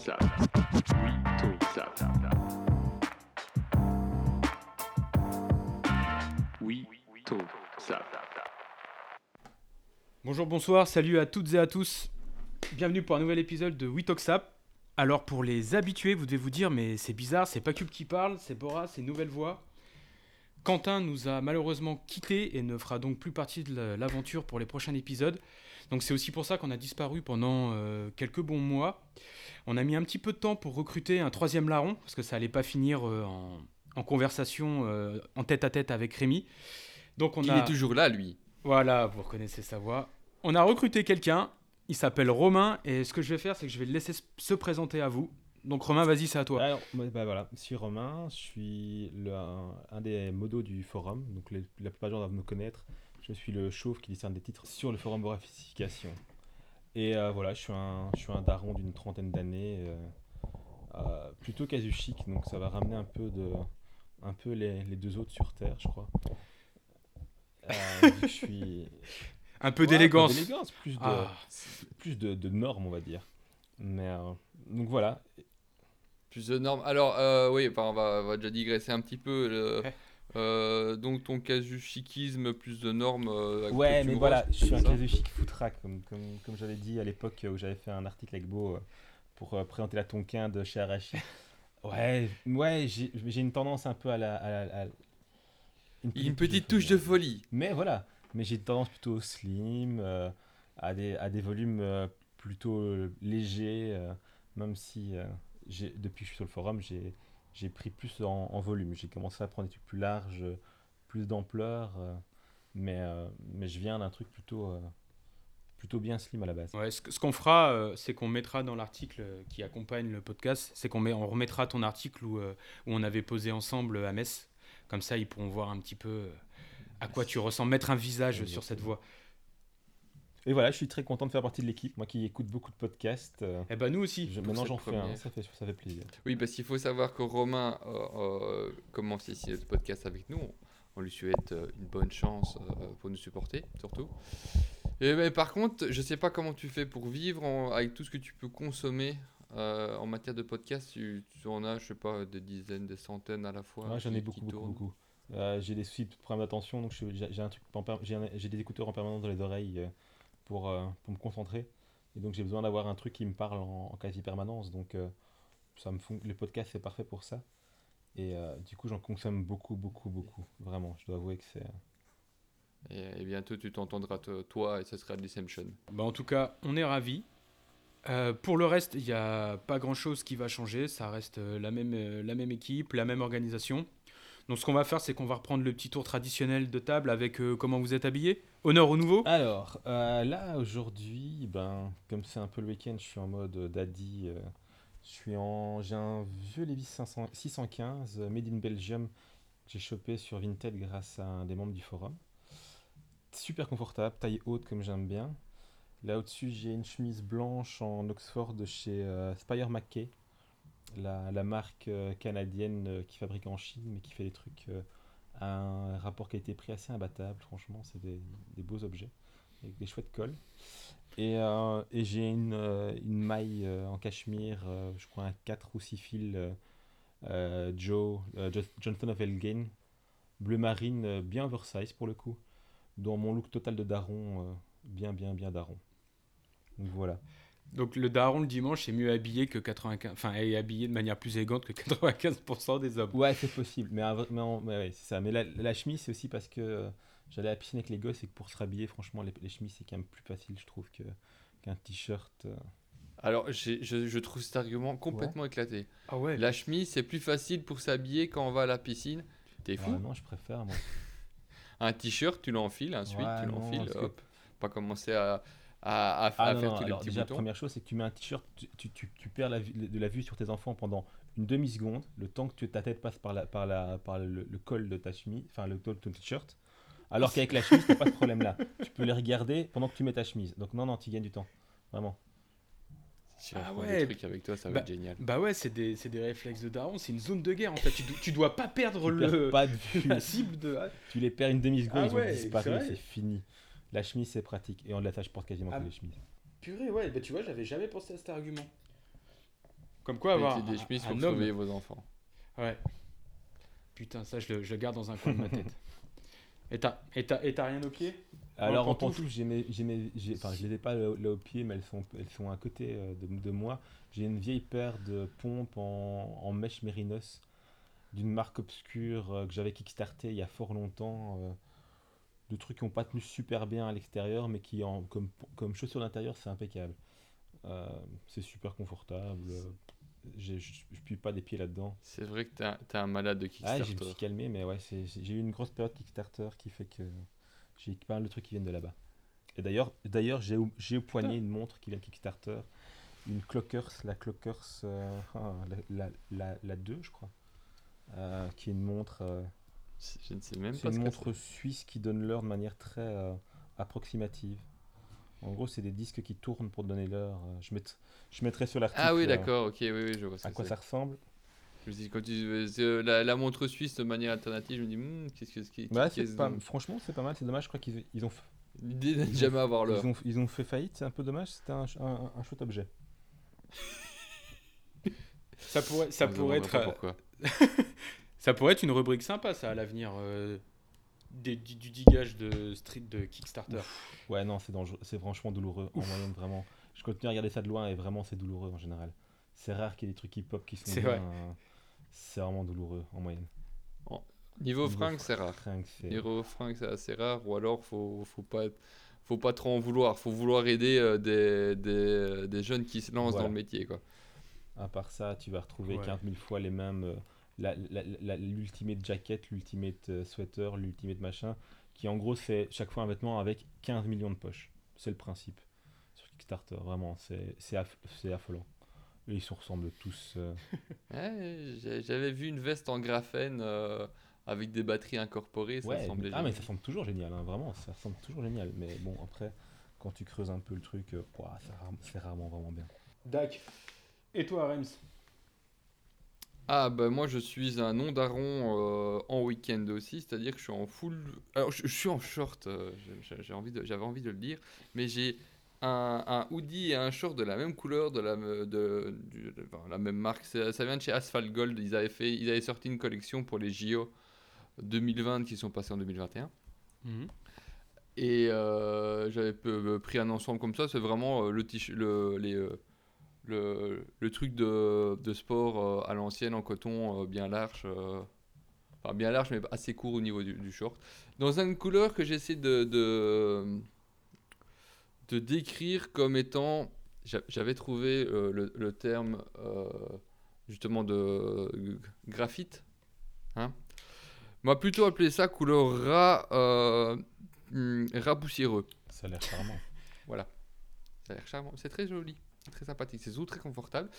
Oui, tout ça. Oui, tout. Bonjour, bonsoir, salut à toutes et à tous. Bienvenue pour un nouvel épisode de We Talk Sap. Alors pour les habitués, vous devez vous dire mais c'est bizarre, c'est pas Cube qui parle, c'est Bora, c'est Nouvelle Voix. Quentin nous a malheureusement quitté et ne fera donc plus partie de l'aventure pour les prochains épisodes. Donc c'est aussi pour ça qu'on a disparu pendant euh, quelques bons mois. On a mis un petit peu de temps pour recruter un troisième larron, parce que ça allait pas finir euh, en, en conversation euh, en tête à tête avec Rémi. Donc on Il a... est toujours là, lui. Voilà, vous reconnaissez sa voix. On a recruté quelqu'un, il s'appelle Romain, et ce que je vais faire, c'est que je vais le laisser se présenter à vous. Donc Romain, vas-y, c'est à toi. Alors, bah voilà, je suis Romain, je suis le- un, un des modos du forum, donc les- la plupart des gens doivent me connaître. Je suis le chauve qui discerne des titres sur le forum Borafication. Et euh, voilà, je suis un, je suis un daron d'une trentaine d'années, euh, euh, plutôt casu chic, donc ça va ramener un peu, de, un peu les, les deux autres sur Terre, je crois. Euh, je suis... Un peu Ouais, d'élégance. d'élégance, plus de, Ah. plus de, de normes, on va dire. Mais euh, donc voilà, Plus de normes. Alors, euh, oui, enfin, on, va, on va déjà digresser un petit peu. le- Ouais. Euh, donc, ton casu chiquisme, plus de normes. euh, Ouais, mais voilà, je suis un c'est ça casu chic foutraque, comme, comme, comme j'avais dit à l'époque où j'avais fait un article avec Beau euh, pour euh, présenter la Tonkin de chez Arashi. Ouais, ouais j'ai j'ai une tendance un peu à la. à la- à- Une petite touche de folie. Mais voilà, mais j'ai une tendance plutôt au slim, euh, à, des, à des volumes euh, plutôt légers, euh, même si euh, j'ai- depuis que je suis sur le forum, j'ai j'ai pris plus en, en volume. J'ai commencé à prendre des trucs plus larges, plus d'ampleur, euh, mais, euh, mais je viens d'un truc plutôt, euh, plutôt bien slim à la base. Ouais, ce qu'on fera, euh, c'est qu'on mettra dans l'article qui accompagne le podcast, c'est qu'on met, on remettra ton article où, euh, où on avait posé ensemble à Metz. Comme ça, ils pourront voir un petit peu à quoi tu ressembles, mettre un visage sur cette voix. Et voilà, je suis très content de faire partie de l'équipe, moi qui écoute beaucoup de podcasts. euh, Eh ben nous aussi. je- maintenant j'en fais un, ça fait, ça fait plaisir. Oui, parce qu'il faut savoir que Romain euh, euh, commence ici le podcast avec nous. On lui souhaite euh, une bonne chance euh, pour nous supporter, surtout. Et, mais par contre, je sais pas comment tu fais pour vivre en- avec tout ce que tu peux consommer euh, en matière de podcast. Tu, tu en as, je sais pas, des dizaines, des centaines à la fois. Ouais, j'en ai beaucoup, beaucoup, beaucoup. Euh, j'ai des soucis de problème d'attention, donc j'ai j'ai un truc, des écouteurs en permanence dans les oreilles euh, pour, euh, pour me concentrer. Et donc j'ai besoin d'avoir un truc qui me parle en, en quasi permanence. Donc euh, ça me fon- le podcast c'est parfait pour ça. Et euh, du coup j'en consomme beaucoup, beaucoup, beaucoup. Vraiment, je dois avouer que c'est. Et, et bientôt, tu t'entendras to- toi et ce sera Deception. Bah, en tout cas, on est ravis. Euh, pour le reste, il n'y a pas grand-chose qui va changer. Ça reste euh, la, même, euh, la même équipe, la même organisation. Donc ce qu'on va faire, c'est qu'on va reprendre le petit tour traditionnel de table avec euh, comment vous êtes habillé. Honneur au nouveau. Alors euh, là aujourd'hui, ben comme c'est un peu le week-end, je suis en mode euh, daddy. je suis en, j'ai un vieux Levi's 500 615 euh, made in Belgium que j'ai chopé sur Vinted grâce à un des membres du forum. Super confortable, taille haute comme j'aime bien. Là au-dessus, j'ai une chemise blanche en Oxford de chez Spire McKay, la, marque euh, canadienne euh, qui fabrique en Chine mais qui fait des trucs euh, à un rapport qualité-prix assez imbattable. Franchement, c'est des, beaux objets avec des chouettes cols. Et, euh, et j'ai une, euh, une maille euh, en cachemire, euh, je crois un 4 ou 6 fils euh, euh, Joe, euh, Jo- Jonathan of Elgin, bleu marine, euh, bien oversize pour le coup, dans mon look total de daron, euh, bien, bien, bien daron. Donc voilà. Donc le daron le dimanche est mieux habillé que 95, enfin est habillé de manière plus élégante que 95% des hommes. Ouais, c'est possible, mais, mais, en- mais ouais, c'est ça. Mais la, la chemise, c'est aussi parce que euh, j'allais à la piscine avec les gosses et que pour se rhabiller, franchement, les, les chemises, c'est quand même plus facile, je trouve, que, qu'un t-shirt. euh. Alors, je, je trouve cet argument complètement éclaté. Ah ouais. La chemise, c'est plus facile pour s'habiller quand on va à la piscine. T'es fou Ah non, je préfère, moi. Un t-shirt, tu l'enfiles, ensuite Ouais, tu l'enfiles, parce que- hop. Pas commencer à, à, à- Ah à non, faire non, tous les alors petits déjà, boutons. première chose, c'est que tu mets un t-shirt, tu, tu, tu- tu perds la vue- de la vue sur tes enfants pendant une demi-seconde, le temps que tu- ta tête passe par, la, par, la, par le, le col de ta chemise, enfin le col de ton t-shirt. Alors qu'avec la chemise, t'as pas de problème là. Tu peux les regarder pendant que tu mets ta chemise. Donc non, non, tu gagnes du temps. Vraiment. Si Ah ouais. des trucs avec toi, ça va Bah, être génial. Bah ouais, c'est des, c'est des réflexes de daron, c'est une zone de guerre en fait. Tu, do- tu dois pas perdre Tu le, pas de vue. la cible de. tu les perds une demi-seconde, Ah ils ouais, ont disparu, c'est fini. La chemise, c'est pratique. Et en ça, je porte quasiment Ah. que les chemises. Purée, ouais, bah tu vois, j'avais jamais pensé à cet argument. Comme quoi avoir Mettez des un, chemises pour homme. surveiller vos enfants. Ouais. Putain, ça, je le, je le garde dans un coin de ma tête. Et t'as, et t'as, et t'as rien au pied? Alors en pantoufles. pantoufles, j'ai mes, j'ai mes- j'ai- enfin, je les ai pas là, là au pied, mais elles sont, elles sont à côté euh, de, de moi. J'ai une vieille paire de pompes en, en mèche mérinos d'une marque obscure euh, que j'avais kickstarté il y a fort longtemps. euh, de trucs qui n'ont pas tenu super bien à l'extérieur, mais qui, en, comme, comme chaussures d'intérieur, c'est impeccable. Euh, c'est super confortable. Je ne pue pas des pieds là-dedans. C'est vrai que t'es un, t'es un malade de Ah, Kickstarter. je me suis calmé, mais ouais, j'ai eu une grosse période Kickstarter qui fait que j'ai pas mal de trucs qui viennent de là-bas. Et d'ailleurs, d'ailleurs, j'ai au, poignet une montre qui vient de Kickstarter, une Clockers, la Clockers, euh, ah, la, la, la, la 2, je crois, euh, qui est une montre, euh, Je ne sais même c'est pas une ce que montre suisse qui donne l'heure de manière très euh, approximative. En gros, c'est des disques qui tournent pour donner l'heure. euh, Je, mett- je mettrai sur c'est. l'article Ah oui, euh, d'accord, ok, oui, oui, je vois ce à que quoi c'est. ça ressemble. Je me dis, quand tu euh, la, la montre suisse de manière alternative, je me dis, hmm, qu'est-ce que c'est Bah, c'est pas, donc franchement, c'est pas mal, c'est dommage, je crois qu'ils ils ont, L'idée de ont- jamais avoir l'heure. Ils ont, ils ont fait faillite, c'est un peu dommage, c'était un, un, un chouette objet. Ça pourrait, ça se pourrait être, pas pourquoi. ça pourrait être une rubrique sympa, ça, à l'avenir, euh, des- du, du digage de street de Kickstarter. Ouais, non, c'est dangereux, c'est franchement douloureux en moyenne, vraiment. Je continue à regarder ça de loin et vraiment c'est douloureux en général. C'est rare qu'il y ait des trucs hip-hop qui sont C'est bien, vrai. euh, C'est vraiment douloureux en moyenne. Niveau Niveau fringues, c'est rare. Fringues, c'est- Niveau fringues, c'est assez rare. Ou alors, faut, faut pas Faut pas trop en vouloir. Faut vouloir aider euh, des, des, des jeunes qui se lancent Voilà. dans le métier. Quoi. À part ça, tu vas retrouver Ouais. 15 000 fois les mêmes. euh, L'ultimate jacket, l'ultimate euh, sweater, l'ultimate machin, qui en gros c'est chaque fois un vêtement avec 15 millions de poches. C'est le principe sur Kickstarter, vraiment, c'est c'est aff- affolant. Et ils se ressemblent tous. euh, Ouais, J'avais vu une veste en graphène euh, avec des batteries incorporées. Ça Ouais, semblait ah mais ça semble toujours génial, hein, vraiment, ça semble toujours génial. Mais bon, après, quand tu creuses un peu le truc, euh, pouah, c'est rare- c'est rarement vraiment bien. Dac. Et toi, Rems? Ah bah moi je suis un non daron euh, en week-end aussi, c'est-à-dire que je suis en full... Alors je, je suis en short, euh, j'ai- j'ai envie de- j'avais envie de le dire, mais j'ai un, un hoodie et un short de la même couleur, de la, me- de, du- de- enfin, la même marque, ça, ça vient de chez Asphalt Gold, ils avaient, fait, ils avaient sorti une collection pour les JO 2020 qui sont passés en 2021. Et euh, j'avais pris un ensemble comme ça, c'est vraiment euh, le, t-shirt- le, les, euh, le, le truc de, de sport euh, à l'ancienne en coton euh, bien large. euh, enfin, bien large, mais assez court au niveau du, du short. Dans une couleur que j'essaie de, de, de décrire comme étant. j'a- J'avais trouvé euh, le, le terme euh, justement de graphite. Hein Moi, plutôt appeler ça couleur rat, euh, rat poussiéreux. Ça a l'air charmant. Ça a l'air charmant. C'est très joli, très sympathique. C'est surtout très confortable.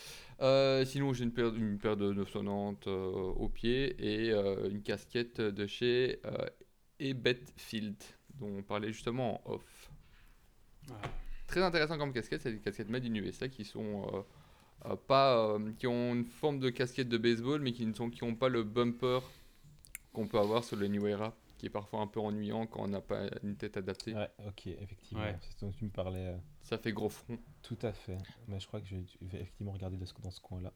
Euh, sinon, j'ai une paire, une paire de 990 euh, au pied et euh, une casquette de chez euh, Ebetfield, dont on parlait justement en off. Très intéressant comme casquette. C'est des casquettes made in USA qui sont euh, euh, pas, euh, qui ont une forme de casquette de baseball, mais qui ne sont, qui ont pas le bumper qu'on peut avoir sur le New Era, qui est parfois un peu ennuyant quand on n'a pas une tête adaptée. Ouais, ok, effectivement. Ouais. C'est ce dont tu me parlais. Ça fait gros front. Tout à fait. Mais je crois que je vais effectivement regarder de ce- dans ce coin-là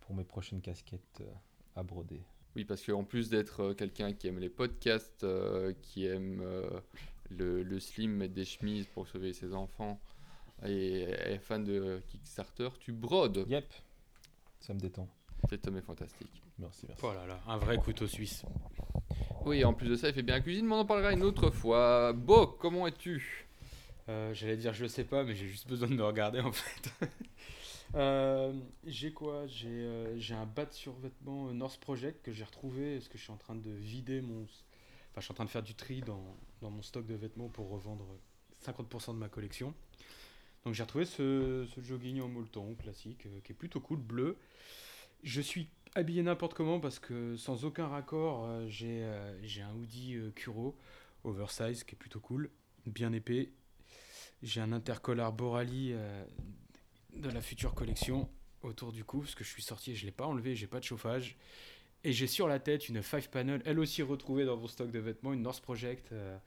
pour mes prochaines casquettes euh, à broder. Oui, parce qu'en plus d'être euh, quelqu'un qui aime les podcasts, euh, qui aime euh, le, le slim, mettre des chemises pour sauver ses enfants, et est fan de Kickstarter, tu brodes. Yep, ça me détend. Cet homme est fantastique. Merci, merci. Oh là là, un vrai couteau suisse. Oui, en plus de ça, il fait bien la cuisine, mais on en parlera une autre fois. Bo, comment es-tu? Euh, J'allais dire je le sais pas, mais j'ai juste besoin de me regarder en fait. Euh, j'ai quoi? J'ai euh, un bas de survêtement euh, North Project que j'ai retrouvé parce que je suis en train de vider mon. Enfin, je suis en train de faire du tri dans, dans mon stock de vêtements pour revendre 50% de ma collection. Donc j'ai retrouvé ce, ce jogging en molleton classique qui est plutôt cool, bleu. Je suis habillé n'importe comment parce que sans aucun raccord, j'ai un hoodie Kuro oversize qui est plutôt cool, bien épais. J'ai un intercollar Borali euh, de la future collection autour du cou parce que je suis sorti et je l'ai pas enlevé, j'ai pas de chauffage. Et j'ai sur la tête une five panel, elle aussi retrouvée dans vos stocks de vêtements, une North Project euh,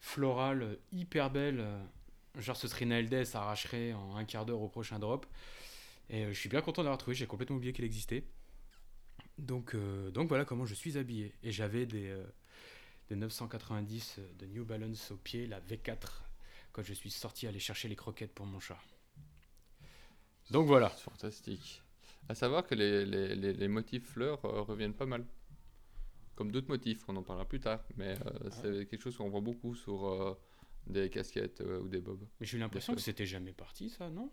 florale hyper belle. euh, genre ce une LD, ça arracherait en un quart d'heure au prochain drop. Et euh, je suis bien content d'avoir trouvé, j'ai complètement oublié qu'elle existait. Donc, donc voilà comment je suis habillé. Et j'avais des, des 990 de New Balance au pied, la V4, quand je suis sorti aller chercher les croquettes pour mon chat. Donc voilà. C'est fantastique. À savoir que les, les, les, les motifs fleurs euh, reviennent pas mal. Comme d'autres motifs, on en parlera plus tard. Mais euh, c'est quelque chose qu'on voit beaucoup sur euh, des casquettes euh, ou des bobs. Mais j'ai eu l'impression que c'était jamais parti, ça, non?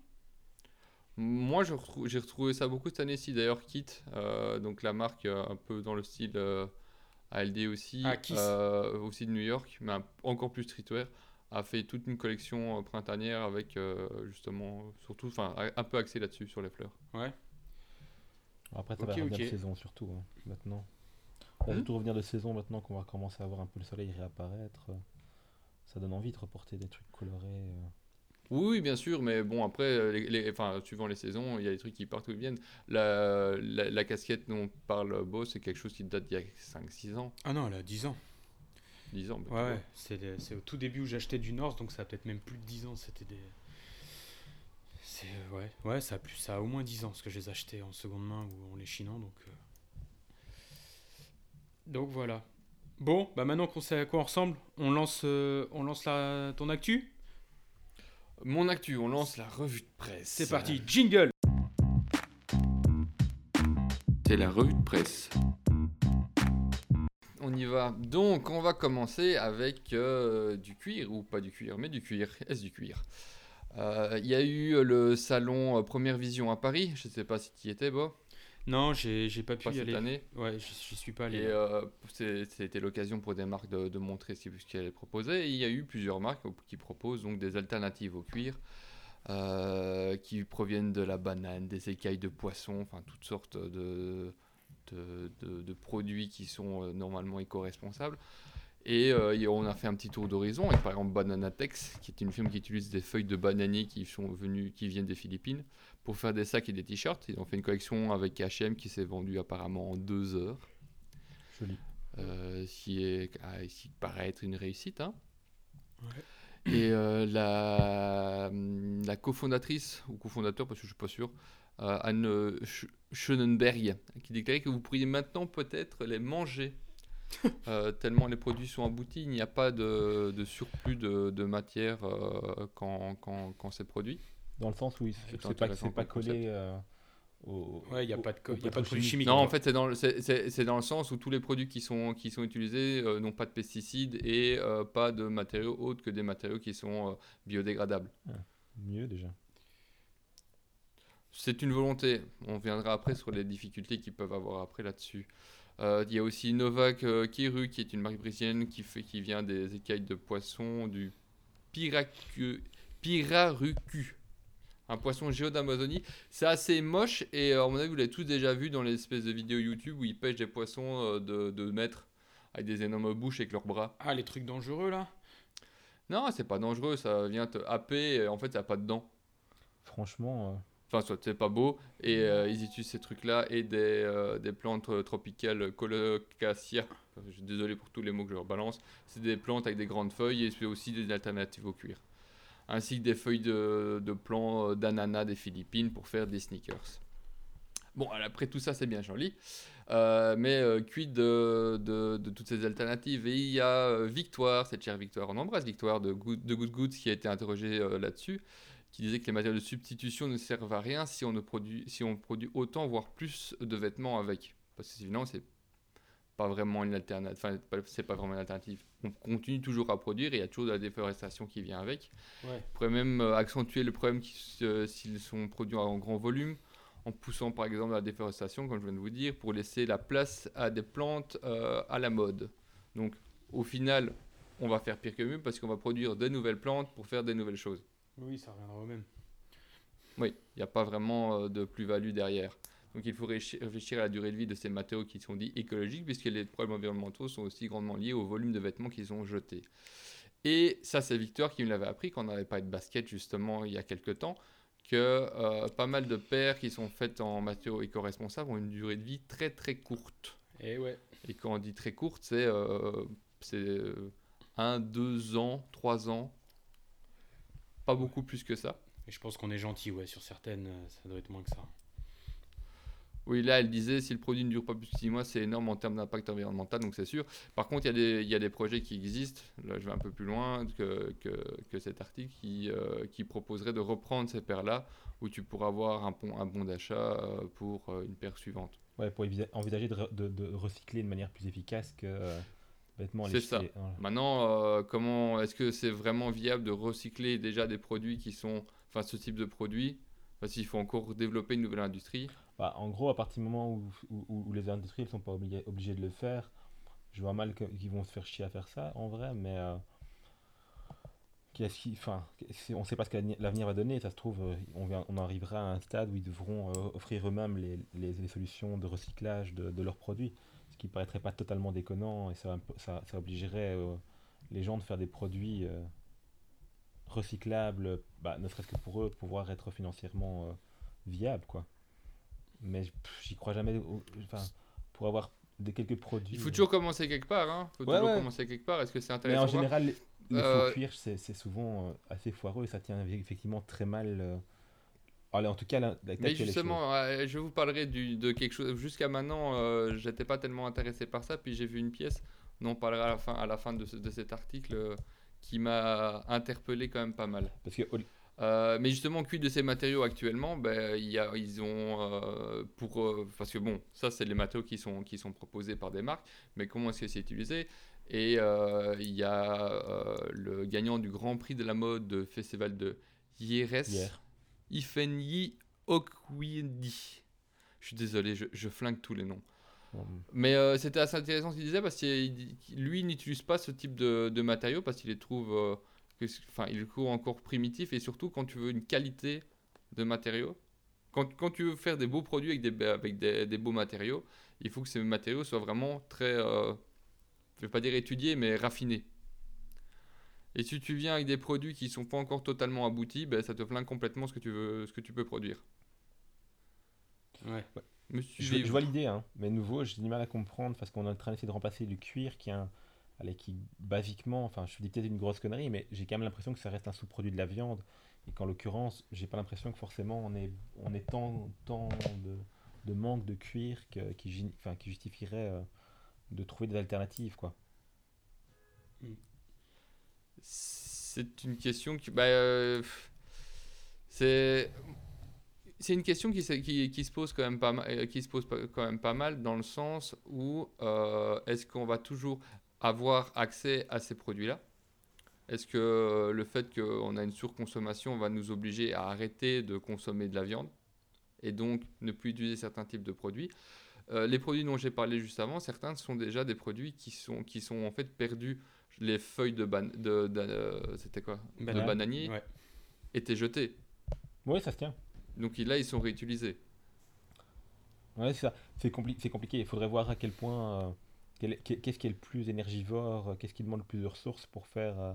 Moi, retrou- j'ai retrouvé ça beaucoup cette année-ci. D'ailleurs, Kit, euh, donc la marque euh, un peu dans le style euh, ALD aussi, Ah, euh, aussi de New York, mais un- encore plus streetwear, a fait toute une collection euh, printanière avec euh, justement, surtout, enfin, un peu axé là-dessus sur les fleurs. Ouais. Après, ça Ok, va de saison surtout, hein, maintenant. On Hmm va tout revenir de saison maintenant qu'on va commencer à voir un peu le soleil réapparaître. euh, Ça donne envie de reporter des trucs colorés. euh. Oui, oui, bien sûr, mais bon, après, les, les- enfin, suivant les saisons, il y a des trucs qui partent ou qui viennent. La, la, la casquette dont parle Beau, c'est quelque chose qui date d'il y a 5-6 ans, Ah non, elle a 10 ans. 10 ans. Ouais, ouais. C'est au tout début où j'achetais du North, donc ça a peut-être même plus de 10 ans. C'était des. C'est. Ouais, ouais ça, a plus, ça a au moins 10 ans, parce que je les achetais en seconde main ou en les chinant, donc. euh. Donc voilà. Bon, bah maintenant qu'on sait à quoi on ressemble, on lance, euh, on lance la, ton actu? Mon actu, on lance la revue de presse. C'est parti, jingle C'est la revue de presse. On y va. Donc, on va commencer avec euh, du cuir, ou pas du cuir, mais du cuir. Est-ce du cuir? Euh, Il y a eu le salon euh, Première Vision à Paris. Je ne sais pas si tu y étais, Bo, Non, j'ai pas pu pas y cette aller. année. Ouais, j'y suis pas allé. Et euh, c'était l'occasion pour des marques de, de montrer ce ce qu'elles proposaient. Et il y a eu plusieurs marques qui proposent donc des alternatives au cuir, euh, qui proviennent de la banane, des écailles de poisson, enfin toutes sortes de, de, de- de produits qui sont euh, normalement éco-responsables. Et euh, et on a fait un petit tour d'horizon avec par exemple Bananatex, qui est une firme qui utilise des feuilles de bananier qui sont venues, qui viennent des Philippines, pour faire des sacs et des t-shirts. Ils ont fait une collection avec H&M qui s'est vendue apparemment en deux heures Joli. euh, ce qui, est, ah, qui paraît être une réussite. hein. Ouais. Et euh, la, la cofondatrice, ou cofondateur, parce que je suis pas sûr, euh, Anne euh, Sch- Schönenberg, qui déclarait que vous pourriez maintenant peut-être les manger. euh, tellement les produits sont aboutis, il n'y a pas de, de surplus de, de matière euh, quand, quand, quand c'est produit. Dans le sens où il- C'est pas, pas collé euh, au. Ouais, il n'y a pas de, a pas produits chimiques. Non, quoi. en fait, c'est dans, le- c'est- c'est- c'est dans le sens où tous les produits qui sont, qui sont utilisés euh, n'ont pas de pesticides et euh, pas de matériaux autres que des matériaux qui sont euh, biodégradables. Mieux déjà. C'est une volonté. On viendra après sur les difficultés qu'ils peuvent avoir après là-dessus. Euh, Il y a aussi Novak euh, Kiru, qui est une marque brésilienne qui, fait, qui vient des écailles de poisson du piracu, pirarucu. Un poisson géo d'Amazonie. C'est assez moche et euh, à mon avis, vous l'avez tous déjà vu dans les espèces de vidéos YouTube où ils pêchent des poissons euh, de 2 mètres avec des énormes bouches avec leurs bras. Ah, les trucs dangereux là? Non, c'est pas dangereux, ça vient te happer et en fait, ça n'a pas de dents. Franchement, euh, Enfin, soit c'est pas beau. Et euh, ils utilisent ces trucs-là et des, euh, des plantes euh, tropicales colocacia. Je suis désolé pour tous les mots que je leur balance. C'est des plantes avec des grandes feuilles et c'est aussi des alternatives au cuir. Ainsi que des feuilles de, de plants d'ananas des Philippines pour faire des sneakers. Bon, après tout ça, c'est bien joli. Euh, mais euh, quid de, de, de toutes ces alternatives? Et il y a euh, Victoire, cette chère Victoire, on embrasse Victoire de Good, de Good Goods qui a été interrogée là-dessus qui disait que les matériaux de substitution ne servent à rien si on, ne produit, si on produit autant, voire plus de vêtements avec. Parce que sinon, c'est pas vraiment une alternative. Enfin, pas- c'est pas vraiment une alternative. On continue toujours à produire et il y a toujours de la déforestation qui vient avec. Ouais. On pourrait même euh, accentuer le problème s'ils sont produits en grand volume, en poussant par exemple la déforestation, comme je viens de vous dire, pour laisser la place à des plantes euh, à la mode. Donc, au final, on va faire pire que mieux parce qu'on va produire de nouvelles plantes pour faire des nouvelles choses. Oui, ça reviendra au même. Oui, il n'y a pas vraiment euh, de plus-value derrière. Donc il faut réfléchir à la durée de vie de ces matériaux qui sont dits écologiques, puisque les problèmes environnementaux sont aussi grandement liés au volume de vêtements qu'ils ont jetés. Et ça, c'est Victor qui me l'avait appris quand on n'avait pas de basket, justement, il y a quelques temps, que euh, pas mal de paires qui sont faites en matériaux éco-responsables ont une durée de vie très très courte. Et ouais. Et quand on dit très courte, c'est euh, c'est, euh, un, deux ans, trois ans, pas beaucoup plus que ça. Et je pense qu'on est gentil, ouais, sur certaines, euh, ça doit être moins que ça. Oui, là, elle disait si le produit ne dure pas plus de 6 mois, c'est énorme en termes d'impact environnemental, donc c'est sûr. Par contre, il y, a des- il y a des projets qui existent, là je vais un peu plus loin que, que, que cet article, qui, euh, qui proposerait de reprendre ces paires-là, où tu pourras avoir un bon, un bon d'achat euh, pour euh, une paire suivante. Ouais, pour envisager de, re- de- de recycler de manière plus efficace que euh, bêtement les C'est ça. Voilà. Maintenant, euh, comment est-ce que c'est vraiment viable de recycler déjà des produits qui sont, enfin ce type de produits? Parce qu'il faut encore développer une nouvelle industrie? Bah, en gros, à partir du moment où, où- où- où les industries ne sont pas obligées, obligées de le faire, je vois mal qu'ils vont se faire chier à faire ça, en vrai, mais euh, qu'est-ce qui, enfin, on ne sait pas ce que l'avenir- va donner. Ça se trouve, euh, on, vient- on arrivera à un stade où ils devront euh, offrir eux-mêmes les, les- les solutions de recyclage de, de leurs produits, ce qui paraîtrait pas totalement déconnant et ça, ça, ça obligerait euh, les gens de faire des produits euh, recyclables, bah, ne serait-ce que pour eux, pouvoir être financièrement euh, viables, quoi. Mais j'y crois jamais. Enfin, pour avoir des quelques produits. Il faut toujours commencer quelque part. Hein. faut Ouais, toujours ouais. commencer quelque part. Est-ce que c'est Mais intéressant en de voir général, les, les Euh, faux cuir, c'est souvent euh, assez foireux et ça tient effectivement très mal. Allez, en tout cas, la, la Mais justement, euh, je vous parlerai du, de quelque chose. Jusqu'à maintenant, euh, j'étais pas tellement intéressé par ça. Puis j'ai vu une pièce, dont on parlera à la fin, à la fin de, ce- de cet article, euh, qui m'a interpellé quand même pas mal. Parce que Euh, mais justement, cuit de ces matériaux actuellement, ben, y a, ils ont euh, pour euh, parce que bon, ça c'est les matériaux qui sont qui sont proposés par des marques, mais comment est-ce que c'est utilisé? Et il y a le gagnant du Grand Prix de la mode de festival de Hieres, Hier. Ifenyi Okwidi. Je suis désolé, je, je flingue tous les noms. Mais euh, c'était assez intéressant ce qu'il disait parce que lui il n'utilise pas ce type de, de matériaux parce qu'il les trouve, euh, que enfin il trouve encore primitifs et surtout quand tu veux une qualité de matériaux, quand, quand tu veux faire des beaux produits avec des, avec des, des beaux matériaux, il faut que ces matériaux soient vraiment très, euh, je vais pas dire étudiés mais raffinés. Et si tu viens avec des produits qui sont pas encore totalement aboutis, ben, ça te flingue complètement ce que tu veux, ce que tu peux produire. Ouais. Je, vois l'idée, hein, mais nouveau, j'ai du mal à comprendre parce qu'on est en train d'essayer de remplacer du cuir qui, est un- allez, qui basiquement, enfin, je dis peut-être une grosse connerie, mais j'ai quand même l'impression que ça reste un sous-produit de la viande et qu'en l'occurrence, j'ai pas l'impression que forcément on est, on est tant, tant de, de manque de cuir que- qui, gé- enfin, qui justifierait euh, de trouver des alternatives, quoi. C'est une question qui. Bah, euh, c'est. C'est une question qui, se- qui, qui se pose quand même pas mal, euh, qui se pose quand même pas mal dans le sens où euh, est-ce qu'on va toujours avoir accès à ces produits-là? Est-ce que le fait qu'on a une surconsommation va nous obliger à arrêter de consommer de la viande et donc ne plus utiliser certains types de produits? Les produits dont j'ai parlé juste avant, certains sont déjà des produits qui sont, qui sont en fait perdus. Les feuilles de, ban de, de- euh, c'était quoi? De bananier Ouais. étaient jetées. Oui, ça se tient. Donc là, ils sont réutilisés. Ouais, c'est ça. C'est compli- c'est compliqué. Il faudrait voir à quel point. euh, quel est- qu'est- qu'est-ce qui est le plus énergivore, euh, qu'est-ce qui demande le plus de ressources pour faire euh,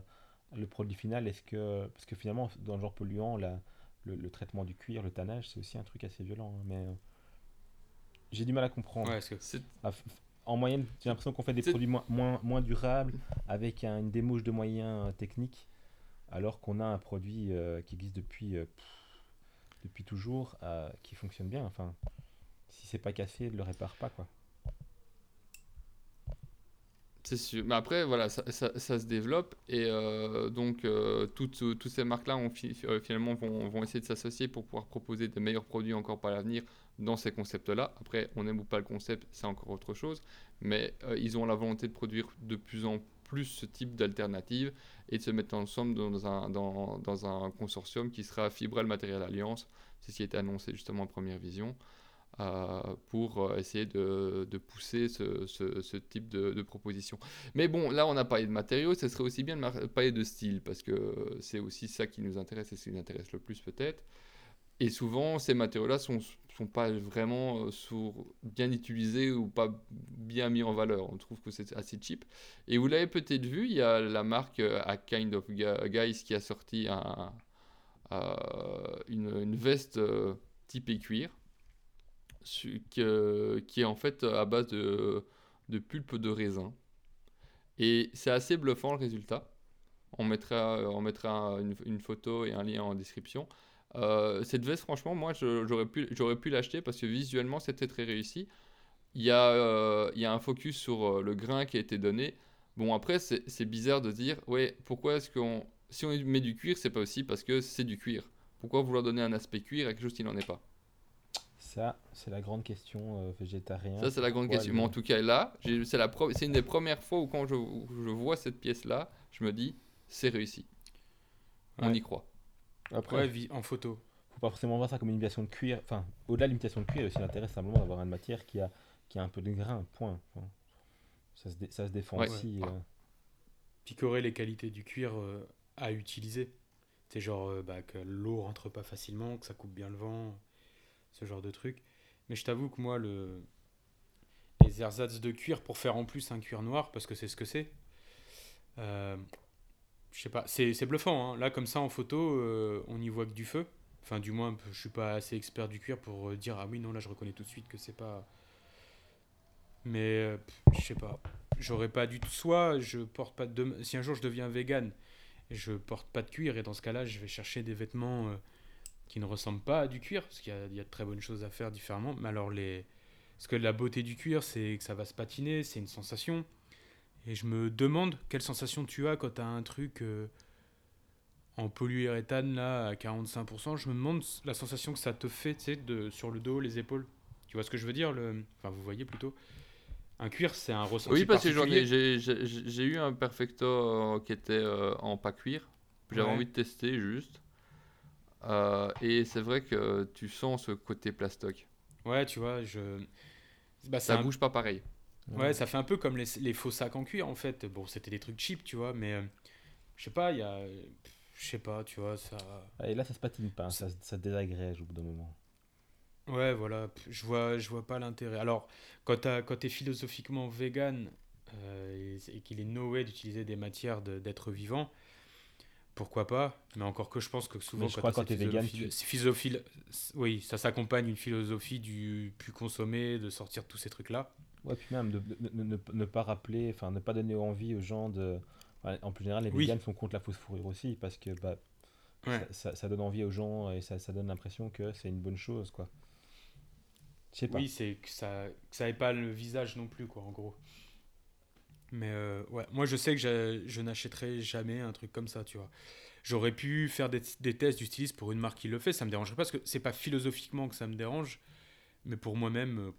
le produit final. Est-ce que, parce que finalement, dans le genre polluant, la- le, le traitement du cuir, le tannage, c'est aussi un truc assez violent. hein, mais euh, j'ai du mal à comprendre. Ouais, que À En moyenne, j'ai l'impression qu'on fait des produits moins, moins, moins durables avec un- une démouche de moyens euh, techniques, alors qu'on a un produit euh, qui existe depuis, euh, pff, depuis toujours, euh, qui fonctionne bien. Enfin, si c'est pas cassé, ne le répare pas, quoi. C'est sûr. Mais après, voilà, ça, ça- ça se développe et euh, donc euh, toutes, toutes ces marques-là fi- euh, finalement vont, vont essayer de s'associer pour pouvoir proposer de meilleurs produits encore par l'avenir dans ces concepts-là. Après, on aime ou pas le concept, c'est encore autre chose, mais euh, ils ont la volonté de produire de plus en plus ce type d'alternative et de se mettre ensemble dans un, consortium qui sera Fibral Matériel Alliance. C'est ce qui a été annoncé justement en première vision. euh, pour euh, essayer de, pousser ce, type de, de proposition. Mais bon, là, on a parlé de matériaux, ce serait aussi bien de parler de style, parce que c'est aussi ça qui nous intéresse et ce qui nous intéresse le plus peut-être. Et souvent, ces matériaux-là sont, sont pas vraiment euh, bien utilisés ou pas bien mis en valeur. On trouve que c'est assez cheap. Et vous l'avez peut-être vu, il y a la marque euh, A Kind of Gu- Guys qui a sorti euh, une, une veste euh, typée cuir qui est en fait à base de, de pulpe de raisin. Et c'est assez bluffant le résultat. On mettra, on mettra une, une photo et un lien en description. Euh, cette veste, franchement, moi, j'aurais pu, l'acheter parce que visuellement, c'était très réussi. Il y a, euh, il y a un focus sur euh, le grain qui a été donné. Bon, après, c'est bizarre de dire, ouais, pourquoi est-ce qu'on. Si on met du cuir, c'est pas aussi parce que c'est du cuir. Pourquoi vouloir donner un aspect cuir à quelque chose qui n'en est pas? Ça, c'est la grande question euh, végétarien. Ça, c'est la grande Pourquoi question. Mais en tout cas, là, c'est une des premières fois où, quand je, où je vois cette pièce-là, je me dis, c'est réussi. On Ouais. y croit. Après, Ouais, en photo. faut pas forcément voir ça comme une imitation de cuir. Enfin, au-delà de l'imitation de cuir, il y a aussi l'intérêt simplement d'avoir une matière qui a, qui a un peu de grain, point. Enfin, ça, se dé- ça se défend Ouais. aussi. Ouais. euh. picorer les qualités du cuir euh, à utiliser? C'est genre euh, bah, que l'eau rentre pas facilement, que ça coupe bien le vent, ce genre de truc. Mais je t'avoue que moi, le... les ersatz de cuir pour faire en plus un cuir noir, parce que c'est ce que c'est, euh, je sais pas, c'est bluffant. hein. Là, comme ça, en photo, euh, on y voit que du feu. Enfin, du moins, je suis pas assez expert du cuir pour euh, dire ah oui, non, là, je reconnais tout de suite que c'est pas. Mais euh, je sais pas j'aurais pas du tout. Soit je porte pas de. Si un jour je deviens vegan, je porte pas de cuir et dans ce cas-là, je vais chercher des vêtements qui ne ressemblent pas à du cuir parce qu'il y y a de très bonnes choses à faire différemment. Mais alors les. Parce que la beauté du cuir, c'est que ça va se patiner, c'est une sensation. Et je me demande quelle sensation tu as quand tu as un truc euh, en polyuréthane là à 45%. Je me demande la sensation que ça te fait, tu sais, de, sur le dos, les épaules. Tu vois ce que je veux dire le... Enfin, vous voyez plutôt. Un cuir, c'est un ressenti Oui, parce que j'en ai- particulier. j'ai eu un Perfecto euh, qui était euh, en pas cuir. J'avais Ouais. envie de tester juste. Euh, et c'est vrai que tu sens ce côté plastoc. Ouais, tu vois, je. Bah, Ça un- bouge pas pareil. Ouais, ça fait un peu comme les, les faux sacs en cuir en fait. Bon, c'était des trucs cheap, tu vois, mais euh, je sais pas, il y a. Je sais pas, tu vois, ça. Et là, ça se patine pas, hein, ça, ça désagrège au bout d'un moment. Ouais, voilà, je vois, je vois pas l'intérêt. Alors, quand t'es philosophiquement vegan euh, et, et qu'il est no way d'utiliser des matières de- d'êtres vivants, pourquoi pas? Mais encore que je pense que souvent, je quand cette t'es vegan, tu- oui, ça s'accompagne d'une philosophie du plus consommer, de sortir de tous ces trucs-là. Ouais, puis même de, de- ne- pas rappeler, enfin ne pas donner envie aux gens de. enfin, en plus général, les Oui. vegans sont contre la fausse fourrure aussi parce que bah, Ouais. ça, ça- ça donne envie aux gens et ça, ça donne l'impression que c'est une bonne chose, quoi. Je sais pas. Oui, c'est que ça que ça pas le visage non plus, quoi, en gros. Mais euh, ouais, moi je sais que je, n'achèterai jamais un truc comme ça, tu vois. J'aurais pu faire des, des tests du styliste pour une marque qui le fait, ça me dérangerait pas parce que c'est pas philosophiquement que ça me dérange, mais pour moi-même, euh.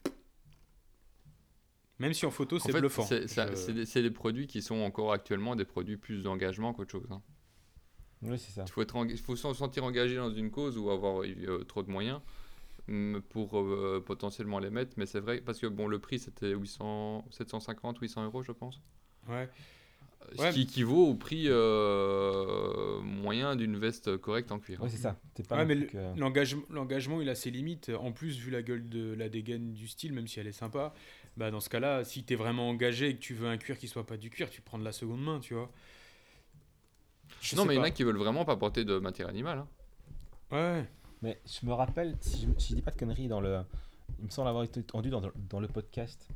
Même si en photo c'est bluffant. c'est ça- Je- des, produits qui sont encore actuellement des produits plus d'engagement qu'autre chose. hein. Oui, c'est ça. Il faut, être se sentir engagé dans une cause ou avoir euh, trop de moyens mm, pour euh, potentiellement les mettre. Mais c'est vrai, parce que bon, le prix c'était 800, 750, 800 euros, je pense. Ouais. Ce Ouais. qui équivaut au prix euh, moyen d'une veste correcte en cuir. Oui, c'est ça. C'est pas Ouais, mais le- que- l'engagement, il a ses limites. En plus, vu la gueule de la dégaine du style, même si elle est sympa, bah dans ce cas-là, si t'es vraiment engagé et que tu veux un cuir qui soit pas du cuir, tu prends de la seconde main, tu vois. Je non, mais il y en a qui veulent vraiment pas porter de matière animale. hein. Ouais. Mais je me rappelle, si je, si je dis pas de conneries, dans le, il me semble avoir été entendu dans, dans le podcast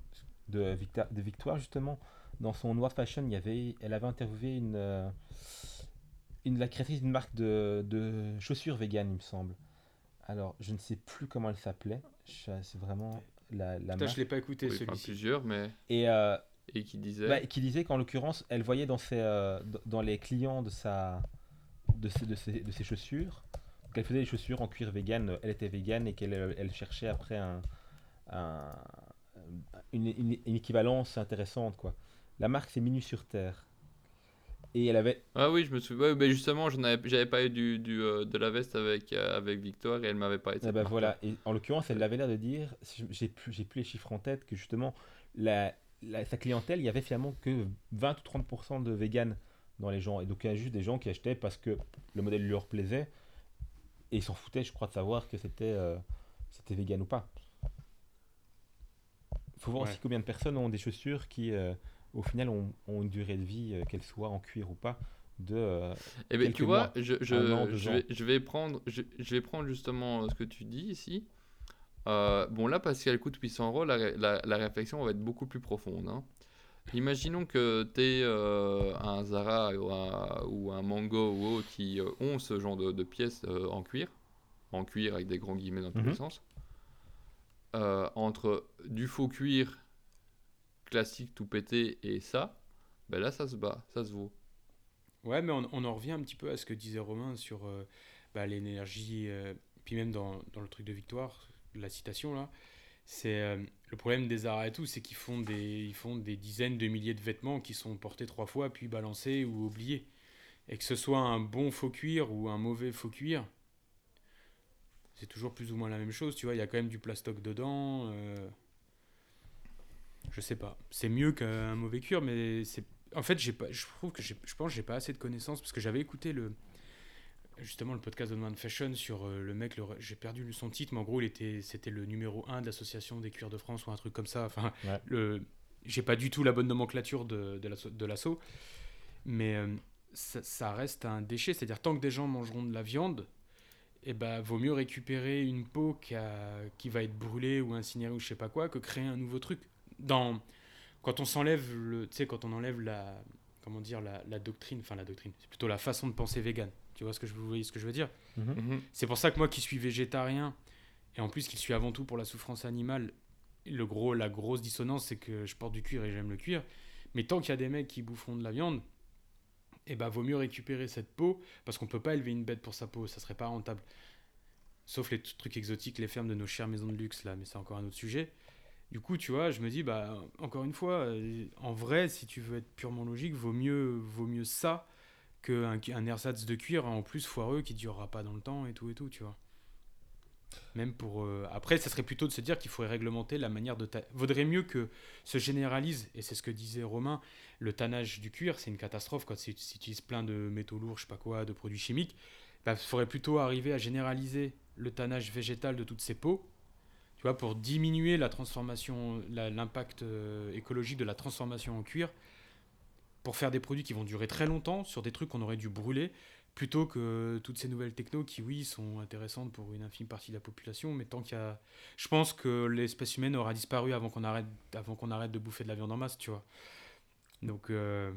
de, Victa- de Victoire, justement, dans son Noir Fashion, il y avait, elle avait interviewé une, euh, une, la créatrice d'une marque de, de chaussures vegan, il me semble. Alors, je ne sais plus comment elle s'appelait. C'est vraiment la, la Putain, je l'ai pas écouté Oui, celui-ci. plusieurs, mais. Et, euh, Et qui disait. bah, qui disait qu'en l'occurrence, elle voyait dans, ses, euh, dans les clients de, sa, de, ses, de, ses, de ses chaussures, qu'elle faisait des chaussures en cuir vegan, elle était vegan et qu'elle euh, elle cherchait après un, un- une, une- une équivalence intéressante. Quoi. La marque, c'est Minu sur Terre. Et elle avait. Ah oui, je me souviens. ouais, mais justement, j'en avais, j'avais pas eu du, du, euh, de la veste avec, euh, avec Victoire et elle m'avait pas été. eh ben voilà. Et en l'occurrence, elle avait l'air de dire, j'ai plus, j'ai plus les chiffres en tête, que justement, la, la- sa clientèle, il y avait finalement que 20 ou 30% de vegan dans les gens. Et donc, il y a juste des gens qui achetaient parce que le modèle leur plaisait. Et ils s'en foutaient, je crois, de savoir que c'était euh, c'était vegan ou pas. Il faut voir Ouais. aussi combien de personnes ont des chaussures qui, euh, au final, ont, ont une durée de vie, euh, qu'elles soient en cuir ou pas, de... euh, Eh ben, tu vois, mois, je, an, vais, je, vais prendre, je, vais prendre justement euh, ce que tu dis ici. Euh, bon, là, parce qu'elle coûte 800 euros, la, ré- la, la réflexion va être beaucoup plus profonde. hein. Imaginons que tu es un Zara ou un, ou un Mango ou autre qui ont ce genre de, de pièces en cuir. en cuir avec des grands guillemets dans tous Mhm. les sens. Euh, entre du faux cuir classique tout pété et ça, ben là ça se bat, ça se vaut. Ouais, mais on, en revient un petit peu à ce que disait Romain sur euh, bah, l'énergie, euh, puis même dans, le truc de Victoire, la citation là, c'est euh, le problème des arts et tout, c'est qu'ils font des, font des dizaines de milliers de vêtements qui sont portés trois fois, puis balancés ou oubliés. Et que ce soit un bon faux cuir ou un mauvais faux cuir, c'est toujours plus ou moins la même chose, tu vois, il y a quand même du plastoc dedans. Je sais pas. C'est mieux qu'un mauvais cuir, mais c'est en fait, j'ai pas, je trouve que je pense j'ai pas assez de connaissances parce que j'avais écouté le justement le podcast de Man Fashion sur euh, le mec, le- j'ai perdu son titre, mais en gros, il était, c'était le numéro 1 de l'association des cuirs de France ou un truc comme ça. Enfin, Ouais. le, j'ai pas du tout la bonne nomenclature de, de l'assaut, mais euh, ça, ça reste un déchet. C'est-à-dire, tant que des gens mangeront de la viande, eh ben, vaut mieux récupérer une peau qui, a- qui va être brûlée ou incinérée ou je sais pas quoi que créer un nouveau truc. Dans, quand on s'enlève le, tu sais, quand on enlève la, comment dire, la, la doctrine, enfin la doctrine, c'est plutôt la façon de penser vegan. Tu vois ce que je, vous voyez ce que je veux dire? Mhm. C'est pour ça que moi qui suis végétarien, et en plus qui suis avant tout pour la souffrance animale, le gros, la grosse dissonance, c'est que je porte du cuir et j'aime le cuir. Mais tant qu'il y a des mecs qui boufferont de la viande, eh ben, vaut mieux récupérer cette peau, parce qu'on peut pas élever une bête pour sa peau, ça serait pas rentable. Sauf les trucs exotiques, les fermes de nos chères maisons de luxe, là, mais c'est encore un autre sujet. Du coup, tu vois, je me dis, bah, encore une fois, euh, en vrai, si tu veux être purement logique, vaut mieux, vaut mieux ça qu'un un ersatz de cuir en plus foireux qui durera pas dans le temps et tout et tout, tu vois. Même pour. euh, Après, ça serait plutôt de se dire qu'il faudrait réglementer la manière de. ta- Vaudrait mieux que se généralise, et c'est ce que disait Romain, le tannage du cuir, c'est une catastrophe quand tu utilises plein de métaux lourds, je sais pas quoi, de produits chimiques. Il faudrait plutôt arriver à généraliser le tannage végétal de toutes ces peaux, pour diminuer l'impact euh, écologique de la transformation en cuir, pour faire des produits qui vont durer très longtemps sur des trucs qu'on aurait dû brûler, plutôt que toutes ces nouvelles technos qui, oui, sont intéressantes pour une infime partie de la population, mais tant qu'il y a... Je pense que l'espèce humaine aura disparu avant qu'on arrête, avant qu'on arrête de bouffer de la viande en masse, tu vois. Donc, euh,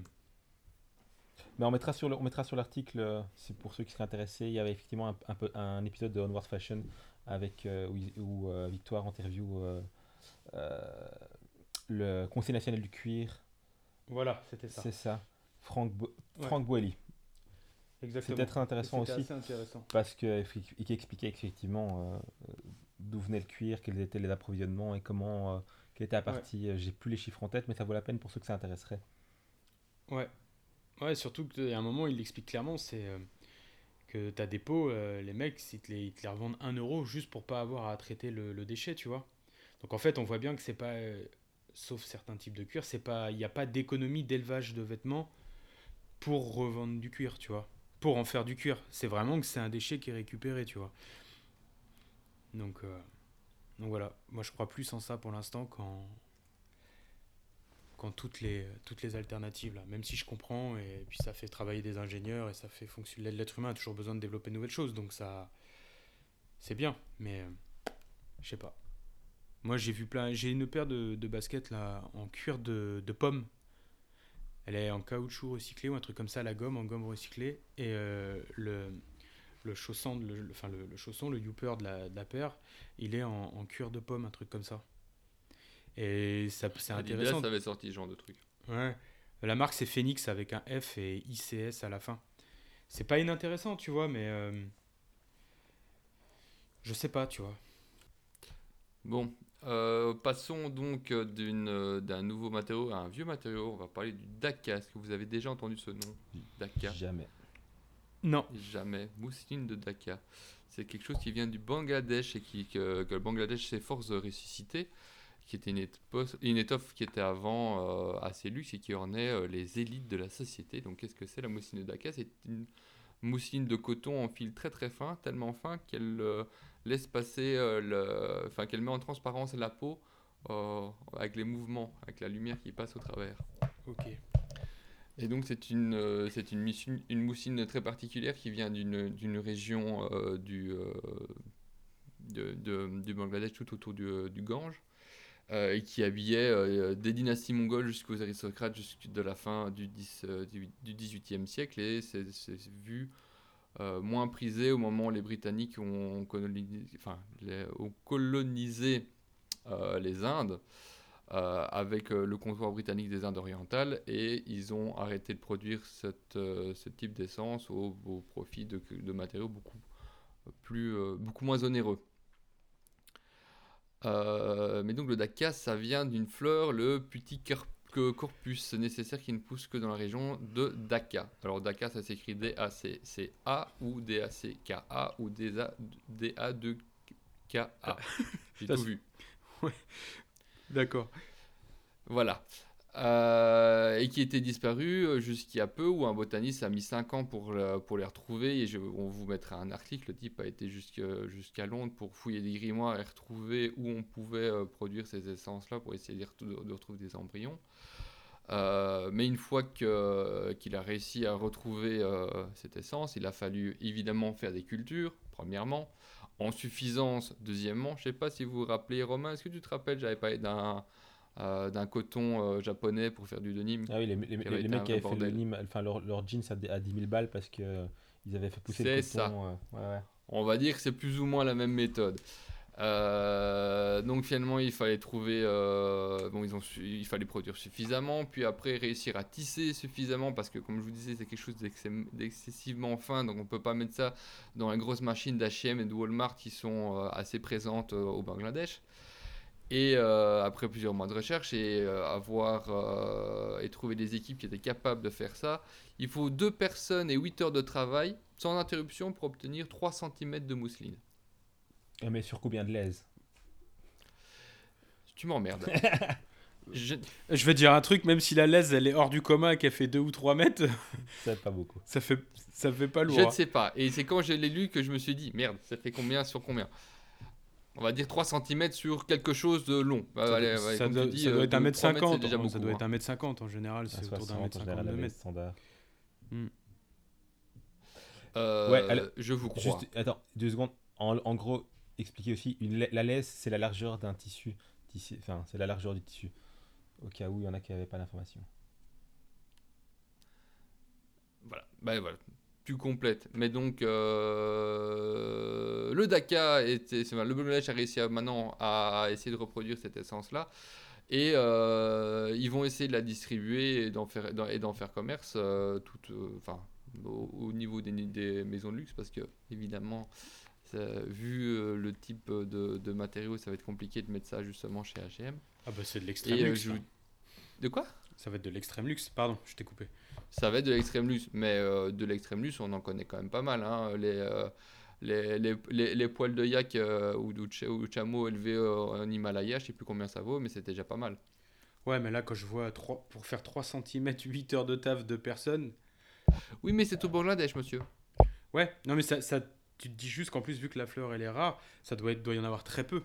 Mais on mettra sur le- on mettra sur l'article, euh, c'est pour ceux qui seraient intéressés. Il y avait effectivement un, un peu, un épisode de Onward Fashion avec euh, où, euh, Victoire interview euh, le Conseil national du cuir. voilà, c'était ça. C'est ça. Franck, Bo- Ouais. Franck Boilly. Exactement. C'était très intéressant aussi assez intéressant. parce qu'il expliquait effectivement euh, d'où venait le cuir, quels étaient les approvisionnements et comment, euh, quelle était la partie. J'ai plus les chiffres en tête, mais ça vaut la peine pour ceux que ça intéresserait. Ouais. Ouais, surtout qu'à un moment, il l'explique clairement, c'est euh, que des pots, euh, les mecs, ils te les, ils te les revendent 1 euro juste pour pas avoir à traiter le, le déchet, tu vois. Donc en fait, on voit bien que c'est pas, euh, sauf certains types de cuir, c'est pas, il n'y a pas d'économie d'élevage de vêtements pour revendre du cuir, tu vois. Pour en faire du cuir. C'est vraiment que c'est un déchet qui est récupéré, tu vois. Donc, euh, donc voilà, moi je crois plus en ça pour l'instant qu'en qu'en toutes les, toutes les alternatives là. Même si je comprends et puis ça fait travailler des ingénieurs et ça fait fonctionner l'être humain a toujours besoin de développer de nouvelles choses donc ça c'est bien mais euh, je sais pas. Moi j'ai vu plein j'ai une paire de, de baskets là en cuir de, de pomme. Elle est en caoutchouc recyclé ou un truc comme ça la gomme en gomme recyclée et euh, le le chausson, de- le, enfin le, le chausson, le youper de la, de la paire, il est en cuir de pomme, un truc comme ça. Et ça, c'est Adidas intéressant. avait sorti ce genre de truc. Ouais. La marque c'est Phoenix avec un F et ICS à la fin. C'est pas inintéressant, tu vois, mais euh, je sais pas, tu vois. Bon, euh, passons donc euh, d'une, d'un nouveau matériau à un vieux matériau. On va parler du Dakar. Est-ce que vous avez déjà entendu ce nom Dakar Jamais. Non. Jamais. Mousseline de Dakar. C'est quelque chose qui vient du Bangladesh et qui, que, que le Bangladesh s'efforce de ressusciter, qui était une, étoffe- une étoffe qui était avant euh, assez luxe et qui ornait euh, les élites de la société. Donc qu'est-ce que c'est la mousseline de Dakar C'est une mousseline de coton en fil très très fin, tellement fin qu'elle euh, laisse passer, euh, le, enfin qu'elle met en transparence la peau avec les mouvements, avec la lumière qui passe au travers. Ok. Et donc c'est une, c'est une, moussine très particulière qui vient d'une, région du, de, de- du Bangladesh tout autour du, du Gange euh, qui habillait euh, des dynasties mongoles jusqu'aux aristocrates jusque de la fin du, 10, euh, du, du 18e siècle et c'est, vu euh, moins prisé au moment où les Britanniques ont colonisé, les- Indes avec le comptoir britannique des Indes orientales et ils ont arrêté de produire ce type d'essence au, profit de, de matériaux beaucoup, plus, beaucoup moins onéreux. Euh, mais donc le dacia, ça vient d'une fleur, le petit corpus nécessaire qui ne pousse que dans la région de Dhaka. Alors Dhaka, ça s'écrit D-A-C-C-A ou D-A-C-K-A ou D-A-2-K-A. J'ai Ça, tout vu. D'accord. Voilà. Euh, et qui était disparu euh, jusqu'il y a peu, où un botaniste a mis 5 ans pour, pour les retrouver. Et on vous mettra un article. Le type a été jusqu'à Londres pour fouiller des grimoires et retrouver où on pouvait euh, produire ces essences-là pour essayer de, retrouver des embryons. Mais une fois qu'il a réussi à retrouver cette essence, il a fallu évidemment faire des cultures, premièrement. En suffisance, deuxièmement. Je ne sais pas si vous vous rappelez, Romain, est-ce que tu te rappelles, j'avais parlé d'un euh, d'un coton euh, japonais pour faire du denim. Ah oui, les, les- les mecs qui avaient fait le. Nîmes, enfin leur, leur jeans à, dix- à 10 000 balles parce que euh, ils avaient fait pousser le C'est coton. ça. ouais, ouais. On va dire que c'est plus ou moins la même méthode. Donc finalement, il fallait trouver, bon, ils ont il fallait produire suffisamment, puis après réussir à tisser suffisamment, parce que comme je vous disais, c'est quelque chose d'excessivement fin, donc on peut pas mettre ça dans les grosses machines d'H&M et de Walmart qui sont assez présentes au Bangladesh. Et euh, après plusieurs mois de recherche et euh, avoir euh, et trouver des équipes qui étaient capables de faire ça, il faut deux personnes et 8 heures de travail sans interruption pour obtenir 3 cm de mousseline. Ah, Mais sur combien de laises? Tu m'emmerdes. Je- Je vais te dire un truc, même si la laisse elle est hors du coma et qu'elle fait 2 ou 3 mètres, Ça pas beaucoup. ça fait, ça fait pas lourd. Je ne hein. sais pas. Et c'est quand je l'ai lu que je me suis dit, merde, ça fait combien sur combien? On va dire 3 cm sur quelque chose de long. Bah, Ça, allez, doit- ouais, ça comme doit, tu dis, ça doit euh, être 1 de- mètre 3 mètres, c'est 50 déjà ça beaucoup, doit hein. être 1 mètre 50 en général, c'est autour d'un 60 mètre en 50 général, de la laisse mètre. standard. Euh, Ouais, alors, je vous crois. Juste, attends, deux secondes. En, en gros, expliquer aussi, une, la- la laisse, c'est la largeur d'un tissu. tissu. Enfin, c'est la largeur du tissu. Au cas où il y en a qui n'avaient pas l'information. Voilà, bah, voilà, tu complètes. Mais donc, euh, le Dakar, était, c'est- le Bangladesh a réussi à, maintenant à essayer de reproduire cette essence-là. Et euh, ils vont essayer de la distribuer et d'en faire, et d'en faire commerce euh, tout, euh, enfin, au, au niveau des, des maisons de luxe, parce que, évidemment, ça- vu le type de, de matériaux, ça va être compliqué de mettre ça justement chez H&M. Ah bah c'est de l'extrême luxe. je- là. De quoi? Ça va être de l'extrême luxe. Pardon, je t'ai coupé. Ça va être de l'extrême luxe, mais euh, de l'extrême luxe, on en connaît quand même pas mal. hein. Les, euh, les, les, les, les poils de yak euh, ou, de chameau élevés en Himalaya, je sais plus combien ça vaut, mais c'était déjà pas mal. Ouais, mais là, quand je vois trois- pour faire 3 cm, 8 heures de taf de personnes. Oui, mais c'est au Bangladesh, monsieur. Ouais, non, mais ça, ça, tu te dis juste qu'en plus, vu que la fleur elle est rare, ça doit, être, doit y en avoir très peu.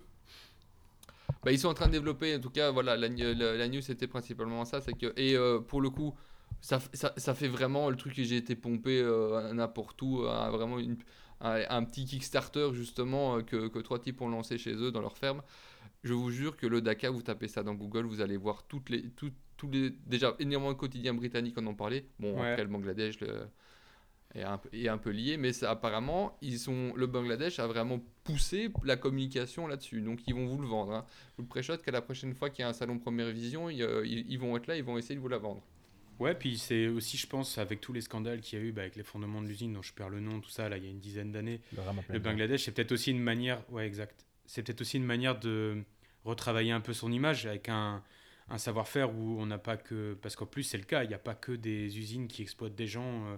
Bah, ils sont en train de développer, en tout cas, voilà, la, la, la news c'était principalement ça. c'est que Et euh, pour le coup, ça, f- ça, ça fait vraiment le truc que j'ai été pompé euh, n'importe où, hein, vraiment une- un, un petit Kickstarter justement euh, que, que trois types ont lancé chez eux dans leur ferme. Je vous jure que le Dakar, vous tapez ça dans Google, vous allez voir toutes les, tout- tous les, déjà énormément de quotidiens britanniques en ont parlé. Bon, Ouais. après le Bangladesh le- est, un, peu- est un peu lié, mais ça, apparemment, ils sont, le Bangladesh a vraiment poussé la communication là-dessus. Donc ils vont vous le vendre. hein. Je vous le préchote qu'à la prochaine fois qu'il y a un salon première vision, ils, euh, ils- ils vont être là, ils vont essayer de vous la vendre. Ouais, puis c'est aussi, je pense, avec tous les scandales qu'il y a eu, bah, avec les fondements de l'usine dont je perds le nom, tout ça, là, il y a une dizaine d'années. Le. Bangladesh, c'est peut-être aussi une manière, ouais, exact. C'est peut-être aussi une manière de retravailler un peu son image avec un, un savoir-faire où on n'a pas que, parce qu'en plus c'est le cas, il n'y a pas que des usines qui exploitent des gens, euh,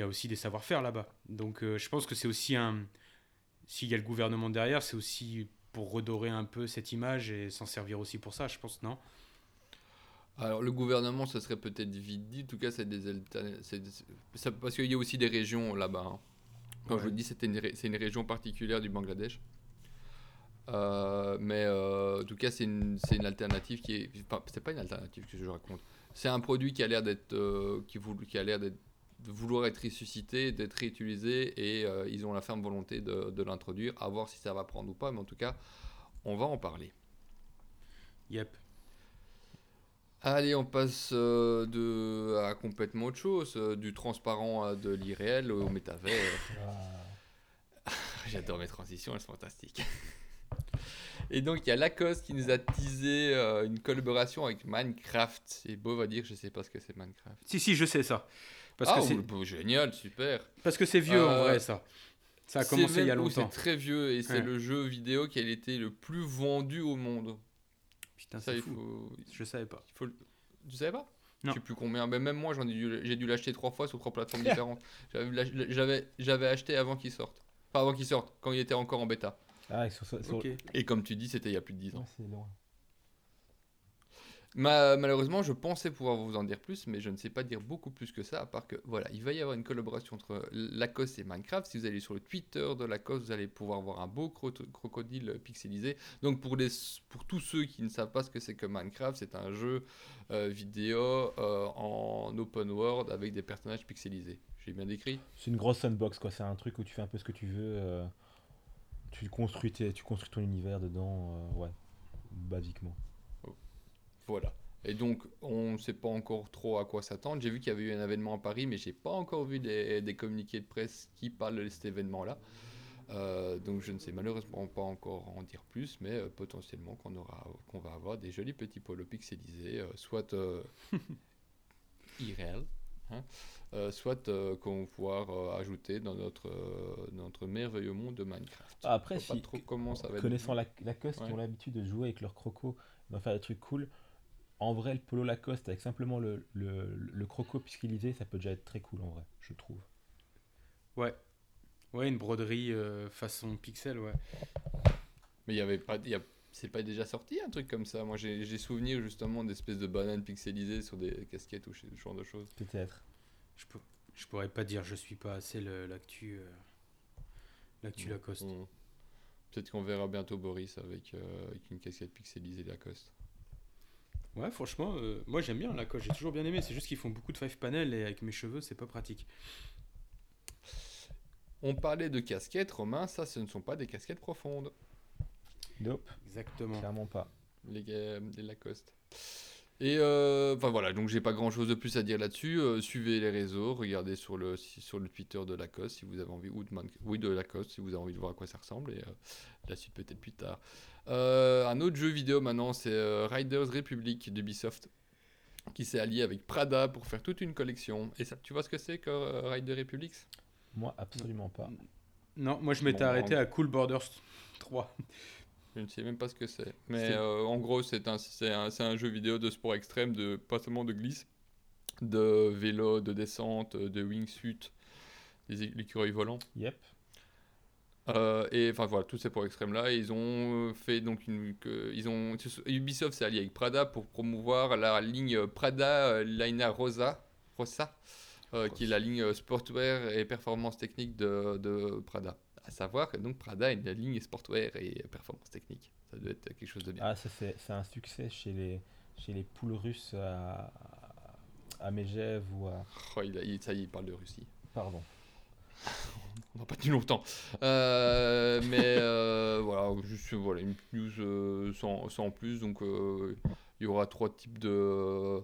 il y a aussi des savoir-faire là-bas. Donc euh, je pense que c'est aussi un, s'il y a le gouvernement derrière, c'est aussi pour redorer un peu cette image et s'en servir aussi pour ça, je pense, non? Alors le gouvernement, ça serait peut-être vite dit. En tout cas, c'est des c'est- c'est- parce qu'il y a aussi des régions là-bas. hein. Quand je vous dis, c'était une ré- c'est une région particulière du Bangladesh. Euh, mais euh, en tout cas, c'est une, c'est une alternative qui est. Enfin, c'est pas une alternative que je raconte. C'est un produit qui a l'air d'être, euh, qui, qui a l'air d'être, de vouloir être ressuscité, d'être réutilisé, et euh, ils ont la ferme volonté de, de l'introduire. À voir si ça va prendre ou pas, mais en tout cas, on va en parler. Yep. Allez, on passe euh, de, à complètement autre chose, euh, du transparent à de l'irréel au métavers. Ah. J'adore mes transitions, elles sont fantastiques. Et donc, il y a Lacoste qui nous a teasé euh, une collaboration avec Minecraft. C'est beau, va dire, je sais pas ce que c'est Minecraft. Si, si, je sais ça. Parce ah, que c'est oh, bah, génial, super. parce que c'est vieux en Euh, vrai, ça. Ça a commencé il y a même- oh, longtemps. C'est très vieux et c'est Ouais. le jeu vidéo qui a été le plus vendu au monde. Putain, Ça, c'est il fou. faut, Je savais pas. il faut Tu savais pas? Non. Je sais plus combien. Mais même moi, j'en ai dû, j'ai dû l'acheter trois fois sur trois plateformes différentes. J'avais, j'avais, acheté avant qu'il sorte. Enfin, avant qu'il sorte, quand il était encore en bêta. Ah, sur, sur-. Et comme tu dis, c'était il y a plus de 10 ans. Ouais, c'est loin. Ma- malheureusement, je pensais pouvoir vous en dire plus, mais je ne sais pas dire beaucoup plus que ça, à part que voilà, il va y avoir une collaboration entre Lacoste et Minecraft. Si vous allez sur le Twitter de Lacoste, vous allez pouvoir voir un beau cro- crocodile pixelisé. Donc pour, les, pour tous ceux qui ne savent pas ce que c'est que Minecraft, c'est un jeu euh, vidéo euh, en open world avec des personnages pixelisés. J'ai bien décrit? C'est une grosse sandbox, quoi. C'est un truc où tu fais un peu ce que tu veux. euh, tu, construis tu construis ton univers dedans. ouais, basiquement. Voilà. Et donc, on ne sait pas encore trop à quoi s'attendre. J'ai vu qu'il y avait eu un événement à Paris, mais j'ai pas encore vu des, des communiqués de presse qui parlent de cet événement-là. Euh, donc, je ne sais malheureusement pas encore en dire plus, mais euh, potentiellement qu'on aura, qu'on va avoir des jolis petits polos pixelisés, euh, soit euh, IRL, hein, soit qu'on va pouvoir ajouter dans notre, merveilleux monde de Minecraft. Après, si- pas trop comment ça va être. Connaissant la, Lacoste, Ouais. qui ont l'habitude de jouer avec leurs crocos, d'en faire des trucs cool. En vrai, le polo Lacoste avec simplement le, le, le croco pixelisé, ça peut déjà être très cool en vrai, je trouve. Ouais. Ouais, une broderie euh, façon pixel, ouais. Mais il y avait pas, il y a- c'est pas déjà sorti un truc comme ça? Moi, j'ai j'ai souvenir justement d'espèces de bananes pixelisées sur des casquettes ou ce genre de choses. Peut-être. Je, peux... je pourrais pas dire, je suis pas assez le- l'actu. euh, L'actu Lacoste. On- Peut-être qu'on verra bientôt Boris avec, euh, avec une casquette pixelisée Lacoste. Ouais, franchement, euh, moi j'aime bien Lacoste, j'ai toujours bien aimé. C'est juste qu'ils font beaucoup de five panel et avec mes cheveux, c'est pas pratique. On parlait de casquettes, Romain. Ça, ce ne sont pas des casquettes profondes, Nope, Exactement. clairement pas. les, ga- les Lacoste. Et euh, enfin voilà, donc j'ai pas grand chose de plus à dire là-dessus. Euh, suivez les réseaux, regardez sur le, sur le Twitter de Lacoste si vous avez envie, ou de, Man- oui, de Lacoste si vous avez envie de voir à quoi ça ressemble. Et euh, la suite peut-être plus tard. Euh, un autre jeu vidéo maintenant, c'est euh, Riders Republic d'Ubisoft qui s'est allié avec Prada pour faire toute une collection. Et ça, tu vois ce que c'est que euh, Riders Republic Moi, absolument pas. Non, moi je m'étais Bon, arrêté en- à Cool Borders 3. Je ne sais même pas ce que c'est. Mais euh, en gros, c'est un, un, un jeu vidéo de sport extrême, de, pas seulement de glisse, de vélo, de descente, de wingsuit, des écureuils volants. Yep. Euh, et enfin voilà, tous ces sports extrêmes là, ils ont fait donc une, que- ils ont Ubisoft s'est allié avec Prada pour promouvoir la ligne Prada Lina Rosa, Rosa, euh, qui est la ligne sportwear et performance technique de, de Prada. À savoir que donc Prada a une ligne sportwear et performance technique. Ça doit être quelque chose de bien. Ah, ça c'est c'est un succès chez les, chez les poules russes à, à Megève ou à... Oh, il a- il- ça y est, il parle de Russie. Pardon. On n'a pas tenu longtemps. Euh, mais euh, voilà, juste voilà, une news euh, sans, sans plus. Donc euh, il y aura trois types de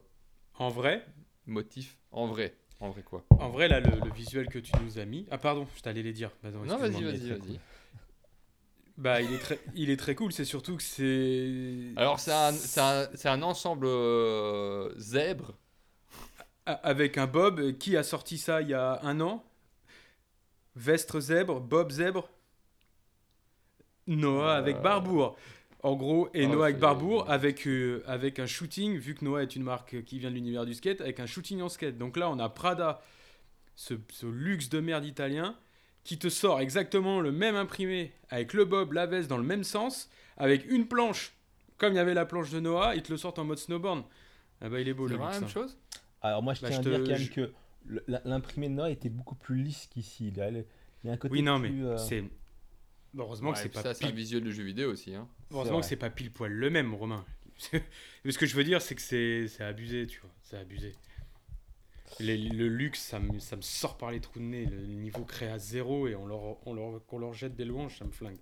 En vrai, motifs. En vrai. En vrai quoi en vrai là, le, le visuel que tu nous as mis. Ah, pardon, je t'allais les dire. Non, vas-y, vas-y, vas-y. Bah, il est très, il est très cool. C'est surtout que c'est. Alors c'est un, c'est un, c'est un ensemble euh, zèbre. A- Avec un Bob qui a sorti ça il y a un an? Vestre zèbre, Bob zèbre? Noah Euh. avec Barbour. En gros, et Ah, Noah avec Barbour avec, euh, avec un shooting, vu que Noah est une marque qui vient de l'univers du skate, avec un shooting en skate. Donc là, on a Prada, ce, ce luxe de merde italien, qui te sort exactement le même imprimé, avec le Bob, la veste dans le même sens, avec une planche, comme il y avait la planche de Noah, ils te le sortent en mode snowboard. Ah bah il est beau le la même hein. chose Alors moi je Bah, tiens je à dire te- quand même je- que l'imprimé de Noah était beaucoup plus lisse qu'ici. Il, y a un côté Oui, non, mais euh, c'est. Heureusement que c'est pas ça, c'est un pile visuel de jeu vidéo aussi. Hein. Heureusement que c'est pas pile poil le même, Romain. Mais ce que je veux dire, c'est que c'est c'est abusé, tu vois. C'est abusé. Les- le luxe, ça me, ça me sort par les trous de nez. Le niveau créa zéro et on leur, on leur, qu'on leur jette des louanges, ça me flingue.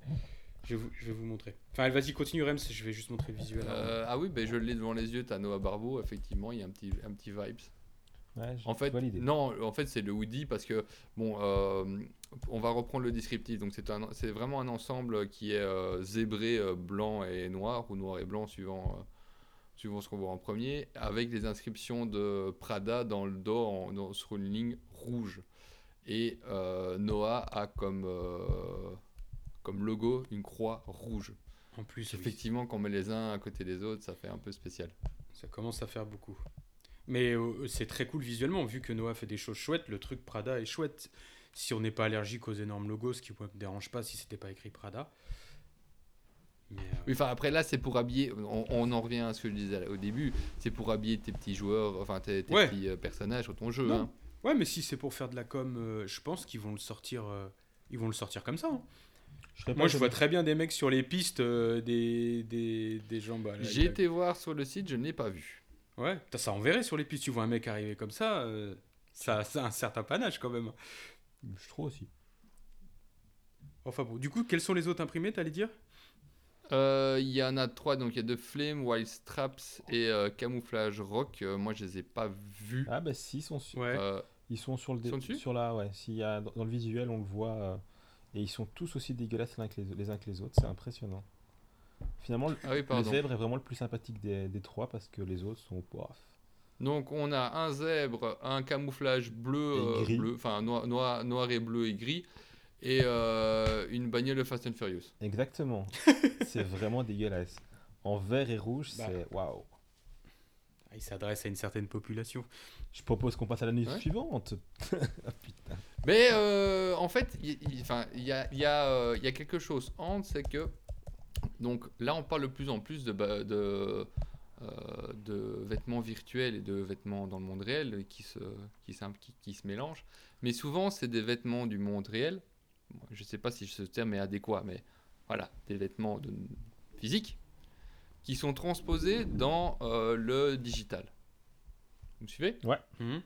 Je vais vous, je vais vous montrer. Enfin, vas-y, continue Rems, je vais juste montrer le visuel. Euh, ah oui, ben je l'ai devant les yeux, t'as Noah Barbeau, effectivement, il y a un petit, un petit vibes. Ouais, je En fait, non, en fait, c'est le hoodie parce que, bon, euh, on va reprendre le descriptif. Donc, c'est vraiment un ensemble qui est euh, zébré euh, blanc et noir, ou noir et blanc, suivant, euh, suivant ce qu'on voit en premier, avec des inscriptions de Prada dans le dos, en- dans- sur une ligne rouge. Et Noah a comme, comme logo une croix rouge. En plus, oui, Effectivement, quand on met les uns à côté des autres, ça fait un peu spécial. ça commence à faire beaucoup. Mais c'est très cool visuellement, vu que Noah fait des choses chouettes, le truc Prada est chouette. Si on n'est pas allergique aux énormes logos, ce qui ne me dérange pas si c'était pas écrit Prada. Mais, euh, Oui, enfin après là, c'est pour habiller. On, on en revient à ce que je disais au début. C'est pour habiller tes petits joueurs, enfin tes, tes Ouais. petits euh, personnages sur ton jeu. Hein. Ouais, mais si c'est pour faire de la com, euh, je pense qu'ils vont le sortir. euh, ils vont le sortir comme ça. hein. Je Moi, je vois très bien des mecs sur les pistes, euh, des, des, des gens. bah, J'ai été voir sur le site, je ne l'ai pas vu. Ouais, t'as ça enverrait sur les pistes. Tu vois un mec arriver comme ça, euh, ça, ça a un certain panache quand même. Je trouve aussi. Enfin bon, du coup, quels sont les autres imprimés, t'allais dire? Euh, Il y en a trois, donc il y a de Flame, Wild Straps et euh, Camouflage Rock. Euh, moi, je les ai pas vus. Ah bah si, ils sont sur, Ouais. Euh, ils sont sur le dé- sont sur la ouais. S'il y a dans dans le visuel, on le voit euh, et ils sont tous aussi dégueulasses les uns que les, les uns que les autres. C'est impressionnant. Finalement, le, ah oui, le pardon. zèbre est vraiment le plus sympathique des, des trois parce que les autres sont bof. Donc on a un zèbre, un camouflage bleu, Et euh, bleu, enfin noir, noir, noir et bleu et gris, et euh, une bagnole de Fast and Furious. Exactement. c'est vraiment dégueulasse. En vert et rouge, Bah. c'est waouh. Ah, Il s'adresse à une certaine population. Je propose qu'on passe à la news Ouais. suivante. Ah, putain. Mais euh, en fait, il il- enfin, il y a, il y, a, euh, il y a quelque chose entre, c'est que donc là, on parle de plus en plus de, de, de vêtements virtuels et de vêtements dans le monde réel qui se, qui, qui, qui se mélangent. Mais souvent, c'est des vêtements du monde réel. Bon, Je ne sais pas si ce terme est adéquat, mais voilà, des vêtements de, physiques qui sont transposés dans euh, le digital. Vous me suivez? Mhm.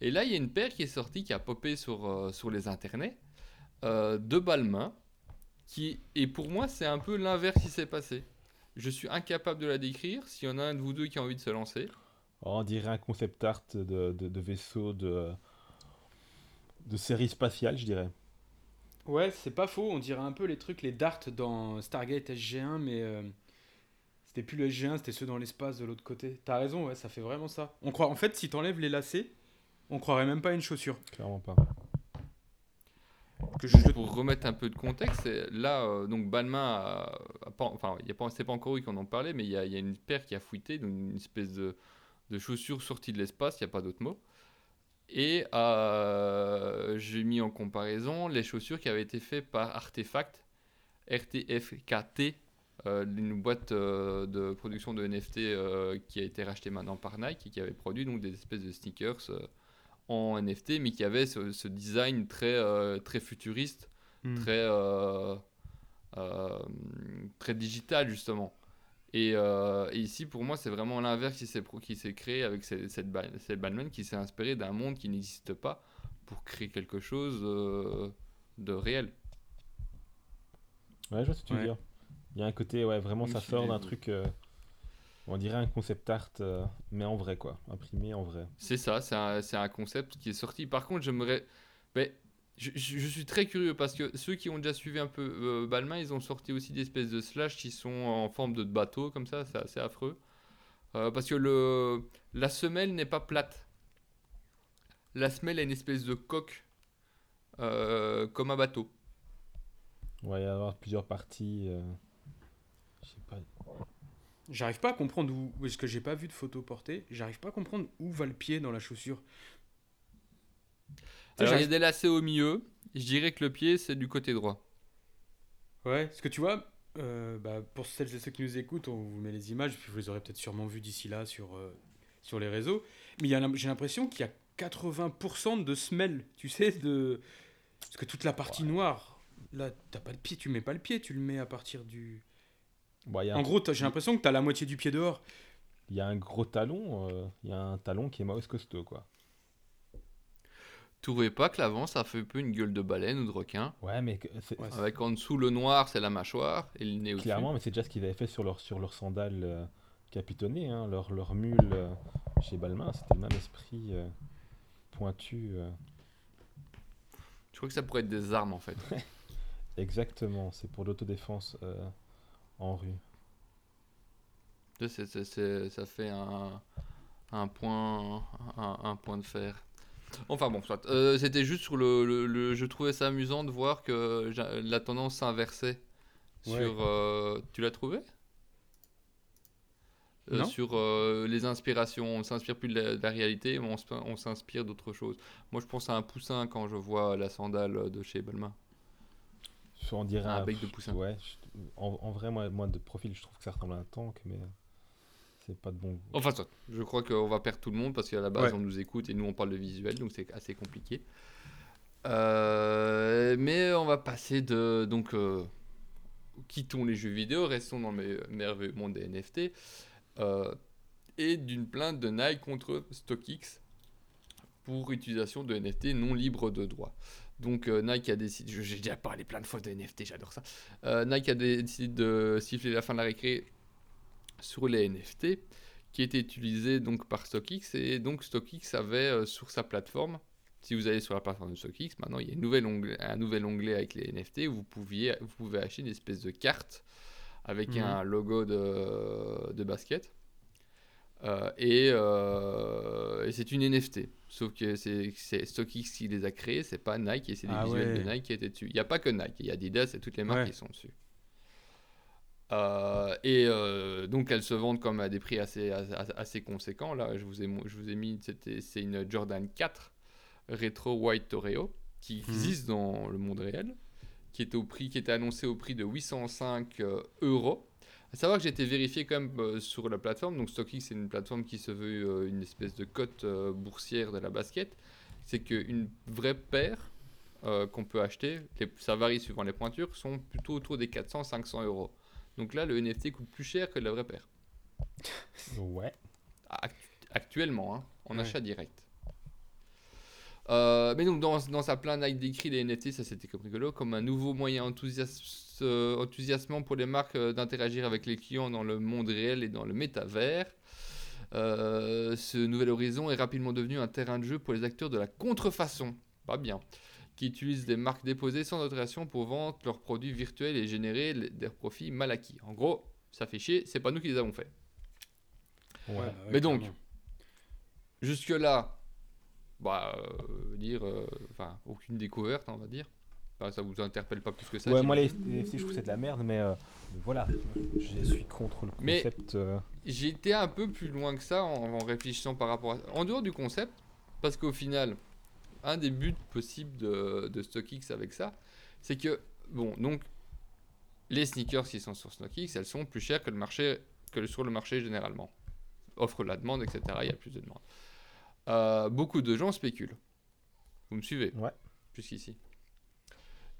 et là, il y a une paire qui est sortie, qui a popé sur, euh, sur les internets, euh, de Balmain, qui, et pour moi, c'est un peu l'inverse qui s'est passé. Je suis incapable de la décrire. S'il y en a un de vous deux qui a envie de se lancer. Oh, on dirait un concept art de, de, de vaisseau de, de série spatiale, je dirais. Ouais, c'est pas faux. On dirait un peu les trucs, les darts dans Stargate SG1, mais euh, c'était plus le SG1, c'était ceux dans l'espace de l'autre côté. T'as raison, ouais, ça fait vraiment ça. On croit, en fait, si t'enlèves les lacets, on croirait même pas à une chaussure. Clairement pas. Que je jette- Pour remettre un peu de contexte, là, euh, donc Balmain, a, a pas, enfin, il y a pas, c'est pas encore eux qui en ont parlé, mais il y a, il y a une paire qui a fuité, donc une espèce de, de chaussure sortie de l'espace, il n'y a pas d'autre mot. Et euh, j'ai mis en comparaison les chaussures qui avaient été faites par Artefact, RTFKT, euh, une boîte euh, de production de NFT euh, qui a été rachetée maintenant par Nike et qui avait produit donc des espèces de sneakers en NFT, mais qui avait ce, ce design très, euh, très futuriste Hmm. très, euh, euh, très digital justement. Et, euh, et ici, pour moi, c'est vraiment l'inverse qui s'est qui s'est créé avec cette, cette, cette Batman qui s'est inspiré d'un monde qui n'existe pas pour créer quelque chose euh, de réel. Ouais, je vois ce que tu veux Ouais. dire. Il y a un côté, ouais, vraiment, ça sort d'un truc. euh, on dirait un concept art, euh, mais en vrai, quoi. Imprimé en vrai. C'est ça, c'est un, concept qui est sorti. Par contre, j'aimerais. Mais je, je- je suis très curieux parce que ceux qui ont déjà suivi un peu euh, Balmain, ils ont sorti aussi des espèces de slash qui sont en forme de bateau, comme ça, c'est assez affreux. Euh, parce que le, la semelle n'est pas plate. La semelle a une espèce de coque comme un bateau. Ouais, il va y avoir plusieurs parties. euh, Je sais pas. J'arrive pas à comprendre où, est-ce que j'ai pas vu de photo portée. J'arrive pas à comprendre où va le pied dans la chaussure. Alors il y a des lacets au milieu. Je dirais que le pied, c'est du côté droit. Ouais, parce que tu vois, euh, bah, pour celles et ceux qui nous écoutent, on vous met les images, puis vous les aurez peut-être sûrement vues d'ici là sur, euh, sur les réseaux. Mais j'ai l'impression qu'il y a 80% de semelles, tu sais, de... Parce que toute la partie noire, là, t'as pas le pied, tu mets pas le pied, tu le mets à partir du... Bon, il y, a En un- gros, j'ai l'impression que t'as la moitié du pied dehors. il y a un gros talon. euh, Il y a un talon qui est mauvais costaud, quoi. trouvez pas que l'avant, ça fait un peu une gueule de baleine ou de requin Ouais, mais Ouais, Avec en dessous le noir, c'est la mâchoire, et le nez au-dessus. clairement, mais c'est déjà ce qu'ils avaient fait sur leurs sur leurs sandales euh, capitonnées, hein, leur, leur mule euh, chez Balmain, c'était le même esprit euh, pointu. euh. Je crois que ça pourrait être des armes, en fait. Exactement, c'est pour l'autodéfense c'est- ça fait un, un, point, un, un point de fer. Enfin bon, soit. Euh, c'était juste sur le, le- le- Je trouvais ça amusant de voir que la tendance s'inversait. Ouais. Sur. euh, tu l'as trouvé? Euh. Sur euh, les inspirations. On ne s'inspire plus de la, de la réalité, mais on, s'inspire d'autre chose. Moi, je pense à un poussin quand je vois la sandale de chez Balmain. On dirait Un bec de poussin. Ouais, je- en, en vrai, moi, moi, de profil, je trouve que ça ressemble à un tank, mais euh, c'est pas de bon goût. Enfin. Je crois qu'on va perdre tout le monde parce qu'à la base, Ouais. on nous écoute et nous, on parle de visuel, donc c'est assez compliqué. Euh, mais on va passer de. Donc, euh, quittons les jeux vidéo, restons dans le mer- merveilleux monde des NFT. euh, et d'une plainte de Nike contre StockX pour utilisation de NFT non libre de droit. Donc euh, Nike a décidé, je- j'ai déjà parlé plein de fois de NFT, j'adore ça. Euh, Nike a décidé de siffler la fin de la récré sur les NFT qui était utilisé donc par StockX et donc StockX avait euh, sur sa plateforme si vous allez sur la plateforme de StockX maintenant il y a une nouvelle onglet- un nouvel onglet avec les NFT où vous pouviez vous pouvez acheter une espèce de carte avec Mhm. un logo de, de basket Euh, et, euh, et c'est une NFT sauf que c'est StockX qui les a créés c'est pas Nike et c'est des Ah visuels de. Nike qui étaient dessus il n'y a pas que Nike il y a Adidas et toutes les marques Ouais. qui sont dessus euh, et donc elles se vendent comme à des prix assez, assez, conséquents. Là, je vous ai, je vous ai mis, c'est une Jordan 4 Retro White Toreo qui Mhm. existe dans le monde réel, qui était au prix, qui était annoncé au prix de 805 euh, euros. À savoir que j'ai été vérifié quand même euh, sur la plateforme. Donc StockX, c'est une plateforme qui se veut euh, une espèce de cote euh, boursière de la basket. C'est qu'une vraie paire euh, qu'on peut acheter, les- ça varie suivant les pointures, sont plutôt autour des 400-500 euros. Donc là, le NFT coûte plus cher que la vraie paire. Ouais. Act- Actuellement, hein, en Ouais. achat direct. Euh, mais donc dans, dans sa plainte, Nike décrit les NFT, ça c'était comme rigolo, comme un nouveau moyen enthousias- euh, enthousiasmant pour les marques euh, d'interagir avec les clients dans le monde réel et dans le métavers. Euh, ce nouvel horizon est rapidement devenu un terrain de jeu pour les acteurs de la contrefaçon, pas bien, qui utilisent des marques déposées sans autorisation pour vendre leurs produits virtuels et générer des profits mal acquis. En gros, ça fait chier, c'est pas nous qui les avons fait. Ouais. Ouais, Mais donc. Jusque-là, bah, euh, dire, euh, enfin, aucune découverte, on va dire. Enfin, ça vous interpelle pas plus que ça. ouais, moi, les, NFT, je trouve c'est de la merde, mais euh, voilà. Je suis contre le Mais- concept. euh, J'ai été un peu plus loin que ça en, en réfléchissant par rapport à En dehors du concept, parce qu'au final, un des buts possibles de, de StockX avec ça, c'est que, bon, donc, les sneakers qui sont sur StockX, elles sont plus chères que, le marché, que sur le marché généralement. Offre la demande, etc. Il y a plus de demande. Euh, beaucoup de gens spéculent. Vous me suivez? Ouais. Jusqu'ici.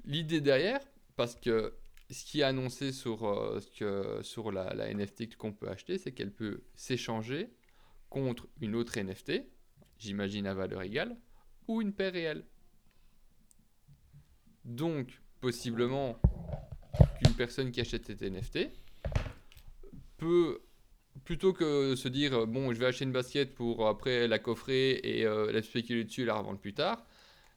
L'idée derrière, parce que ce qui est annoncé sur, euh, sur la, NFT qu'on peut acheter, c'est qu'elle peut s'échanger contre une autre NFT, j'imagine à valeur égale, ou une paire réelle. Donc, possiblement, qu'une personne qui achète cette NFT peut, plutôt que se dire, bon, je vais acheter une basket pour après la coffrer et euh, la spéculer dessus et la revendre plus tard,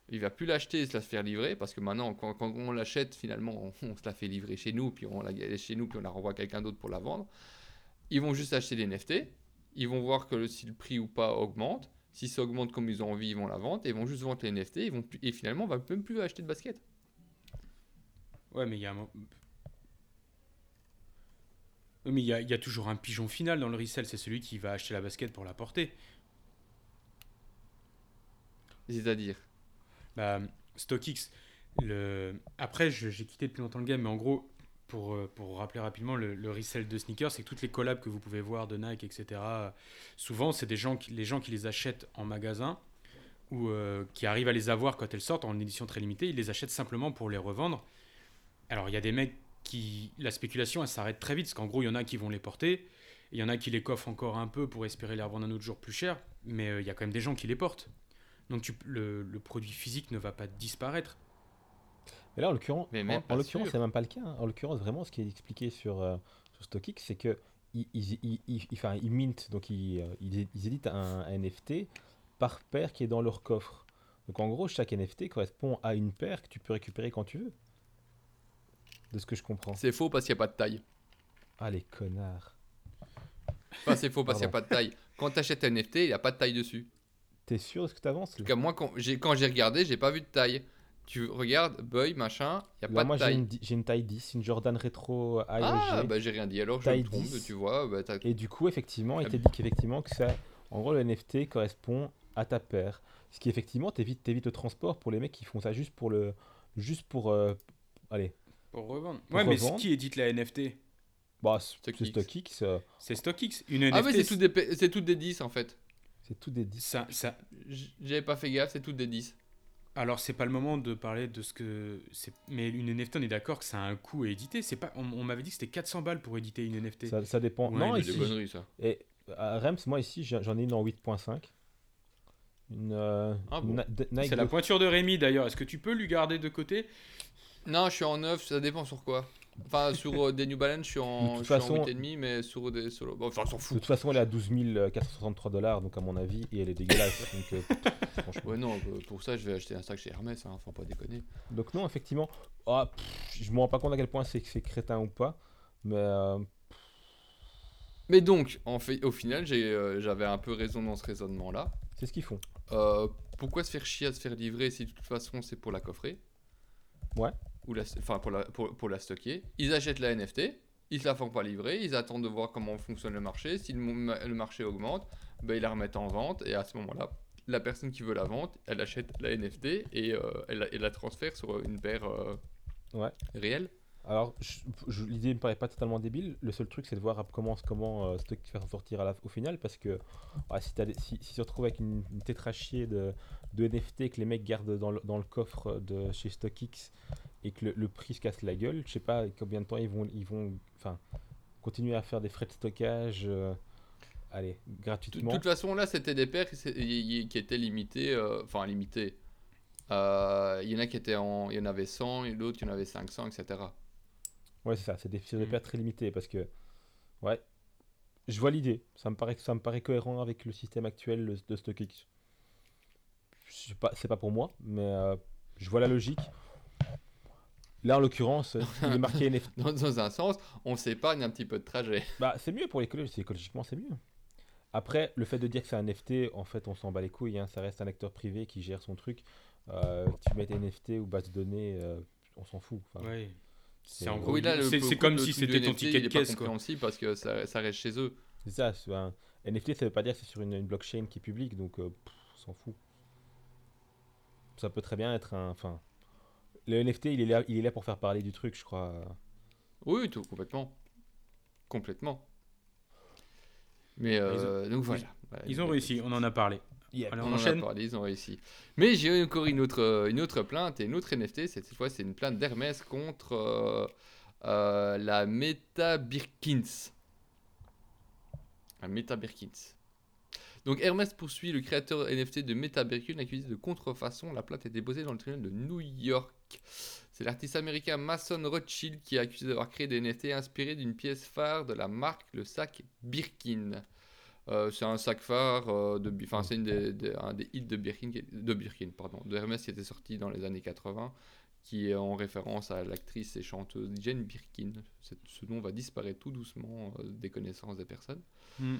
il va plus l'acheter et se la faire livrer parce que maintenant, quand, quand on l'achète, finalement, on, on se la fait livrer chez nous, puis on la chez nous, puis on la renvoie à quelqu'un d'autre pour la vendre. Ils vont juste acheter les NFT, ils vont voir que le- si le prix ou pas augmente. Si ça augmente comme ils ont envie, ils vont la vendre et ils vont juste vendre les NFT. Ils vont plus- et finalement, on va même plus acheter de basket. Ouais, mais il y a un Oui, mais il y, a- il y a toujours un pigeon final dans le resell, c'est celui qui va acheter la basket pour la porter. C'est-à-dire? Bah, StockX, après, j'ai quitté depuis longtemps le game, mais en gros, pour, euh, pour rappeler rapidement, le, le resell de sneakers, c'est que toutes les collabs que vous pouvez voir de Nike, etc., souvent, c'est des gens qui, les gens qui les achètent en magasin ou euh, qui arrivent à les avoir quand elles sortent en édition très limitée, ils les achètent simplement pour les revendre. Alors, il y a des mecs qui. La spéculation, elle s'arrête très vite, parce qu'en gros, il y en a qui vont les porter, il y en a qui les coffrent encore un peu pour espérer les revendre un autre jour plus cher, mais euh, il y a quand même des gens qui les portent. Donc tu, le, le produit physique ne va pas disparaître. Mais là, en l'occurrence, Mais en, même en pas l'occurrence, c'est même pas le cas. hein. En l'occurrence, vraiment, ce qui est expliqué sur, euh, sur StockX, c'est que ils, ils, ils, ils- enfin, ils mint, donc ils, euh, ils, ils éditent un, un NFT par paire qui est dans leur coffre. Donc en gros, chaque NFT correspond à une paire que tu peux récupérer quand tu veux. De ce que je comprends. C'est faux parce qu'il n'y a pas de taille. Ah les connards. Enfin, c'est faux parce qu'il n'y a pas de taille. Quand tu achètes un NFT, il n'y a pas de taille dessus. T'es sûr de ce que t'avances En tout cas, moi, quand j'ai quand j'ai regardé, j'ai pas vu de taille. Tu regardes, boy, machin, il n'y a Là, pas moi de taille. di- j'ai une taille 10, une Jordan Rétro AEG. Ah, bah j'ai rien dit. Alors je me trompe, 10. tu vois. Bah, Et du coup, effectivement, il Ah te dit qu'effectivement, que ça, en gros, le NFT correspond à ta paire. Ce qui, effectivement, t'évite, t'évite le transport pour les mecs qui font ça juste pour le. Juste pour. euh, allez. Pour revendre. Pour ouais, mais revendre. qui édite la NFT Bah, c'est StockX. StockX, euh, C'est StockX. Une Ah, NFT. mais c'est tout des, pa- c'est toutes des 10 en fait. C'est tout des 10. ça, ça... J'avais pas fait gaffe, c'est toutes des 10. Alors, c'est pas le moment de parler de ce que. c'est- Mais une NFT, on est d'accord que ça a un coût à éditer. C'est pas... On, on m'avait dit que c'était 400 balles pour éditer une NFT. Ça, ça dépend. Ouais, non, ici. des conneries ça. Et à Rems, moi, ici, j'en ai une en 8.5. Une. euh, Ah bon. une Na- de- Nike C'est la pointure de Rémi d'ailleurs. Est-ce que tu peux lui garder de côté? Non, je suis en 9, ça dépend sur quoi. Enfin, sur euh, des New Balance, je suis en, De toute je suis en façon- 8,5, mais sur des solo. Bon, enfin, on s'en De fout. toute façon, elle est à 12 463 dollars, donc à mon avis, et elle est dégueulasse. donc, euh, franchement. Ouais, non, euh, pour ça, je vais acheter un sac chez Hermès, hein, faut pas déconner. Donc non, effectivement, ah, pff, je me rends pas compte à quel point c'est c'est crétin ou pas, mais euh, Mais donc, en fait, au final, j'avais un peu raison dans ce raisonnement-là. c'est ce qu'ils font. Pourquoi se faire chier à se faire livrer si de toute façon c'est pour la coffrer? Ouais. Ou la, enfin pour la, pour, pour la stocker. Ils achètent la NFT, ils se la font pas livrer, ils attendent de voir comment fonctionne le marché. Si le, marché augmente, ben, ils la remettent en vente et à ce moment-là, la personne qui veut la vente, elle achète la NFT et euh, elle, la- elle la transfère sur une paire euh, Ouais. réelle. Alors, l'idée me paraît pas totalement débile. Le seul truc, c'est de voir comment, comment euh, Stock faire sortir à la- au final, parce que ah, si, des- si, si tu te retrouves avec une, une tétrachier de, de NFT que les mecs gardent dans le, dans le coffre de chez StockX et que le, le prix se casse la gueule, je sais pas combien de temps ils vont, ils vont, enfin, continuer à faire des frais de stockage, euh, allez, De de gratuitement. toute façon, là, c'était des paires qui, étaient limitées, euh, enfin limitées. Euh, Il y en a qui étaient en, il y en avait 100 et l'autre il y en avait 500, etc. Ouais, c'est ça, c'est des, des Mm. paires très limitées parce que, ouais, je vois l'idée. Ça me paraît, ça me paraît cohérent avec le système actuel de StockX. Je pas, c'est pas pour moi, mais euh, je vois la logique. Là, en l'occurrence, il est marqué NFT. Dans, dans un sens, on s'épargne un petit peu de trajet. Bah, c'est mieux pour l'écologie, c'est écologiquement, c'est mieux. Après, le fait de dire que c'est un NFT, en fait, on s'en bat les couilles. hein, ça reste un acteur privé qui gère son truc. Euh, tu mets NFT ou base de données, euh, on s'en fout. Enfin, Ouais. C'est C'est- en gros. Oui, là, le- c'est c'est comme si c'était ton NFT, ticket de caisse quoi. compréhensible parce que ça, ça reste chez eux. C'est ça, c'est un NFT, ça veut pas dire que c'est sur une, une blockchain qui est publique, donc euh, pff, on s'en fout. Ça peut très bien être un. Enfin, le NFT, il est là, il est là pour faire parler du truc, je crois. Oui, tout complètement, complètement. Mais euh, donc voilà. Ils ont donc, réussi, on en a parlé. Allez, On on, en a enchaîne. parlé, ils ont réussi. Mais j'ai encore une autre, euh, une autre plainte et une autre NFT. Cette fois, c'est une plainte d'Hermès contre euh, euh, la Meta Birkins. La Meta Birkins. Donc Hermès poursuit le créateur NFT de Meta Birkin accusé de contrefaçon. La plainte est déposée dans le tribunal de New York. C'est l'artiste américain Mason Rothschild qui est accusé d'avoir créé des NFT inspirés d'une pièce phare de la marque, le sac Birkin. Euh, c'est un sac phare euh, de, enfin c'est un des hits de Birkin, de Birkin, pardon, de Hermès qui était sorti dans les années 80, qui est en référence à l'actrice et chanteuse Jane Birkin. Ce nom va disparaître tout doucement euh, des connaissances des personnes. Hmm.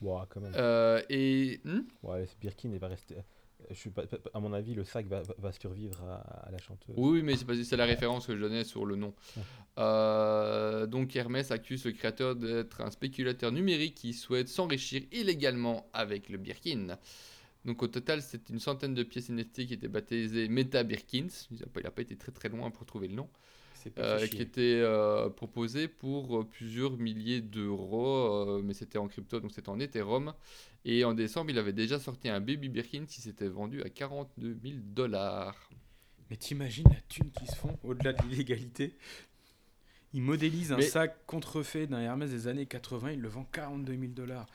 Ouah, quand même. Euh, et hmm Ouais, Birkin, il va rester. euh, Je suis pas, pas- à mon avis, le sac va, va- survivre à, à la chanteuse. Oui, mais c'est pas- la référence que je donnais sur le nom. Euh, donc Hermès accuse le créateur d'être un spéculateur numérique qui souhaite s'enrichir illégalement avec le Birkin. Donc au total, c'est une centaine de pièces NFT qui étaient baptisées Meta Birkins. Il n'a pas, pas été très très loin pour trouver le nom. Euh, qui était euh, proposé pour euh, plusieurs milliers d'euros, euh, mais c'était en crypto, donc c'était en Ethereum. Et en décembre, il avait déjà sorti un Baby Birkin qui s'était vendu à 42 000 dollars. Mais t'imagines la thune qu'ils se font au-delà de l'illégalité? Ils modélisent un Mais- sac contrefait d'un Hermès des années 80, ils le vendent 42 000 dollars.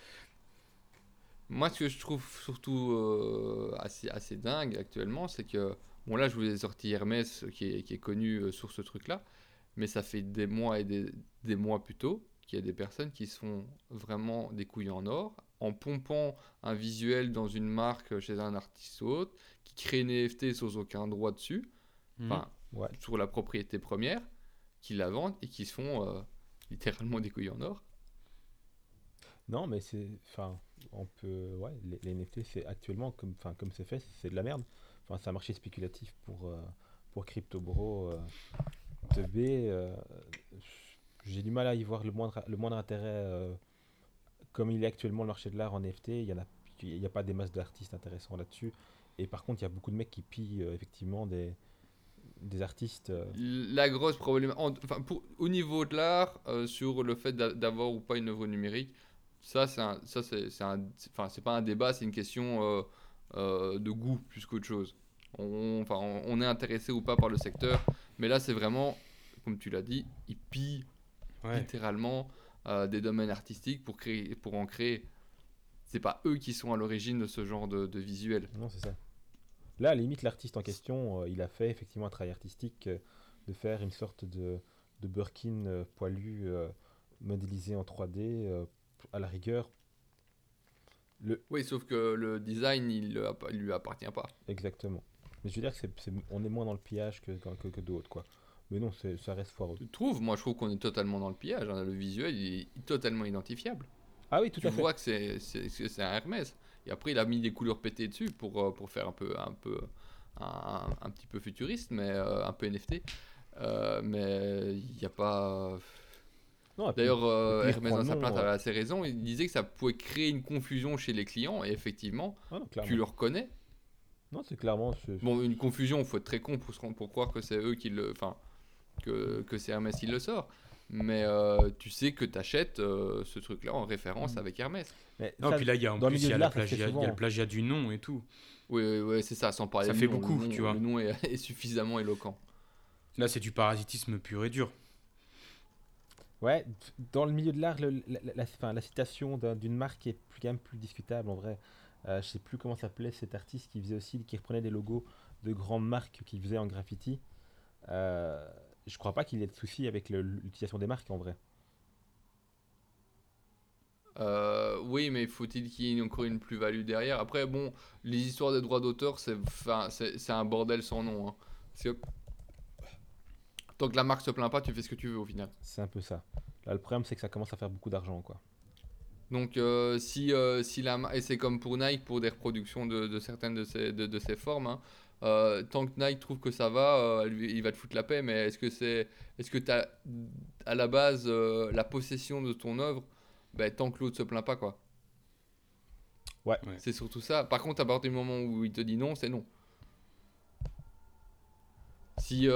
Moi, ce que je trouve surtout euh, assez, assez dingue actuellement, c'est que, bon là, je vous ai sorti Hermès, qui est, qui est connu euh, sur ce truc-là, mais ça fait des mois et des, des mois plus tôt qu'il y a des personnes qui se font vraiment des couilles en or, en pompant un visuel dans une marque chez un artiste ou autre, qui crée une NFT sans aucun droit dessus, Mhm. enfin, Ouais. sur la propriété première, qui la vendent et qui se font euh, littéralement des couilles en or. Non, mais c'est. Enfin, on peut. Ouais, les, les NFT, c'est actuellement, comme enfin, comme c'est fait, c'est de la merde. C'est un marché spéculatif pour, euh, pour CryptoBro. Euh, teubé, euh, J'ai du mal à y voir le moindre, le moindre intérêt. comme il est actuellement le marché de l'art en NFT, il y en a, n'y a pas des masses d'artistes intéressants là-dessus. Et par contre, il y a beaucoup de mecs qui pillent effectivement des, des artistes. La grosse en- enfin, pour, au niveau de l'art, sur le fait d'a- d'avoir ou pas une œuvre numérique, ça, c'est ça, c'est enfin, c'est pas un débat, c'est une question de goût plus qu'autre chose. On, enfin, on, on est intéressé ou pas par le secteur, mais là, c'est vraiment, comme tu l'as dit, ils pillent Ouais. littéralement euh, des domaines artistiques pour, créer, pour en créer. C'est pas eux qui sont à l'origine de ce genre de, de visuel. Non, c'est ça. Là, à la limite, l'artiste en question, euh, il a fait effectivement un travail artistique euh, de faire une sorte de, de Birkin poilu modélisé en 3D euh, à la rigueur. Le, Oui, sauf que le design, il, il lui appartient pas. exactement. Mais je veux dire que c'est, on est moins dans le pillage que, que, que d'autres, quoi. Mais non, ça reste foireux. Tu trouves Moi, je trouve qu'on est totalement dans le pillage. hein. Le visuel, il est totalement identifiable. Ah oui, tout tu à fait. vois que c'est c'est c'est- c'est un Hermès. Et après, il a mis des couleurs pétées dessus pour, euh, pour faire un peu un peu un, un petit peu futuriste, mais euh, un peu NFT. Euh, mais il n'y a pas. D'ailleurs, euh, Hermès dans sa plainte euh. avait assez raison. Il disait que ça pouvait créer une confusion chez les clients. Et effectivement, Ah non, tu le reconnais. Non, c'est clairement. Bon, une confusion, il faut être très con pour, se rendre- pour croire que c'est eux qui le. Enfin, que, que c'est Hermès qui le sort. Mais euh, tu sais que tu achètes ce truc-là en référence Mm. avec Hermès. mais Non, ça- puis là, il y a en plus, il y a, la plagiat, y a le plagiat du nom et tout. Oui, oui, oui, c'est ça, sans parler Ça fait nom, beaucoup, le nom, tu vois. Le nom est, est suffisamment éloquent. Là, c'est du parasitisme pur et dur. Ouais, dans le milieu de l'art, la, la- la- enfin, la citation d'un- d'une marque est plus, quand même plus discutable en vrai. Euh, je sais plus comment s'appelait cet artiste qui faisait aussi, qui reprenait des logos de grandes marques qu'il faisait en graffiti. Euh, je crois pas qu'il ait de soucis avec l'utilisation des marques en vrai. Euh, oui, mais faut-il qu'il y ait encore une plus-value derrière? Après, bon, les histoires des droits d'auteur, c'est un bordel sans nom. hein. Parce que tant que la marque se plaint pas, tu fais ce que tu veux au final. C'est un peu ça. Là, le problème, c'est que ça commence à faire beaucoup d'argent, quoi. Donc, euh, si, euh, si la et c'est comme pour Nike pour des reproductions de, de certaines de ces, de, de ces formes. hein. Euh, tant que Nike trouve que ça va, euh, il va te foutre la paix. Mais est-ce que c'est, est-ce que t'as à la base euh, la possession de ton œuvre ben, tant que l'autre se plaint pas quoi. Ouais. Ouais. C'est surtout ça. Par contre, à partir du moment où il te dit non, c'est non. Si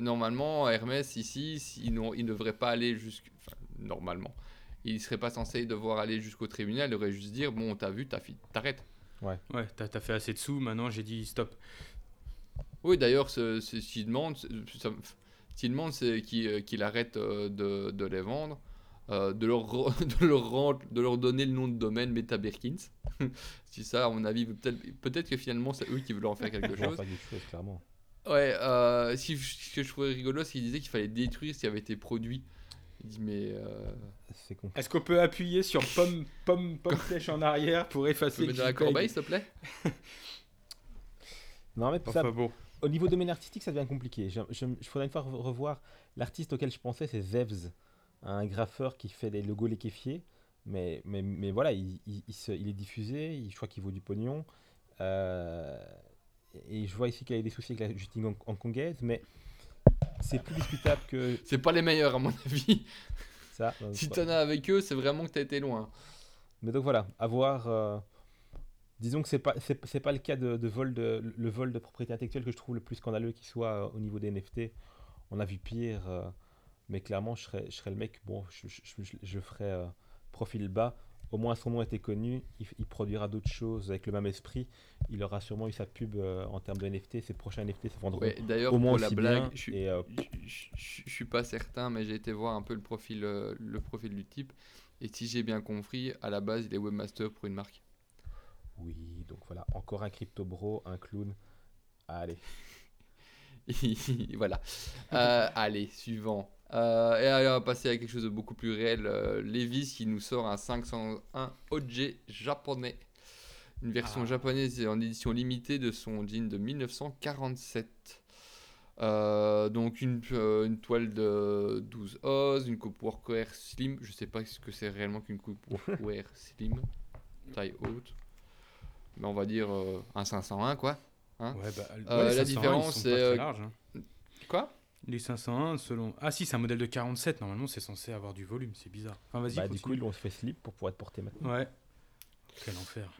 normalement Hermès ici, si, il ne devrait pas aller jusqu'à enfin, normalement, il serait pas censé devoir aller jusqu'au tribunal. Il devrait juste dire bon, t'as vu, t'as t'arrêtes. Ouais, t'as as fait assez de sous, maintenant j'ai dit stop. Oui, d'ailleurs, ce- ce- s'il demande, c'est- ça- s'il demande, c'est qu'il euh, qu'il arrête euh, de, de les vendre, euh, de, leur, re- de, leur rendre- de leur donner le nom de domaine Meta Birkins. si ça, à mon avis, peut-être peut-être que finalement, c'est eux qui veulent en faire quelque chose. pas quelque chose, clairement. Ouais, euh, si, ce que je trouvais rigolo, c'est qu'il disait qu'il fallait détruire ce qui avait été produit. Il dit, mais. Euh, C'est compliqué. Est-ce qu'on peut appuyer sur pomme, pomme, pomme flèche en arrière pour effacer mettre dans la corbeille, s'il te plaît Non, mais ça, Enfin bon. au niveau domaine artistique, ça devient compliqué. Je, je, je faudrait une fois re- revoir l'artiste auquel je pensais, c'est Zevs, un graffeur qui fait des logos liquéfiés. Mais, mais, mais voilà, il, il, il se- il est diffusé, il, je crois qu'il vaut du pognon. Euh, et je vois ici qu'il y a des soucis avec la justice hong- hongkongaise, mais c'est plus discutable que C'est pas les meilleurs, à mon avis. ça. Donc, si t'en as avec eux, c'est vraiment que t'as été loin. Mais donc voilà, avoir. euh, disons que c'est pas c'est pas le cas de, de vol de le vol de propriété intellectuelle que je trouve le plus scandaleux qui soit euh, au niveau des NFT. On a vu pire, euh, mais clairement je serais je serais le mec. Bon, je, je, je, je ferais euh, profil bas. Au moins son nom était connu. Il, il produira d'autres choses avec le même esprit. Il aura sûrement eu sa pub euh, en termes de NFT. Ses prochains NFT se vendront Ouais, d'ailleurs, au moins pour la aussi blague, bien. je Et, euh, je, je- je- je suis pas certain, mais j'ai été voir un peu le profil, euh, le profil du type. Et si j'ai bien compris, à la base, il est webmaster pour une marque. Oui, donc voilà, encore un crypto bro, un clown. Allez. voilà. Allez, suivant. Euh, et allez, on va passer à quelque chose de beaucoup plus réel. Euh, Levi's qui nous sort un 501 OG japonais. Une version Ah. japonaise en édition limitée de son jean de 1947. Euh, donc une, euh, une toile de 12 os, une coupe workwear slim. Je sais pas ce que c'est réellement qu'une coupe workwear slim, taille haute. Mais on va dire un 501 quoi. Hein Ouais, bah, les la 501, ils différence, c'est, hein. Quoi? Les 501, selon. Ah, si, c'est un modèle de 47. Normalement, c'est censé avoir du volume. C'est bizarre. Enfin, vas-y. Bah, du coup, ils l'ont fait slip pour pouvoir être porté maintenant. Ouais. Quel enfer.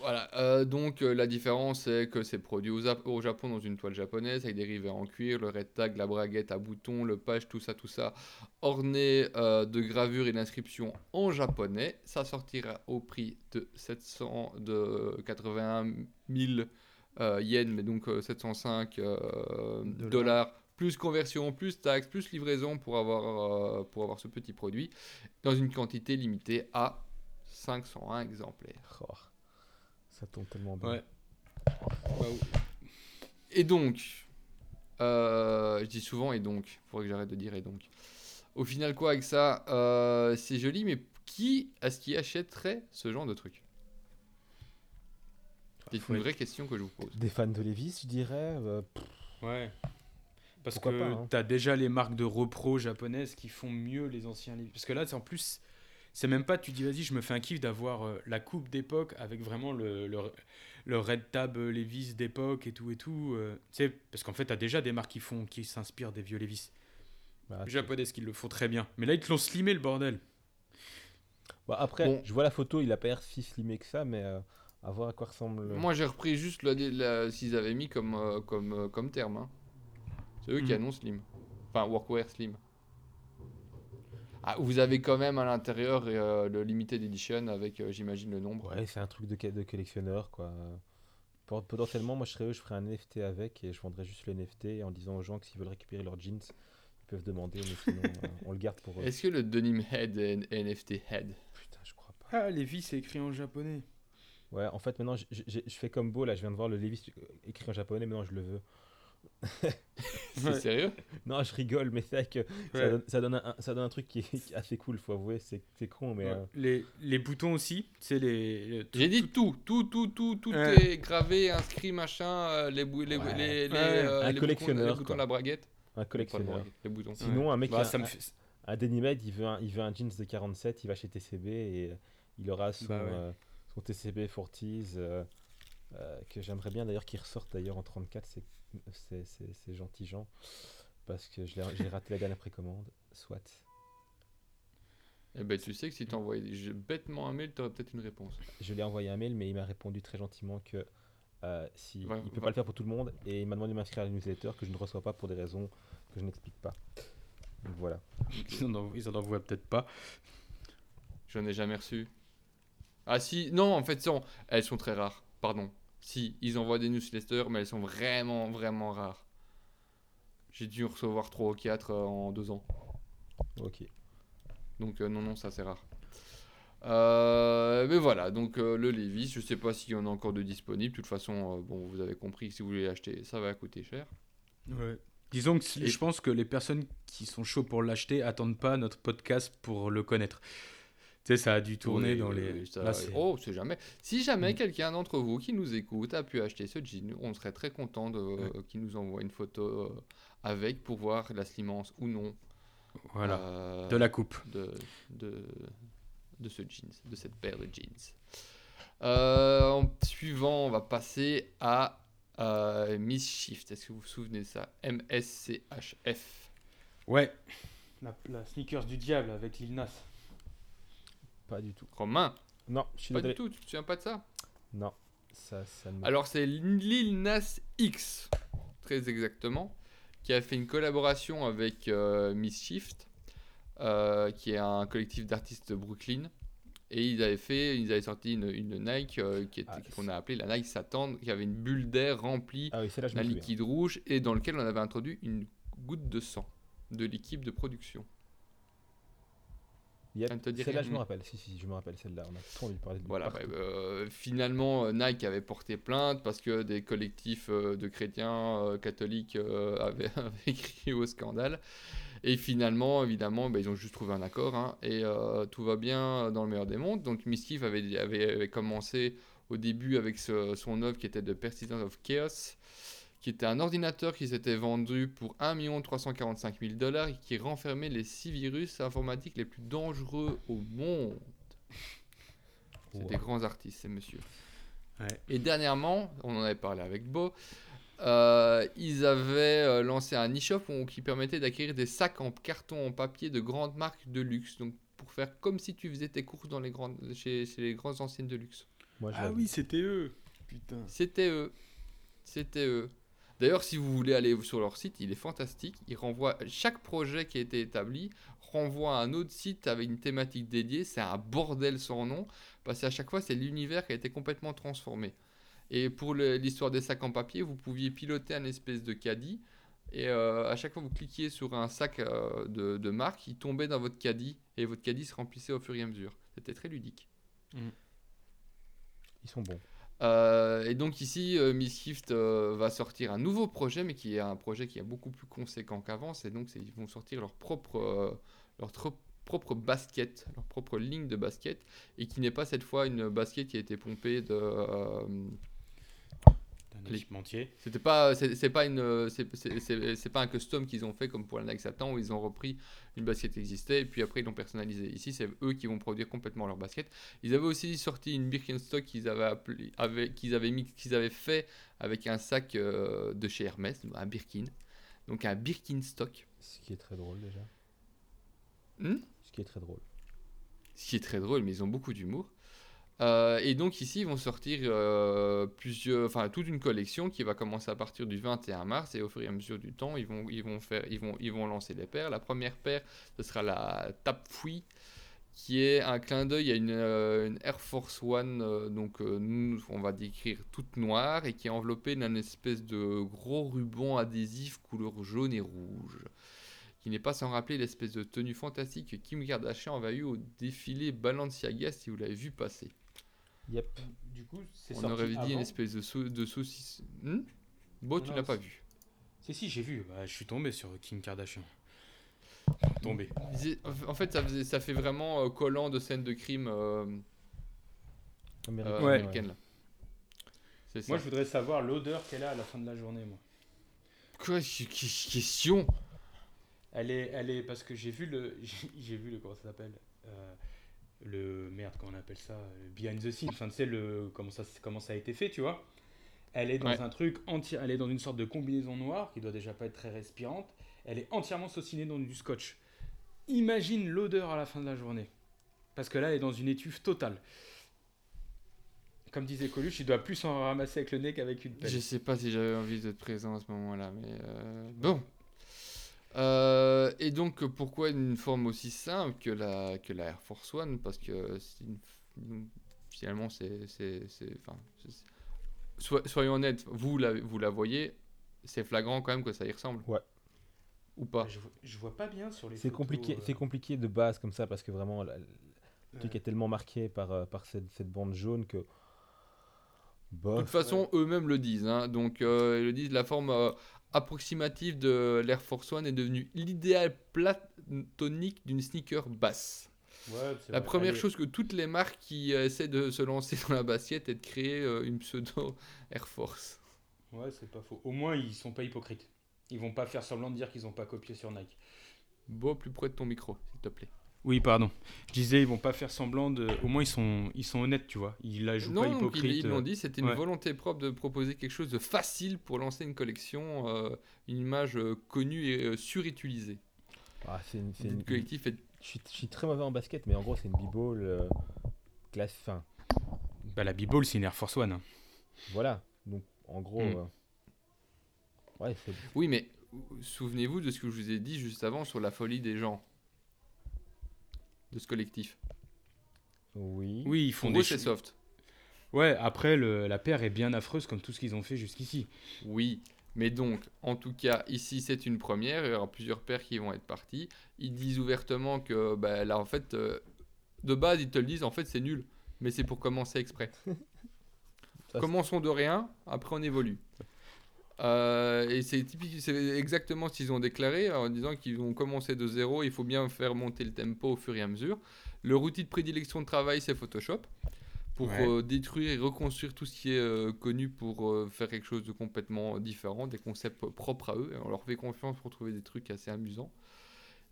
Voilà, euh, donc euh, la différence c'est que c'est produit au, au Japon dans une toile japonaise avec des rivets en cuir, le red tag, la braguette à boutons, le page, tout ça, tout ça, orné euh, de gravures et d'inscriptions en japonais. Ça sortira au prix de 700, de 81 000 euh, yens, mais donc euh, 705 euh, Dollars. Plus conversion, plus taxes, plus livraison pour avoir, euh, pour avoir ce petit produit, dans une quantité limitée à 501 exemplaires. Oh, ça tombe tellement bien. Ouais. Et donc, euh, je dis souvent et donc, il faudrait que j'arrête de dire et donc. Au final, quoi avec ça euh, C'est joli, mais qui est-ce qui achèterait ce genre de truc? C'est Faut une vraie question que je vous pose. Des fans de Levi's, je dirais. euh, Ouais. Parce Pourquoi que hein. t'as déjà les marques de repro japonaises qui font mieux les anciens livres. Parce que là, c'est en plus, c'est même pas, tu dis vas-y, je me fais un kiff d'avoir euh, la coupe d'époque avec vraiment le, le, le Red Tab euh, Levi's d'époque et tout et tout. euh, tu sais, parce qu'en fait, t'as déjà des marques qui font, qui s'inspirent des vieux Levi's bah, japonaises qui le font très bien. Mais là, ils te l'ont slimé le bordel. bah, après, Bon. je vois la photo, il a pas l'air si slimé que ça, mais euh, à voir à quoi ressemble. le- Moi, j'ai repris juste la, la- qu'ils avaient mis comme, euh, comme, euh, comme terme. hein. C'est eux qui Mhm. annoncent Slim. Enfin, Workwear Slim. Ah, vous avez quand même à l'intérieur euh, le Limited Edition avec, euh, j'imagine, le nombre. Ouais, c'est un truc de, collectionneur, quoi. Pot- Potentiellement, moi je serais eux, je ferais un NFT avec et je vendrais juste le NFT en disant aux gens que s'ils veulent récupérer leurs jeans, ils peuvent demander, mais sinon euh, on le garde pour eux. Est-ce que le Denim Head est NFT Head? Putain, je crois pas. Ah, Levi's, c'est écrit en japonais. Ouais, en fait, maintenant je, fais comme beau, là, je viens de voir le Levi's euh, écrit en japonais, maintenant je le veux. C'est Ouais. sérieux? Non, je rigole, mais c'est vrai que ça, donne, ça, donne un, ça donne un truc qui est, assez cool, faut avouer, c'est c'est con, mais. Ouais. euh, Les, les boutons aussi, c'est les. le- J'ai dit tout, tout, tout, tout, tout Ouais. est gravé, inscrit, machin, les, les, les, les, euh, Un les boutons- collectionneur, les boutons quoi. de la braguette. un collectionneur. braguette, les boutons. Sinon, un mec, Bah, a- ça me un- fait- Un Denimed, il veut un, il veut un jeans de 47, il va chez TCB et euh, il aura son, Bah ouais. euh, son TCB 40s euh, euh, que j'aimerais bien d'ailleurs qu'il ressorte d'ailleurs en 34, c'est- c'est c'est- c'est gentil Jean parce que je l'ai j'ai raté la dernière précommande, soit. Eh ben, tu sais que si t'envoyais je- bêtement un mail, t'aurais peut-être une réponse. Je lui ai envoyé un mail mais il m'a répondu très gentiment que euh, si, Ouais, il peut va- pas le faire pour tout le monde et il m'a demandé de m'inscrire à la newsletter que je ne reçois pas pour des raisons que je n'explique pas. Donc voilà. Ils en, envo- ils en envoient peut-être pas. J'en ai jamais reçu. Ah si, non, en fait, non, elles sont très rares. Pardon. Si, ils envoient des newsletters, mais elles sont vraiment, vraiment rares. J'ai dû en recevoir 3 ou 4 en 2 ans. Ok. Donc euh, non, non, ça c'est rare. Euh, mais voilà, donc euh, le Levi's, je sais pas s'il y en a encore de disponible. De toute façon, euh, bon, vous avez compris que si vous voulez l'acheter, ça va coûter cher. Disons que si- Et- je pense que les personnes qui sont chauds pour l'acheter attendent pas notre podcast pour le connaître. Tu sais, ça a dû tourner Oui, dans oui, les. ça- Là, oh, c'est jamais. Si jamais Mm. quelqu'un d'entre vous qui nous écoute a pu acheter ce jean, on serait très content de Ouais. qu'il nous envoie une photo euh, avec pour voir la slimance ou non. Voilà. euh, De la coupe. de, de, de ce jeans, de cette paire de jeans. Euh, en suivant, on va passer à euh, Miss Shift. Est-ce que vous vous souvenez de ça? MSCHF. Ouais. La, la sneakers du diable avec Lil Nas. Pas du tout. Romain, Non, je suis pas du désolé. tout, tu te souviens pas de ça? Non, ça, ça ne. Alors c'est Lil Nas X, très exactement, qui a fait une collaboration avec euh, Miss Shift, euh, qui est un collectif d'artistes de Brooklyn. Et ils avaient fait, ils avaient sorti une, une Nike euh, qui était- Ah, qu'on a appelée la Nike Satan, qui avait une bulle d'air remplie Ah oui, celle-là, je me d'un souviens. liquide rouge et dans lequel on avait introduit une goutte de sang de l'équipe de production. Yep, Celle-là, je me rappelle. Si, si, je me rappelle celle-là. On a trop envie de parler de Voilà, bah, euh, finalement, euh, Nike avait porté plainte parce que des collectifs euh, de chrétiens euh, catholiques avaient, avaient crié au scandale. Et finalement, évidemment, bah, ils ont juste trouvé un accord hein, et tout va bien dans le meilleur des mondes. Donc, Mischief avait, avait, avait commencé au début avec ce- son œuvre qui était de Persistence of Chaos, qui était un ordinateur qui s'était vendu pour 1 345 000 dollars et qui renfermait les six virus informatiques les plus dangereux au monde. C'est des grands artistes, ces messieurs. Ouais. Et dernièrement, on en avait parlé avec Beau, euh, ils avaient euh, lancé un e-shop qui permettait d'acquérir des sacs en carton en papier de grandes marques de luxe. Donc pour faire comme si tu faisais tes courses dans les grandes, chez, chez les grandes enseignes de luxe. Moi, Ah oui, c'était eux. Putain. C'était eux. C'était eux. D'ailleurs, si vous voulez aller sur leur site, il est fantastique. Il renvoie chaque projet qui a été établi renvoie à un autre site avec une thématique dédiée. C'est un bordel sans nom parce qu'à chaque fois, c'est l'univers qui a été complètement transformé. Et pour l'histoire des sacs en papier, vous pouviez piloter un espèce de caddie. Et euh, à chaque fois vous cliquiez sur un sac euh, de, de marque, il tombait dans votre caddie et votre caddie se remplissait au fur et à mesure. C'était très ludique. Ils sont bons. Euh, et donc ici, euh, Mischief euh, va sortir un nouveau projet, mais qui est un projet qui est beaucoup plus conséquent qu'avant. C'est donc ils vont sortir leur propre, euh, leur propre basket, leur propre ligne de basket, et qui n'est pas cette fois une basket qui a été pompée de. Euh, D'un Les- équipementier. c'était pas, c'est c'est pas une, c'est- c'est pas un custom qu'ils ont fait comme pour la Nike Satan où ils ont repris une basket qui existait et puis après ils l'ont personnalisé. Ici, c'est eux qui vont produire complètement leur basket. Ils avaient aussi sorti une Birkenstock qu'ils avaient appelé, qu'ils avaient mis, qu'ils avaient fait avec un sac euh, de chez Hermès, un Birkin. Donc un Birkenstock. Ce qui est très drôle déjà. Hmm? Ce qui est très drôle. ce qui est très drôle, mais ils ont beaucoup d'humour. Euh, et donc ici, ils vont sortir euh, plusieurs, toute une collection qui va commencer à partir du 21 mars et au fur et à mesure du temps, ils vont, ils vont faire, ils vont, ils vont lancer les paires. La première paire, ce sera la Tap Fui, qui est un clin d'œil à une, euh, Air Force One, donc on va décrire toute noire et qui est enveloppée d'un espèce de gros ruban adhésif couleur jaune et rouge qui n'est pas sans rappeler l'espèce de tenue fantastique que Kim Kardashian avait eu au défilé Balenciaga si vous l'avez vu passer. Yep. Du coup, c'est On sorti aurait dit une espèce de, sau- de saucisse. Hmm? Bon, tu l'as pas c'est- vu. Si, si, j'ai vu. Bah, je suis tombé sur Kim Kardashian. Tombé. En fait, ça, faisait- ça fait vraiment euh, collant de scène de crime euh, euh, Ouais. américaine. là. C'est ça. Moi, je voudrais savoir l'odeur qu'elle a à la fin de la journée, moi. Quoi? Qu- qu- Question Elle est, elle est parce que j'ai vu le, j'ai j'ai vu le comment ça s'appelle, euh, le merde comment on appelle ça, le behind the scene. Enfin, tu sais le comment ça, comment ça a été fait, tu vois. Elle est dans Ouais. un truc entier, elle est dans une sorte de combinaison noire qui doit déjà pas être très respirante. Elle est entièrement saucinée dans du scotch. Imagine l'odeur à la fin de la journée, parce que là, elle est dans une étuve totale. Comme disait Coluche, il doit plus s'en ramasser avec le nez qu'avec une pelle. Je sais pas si j'avais envie d'être présent à ce moment-là, mais euh, bon. Euh, et donc, pourquoi une forme aussi simple que la, que la Air Force One? Parce que une- finalement, c'est. c'est- c'est- enfin, soyons honnêtes, vous la, vous la voyez, c'est flagrant quand même que ça y ressemble. Ouais. Ou pas? Je, vois- je vois pas bien sur les C'est compliqué, euh, c'est compliqué de base comme ça parce que vraiment la- le truc ouais. est tellement marqué par, euh, par cette, cette bande jaune que. De toute façon, eux-mêmes le disent. hein. Donc, euh, ils le disent, la forme euh, approximative de l'Air Force One est devenue l'idéal platonique d'une sneaker basse. Ouais, La première chose que toutes les marques qui euh, essaient de se lancer dans la basket est de créer euh, une pseudo Air Force. Ouais, c'est pas faux. Au moins, ils sont pas hypocrites. Ils vont pas faire semblant de dire qu'ils ont pas copié sur Nike. Bon, plus près de ton micro, s'il te plaît. Oui, pardon. Je disais, ils vont pas faire semblant de. Au moins, ils sont, ils sont honnêtes, tu vois. Ils la jouent non, pas hypocrite. ils l'ont euh. dit, c'était une ouais. volonté propre de proposer quelque chose de facile pour lancer une collection, euh, une image euh, connue et euh, surutilisée. Ah, c'est une- c'est Le une- collectif est je, suis, je suis très mauvais en basket, mais en gros, c'est une b-ball euh, classe fin. Bah, la B-Ball, c'est une Air Force One. hein. Voilà. Donc, en gros. Hmm. euh, ouais, c'est. Oui, mais euh, souvenez-vous de ce que je vous ai dit juste avant sur la folie des gens. De ce collectif. Oui. Oui, ils font des. eux, c'est ch- soft. Ouais, après, le, la paire est bien affreuse comme tout ce qu'ils ont fait jusqu'ici. Oui, Mais donc, en tout cas, ici, c'est une première. Il y aura plusieurs paires qui vont être partis. Ils disent ouvertement que, bah, là, en fait, euh, de base, ils te le disent, en fait, c'est nul. Mais c'est pour commencer exprès. Ça, Commençons de rien, après on évolue. Euh, et c'est exactement ce qu'ils ont déclaré en disant qu'ils vont commencer de zéro. Il faut bien faire monter le tempo au fur et à mesure. Leur outil de prédilection de travail, c'est Photoshop pour Ouais. euh, détruire et reconstruire tout ce qui est euh, connu pour faire quelque chose de complètement différent, des concepts propres à eux. Et on leur fait confiance pour trouver des trucs assez amusants.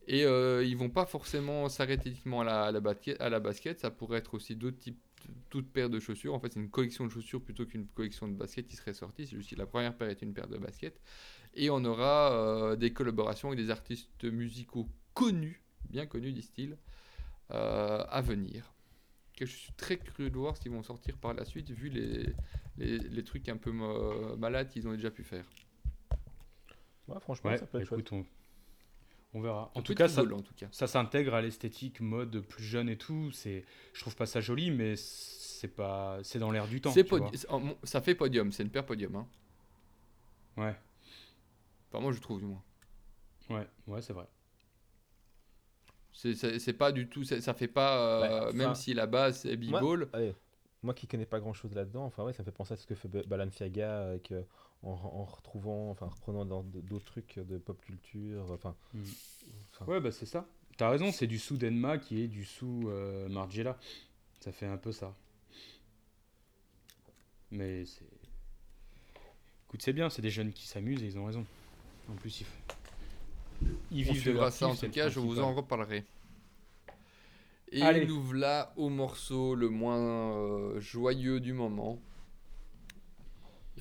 Et ils vont pas forcément s'arrêter uniquement à la, à la basket, à la basket. Ça pourrait être aussi d'autres types, toutes paires de chaussures. En fait, c'est une collection de chaussures plutôt qu'une collection de baskets qui serait sortie. C'est juste que la première paire est une paire de baskets. Et on aura euh, des collaborations avec des artistes musicaux connus, bien connus, disent-ils, euh, à venir. Que je suis très curieux de voir ce qu'ils vont sortir par la suite, vu les, les, les trucs un peu euh, malades qu'ils ont déjà pu faire. Ouais, franchement, Ouais, ça peut être chouette. écoute, on, on verra. En Ça tout cas, ça, rigolo, en tout cas. ça s'intègre à l'esthétique mode plus jeune et tout. C'est, je trouve pas ça joli, mais c'est pas, c'est dans l'air du temps. C'est tu podi- vois. ça fait podium, c'est une paire podium. Hein. Ouais, Enfin, moi, je trouve, du moins. ouais, ouais, c'est vrai. C'est- C'est c'est pas du tout, c'est- ça fait pas, euh, enfin, même si la base c'est Moi, b-ball, allez, moi qui connais pas grand chose là-dedans, enfin ouais, ça me fait penser à ce que fait Ba- Balenciaga avec, euh, en, en retrouvant, enfin reprenant d'autres trucs de pop culture, enfin. Mm. enfin, Ouais, bah c'est ça. T'as raison, c'est du sous Denma qui est du sous euh, Margiela. Ça fait un peu ça. Mais c'est. Écoute, c'est bien, c'est des jeunes qui s'amusent et ils ont raison. En plus, ils, ils vivent de leur ça en tout cas, je vous en reparlerai. Et Allez. nous voilà au morceau le moins euh, joyeux du moment.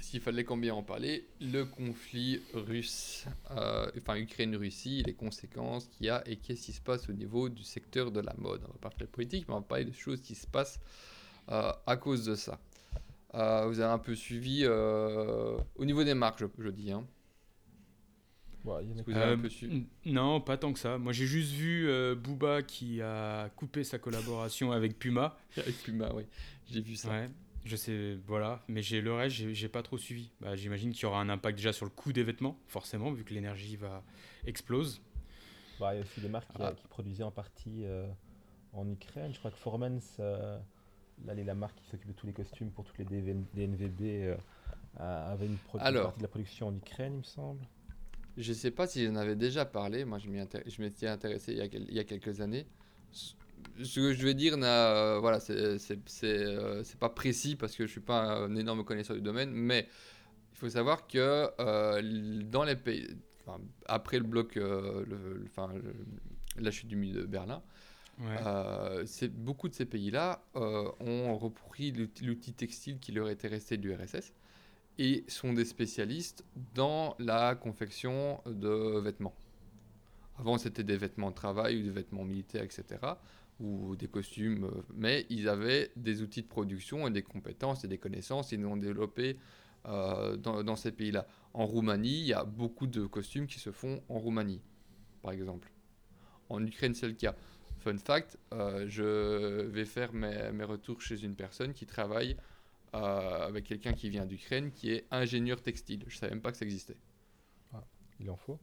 S'il fallait combien en parler, le conflit russe, euh, enfin Ukraine-Russie, les conséquences qu'il y a et qu'est-ce qui se passe au niveau du secteur de la mode. On va pas parler politique, mais on va parler des choses qui se passent euh, à cause de ça. Euh, vous avez un peu suivi euh, au niveau des marques, je, je dis. Hein. ouais, il y en a Vous avez Euh, un peu suivi. n- non, pas tant que ça. Moi, j'ai juste vu euh, Booba qui a coupé sa collaboration avec Puma. Avec Puma, oui, j'ai vu ça. Ouais, je sais, voilà. Mais j'ai le reste, j'ai pas trop suivi. Bah, J'imagine qu'il y aura un impact déjà sur le coût des vêtements, forcément, vu que l'énergie va explose. Bah, il y a aussi des marques qui, Ah. qui produisaient en partie euh, en Ukraine. Je crois que Formans, euh, là, les- la marque qui s'occupe de tous les costumes pour toutes les DNVB, euh, avait une, partie de la production en Ukraine, il me semble. Je sais pas si j'en avais déjà parlé, moi je intér- m'étais intéressé il y, a quel- il y a quelques années. Ce que je vais dire, n'a, euh, voilà, c'est c'est- c'est, euh, c'est pas précis parce que je suis pas un énorme connaisseur du domaine, mais il faut savoir que euh, dans les pays, enfin, après le bloc, euh, le- le- enfin, le- la chute du mur de Berlin, Ouais. euh, c'est- beaucoup de ces pays-là ont repris l'outil l'outil textile qui leur était resté du RSS et sont des spécialistes dans la confection de vêtements. Avant, c'était des vêtements de travail ou des vêtements militaires, etc. ou des costumes, euh, mais ils avaient des outils de production et des compétences et des connaissances ils ont développé euh, dans, dans ces pays-là. En Roumanie, il y a beaucoup de costumes qui se font en Roumanie, par exemple. En Ukraine, c'est le cas. Fun fact, euh, je vais faire mes, mes retours chez une personne qui travaille euh, avec quelqu'un qui vient d'Ukraine, qui est ingénieur textile. Je savais même pas que ça existait. Il en faut?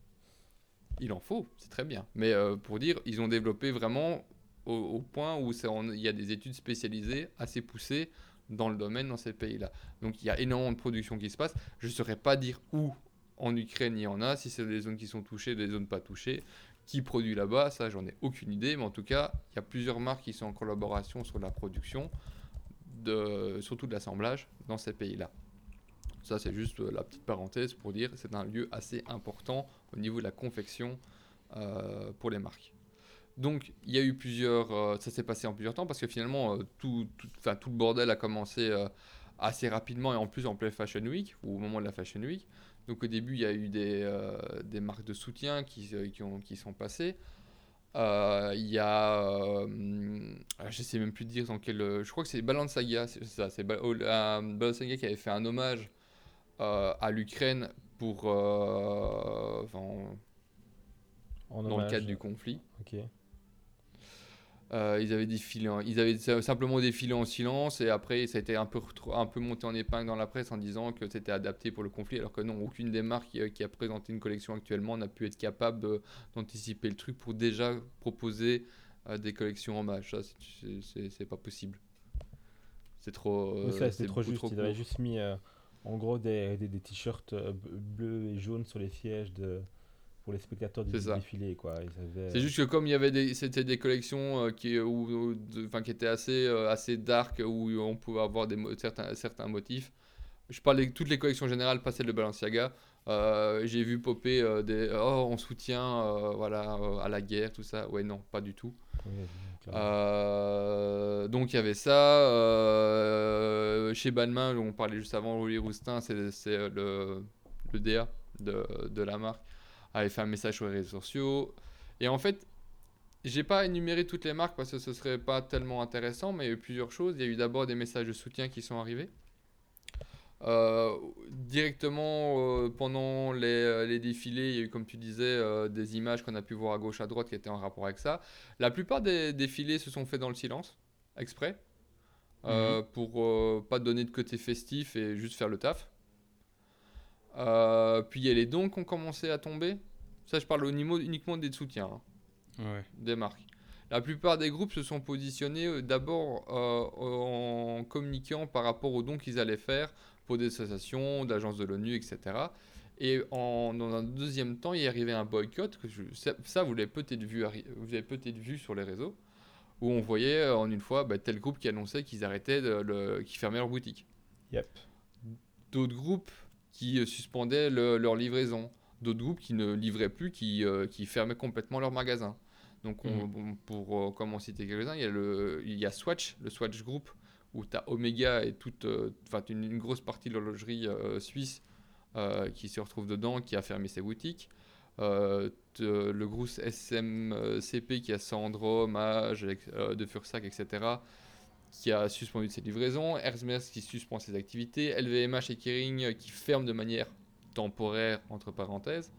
Il en faut, c'est très bien. Mais euh, pour dire, ils ont développé vraiment au, point où il y a des études spécialisées assez poussées dans le domaine dans ces pays-là. Donc il y a énormément de production qui se passe. Je ne saurais pas dire où en Ukraine il y en a, si c'est des zones qui sont touchées, des zones pas touchées. Qui produit là-bas, ça j'en ai aucune idée, mais en tout cas, il y a plusieurs marques qui sont en collaboration sur la production, surtout de l'assemblage dans ces pays-là. Ça, c'est juste euh, la petite parenthèse pour dire c'est un lieu assez important au niveau de la confection euh, pour les marques. Donc, il y a eu plusieurs. euh, ça s'est passé en plusieurs temps parce que finalement, euh, tout, tout, tout le bordel a commencé euh, assez rapidement et en plus en plein Fashion Week ou au moment de la Fashion Week. Donc, au début, il y a eu des, des marques de soutien qui, qui, ont, qui sont passées. Il y a. hum, je sais même plus dire dans quel. Je crois que c'est Balenciaga, c'est c'est ça. C'est Ba- oh, la- Balenciaga qui avait fait un hommage à l'Ukraine pour. enfin, En dans le cadre du conflit. Ok. Euh, ils avaient défilé, en- ils avaient simplement défilé en silence et après ça a été un peu, un peu monté en épingle dans la presse en disant que c'était adapté pour le conflit alors que non, aucune des marques qui, qui a présenté une collection actuellement n'a pu être capable de- d'anticiper le truc pour déjà proposer euh, des collections hommage. Ça, c'est- pas possible. C'est trop. Euh, c'est trop juste. Ils avaient juste mis euh, en gros des, des, des t-shirts euh, bleus et jaunes sur les sièges de, pour les spectateurs du ça. défilé. Quoi. Avaient, C'est juste que comme il y avait des, c'était des collections euh, qui, où- où- de- enfin, qui étaient assez, euh, assez dark, où on pouvait avoir des, certains, certains motifs. Je parle de toutes les collections générales, pas celle de Balenciaga. Euh, J'ai vu popper euh, des oh on soutient euh, voilà euh, à la guerre tout ça. Ouais non pas du tout. Oui. Euh, donc il y avait ça. euh, chez Balmain, on parlait juste avant, Louis Roustin, c'est euh, le, le DA de, de la marque, avait fait un message sur les réseaux sociaux. Et en fait, j'ai pas énuméré toutes les marques parce que ce serait pas tellement intéressant, mais il y a eu plusieurs choses. Il y a eu d'abord des messages de soutien qui sont arrivés. Euh, directement euh, pendant les, euh, les défilés, il y a eu, comme tu disais, euh, des images qu'on a pu voir à gauche, à droite qui étaient en rapport avec ça. La plupart des défilés se sont faits dans le silence, exprès, euh, pour pas donner de côté festif et juste faire le taf. Euh, puis il y a les dons qui ont commencé à tomber. Ça, je parle au niveau uniquement des soutiens, hein, Ouais. des marques. La plupart des groupes se sont positionnés euh, d'abord euh, en communiquant par rapport aux dons qu'ils allaient faire pour des associations, d'agences de l'ONU, etc. Et en, dans un deuxième temps, il est arrivé un boycott. Que je- ça, ça, vous l'avez peut-être vu, vous avez peut-être vu sur les réseaux, où on voyait en une fois bah, tel groupe qui annonçait qu'ils arrêtaient, de, le, qu'ils fermaient leur boutique. Yep. D'autres groupes qui euh, suspendaient le- leur livraison. D'autres groupes qui ne livraient plus, qui, euh, qui fermaient complètement leur magasin. Donc, on- on- pour euh, comment citer quelques-uns, il y a, le, il y a Swatch, le Swatch Group, où tu as Omega et toute, euh, une, une grosse partie de l'horlogerie euh, suisse euh, qui se retrouve dedans, qui a fermé ses boutiques. Le groupe SMCP qui a Sandro, Mage, de Fursac, etc., qui a suspendu ses livraisons. Hermès qui suspend ses activités. LVMH et Kering qui ferment de manière temporaire, entre parenthèses.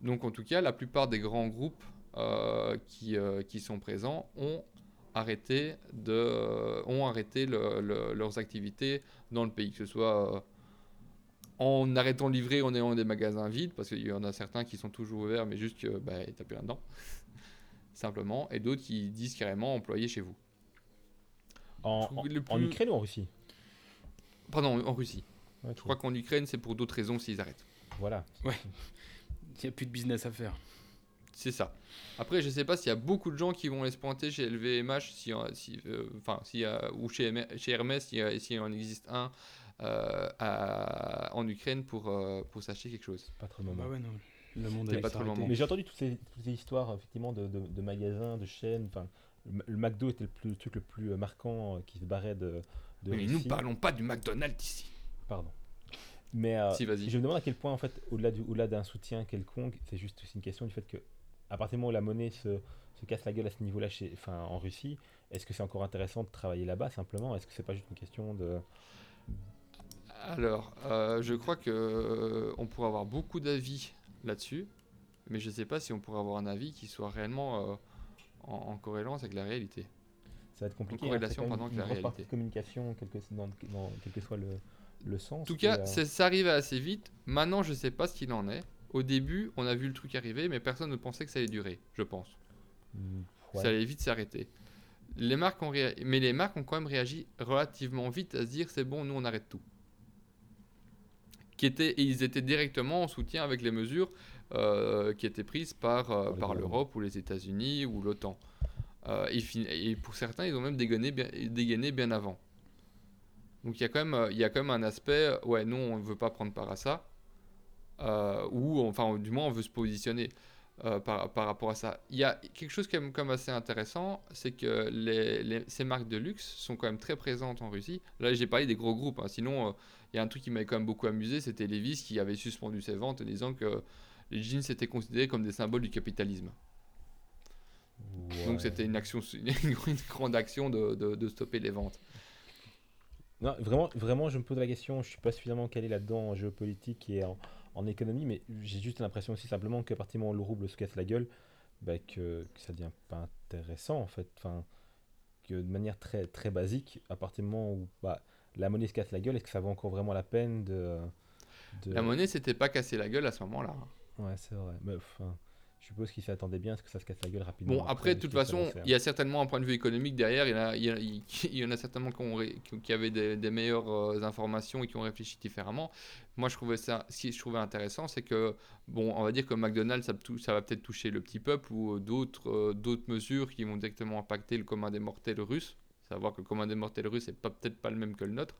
Donc, en tout cas, la plupart des grands groupes euh, qui, euh, qui sont présents ont arrêté, de, euh, ont arrêté le- le- leurs activités dans le pays, que ce soit en arrêtant de livrer, en ayant des magasins vides, parce qu'il y en a certains qui sont toujours ouverts, mais juste que bah, t'as plus rien dedans, simplement, et d'autres qui disent carrément employé chez vous. En, Ukraine ou en Russie? Pardon, en Russie. Ok, Je crois qu'en Ukraine, c'est pour d'autres raisons s'ils arrêtent. Voilà. Il n'y a plus de business à faire. C'est ça. Après, je sais pas s'il y a beaucoup de gens qui vont aller se pointer chez LVMH, si, si, euh, enfin, y a- ou chez, Hermès- chez Hermès, s'il s'il en existe un euh, à- en Ukraine pour, euh, pour s'acheter quelque chose. Pas trop le moment. Bah ouais, non. Le monde C'est a pas trop le moment. Mais j'ai entendu toutes ces, toutes ces histoires effectivement de, de- de magasins, de chaînes. Enfin, le, McDo était le, plus, le truc le plus euh, marquant euh, qui se barrait de. de Mais nous Russie. parlons pas du McDonald's ici. Pardon. Mais euh, Si, vas-y. je me demande à quel point, en fait, au-delà du- au-delà d'un soutien quelconque, c'est juste aussi une question du fait que, à partir du moment où la monnaie se, se casse la gueule à ce niveau-là, chez, enfin, en Russie, est-ce que c'est encore intéressant de travailler là-bas simplement? Est-ce que c'est pas juste une question de. Alors, euh, je crois que euh, on pourrait avoir beaucoup d'avis là-dessus, mais je sais pas si on pourrait avoir un avis qui soit réellement en, en corrélance avec la réalité. Ça va être compliqué. En corrélation, hein, pardon, avec une la réalité. de communication, quel que, dans, dans- quel que soit le, le sens. En tout cas, euh, ça arrivait assez vite. Maintenant, je sais pas ce qu'il en est. Au début, on a vu le truc arriver, mais personne ne pensait que ça allait durer, je pense. mm, ouais. Ça allait vite s'arrêter. Les marques ont réa- Mais les marques ont quand même réagi relativement vite à se dire c'est bon, nous on arrête tout. Qui était... Et ils étaient directement en soutien avec les mesures qui étaient prises par, euh, Par l'Europe ou les États-Unis ou l'OTAN. Euh, et, pour certains, ils ont même dégainé bien, dégainé bien avant. Donc il y, a quand même, euh, il y a quand même un aspect, euh, ouais, nous on ne veut pas prendre part à ça, euh, ou enfin du moins on veut se positionner euh, par, par rapport à ça. Il y a quelque chose quand même comme assez intéressant, c'est que les, les- ces marques de luxe sont quand même très présentes en Russie. Là j'ai parlé des gros groupes, hein. sinon euh, il y a un truc qui m'avait quand même beaucoup amusé, c'était Levi's qui avait suspendu ses ventes en disant que les jeans étaient considérés comme des symboles du capitalisme. ouais. Donc c'était une action, une grande action de, de- de stopper les ventes. Non, vraiment, vraiment, je me pose la question. Je suis pas suffisamment calé là-dedans en géopolitique et en, en économie, mais j'ai juste l'impression aussi simplement qu'à partir du moment où le rouble se casse la gueule, bah, que, que ça devient pas intéressant en fait. Enfin, que de manière très, très basique, à partir du moment où bah, la monnaie se casse la gueule, est-ce que ça vaut encore vraiment la peine de. de- La monnaie s'était pas cassé la gueule à ce moment-là. Ouais, c'est vrai. Mais, enfin, je suppose qu'ils s'attendaient bien à ce que ça se casse la gueule rapidement. Bon, après, de toute façon, il y a certainement un point de vue économique derrière. Il y en a, il y en a- il y en a certainement qui, ont ré- qui- qui avaient des, des meilleures euh, informations et qui ont réfléchi différemment. Moi, je trouvais ça, ce que je trouvais intéressant, c'est que, bon, on va dire que McDonald's, ça, va peut-être toucher le petit peuple ou euh, d'autres euh, d'autres mesures qui vont directement impacter le commun des mortels russe. Savoir que le commun des mortels russe n'est peut-être pas le même que le nôtre.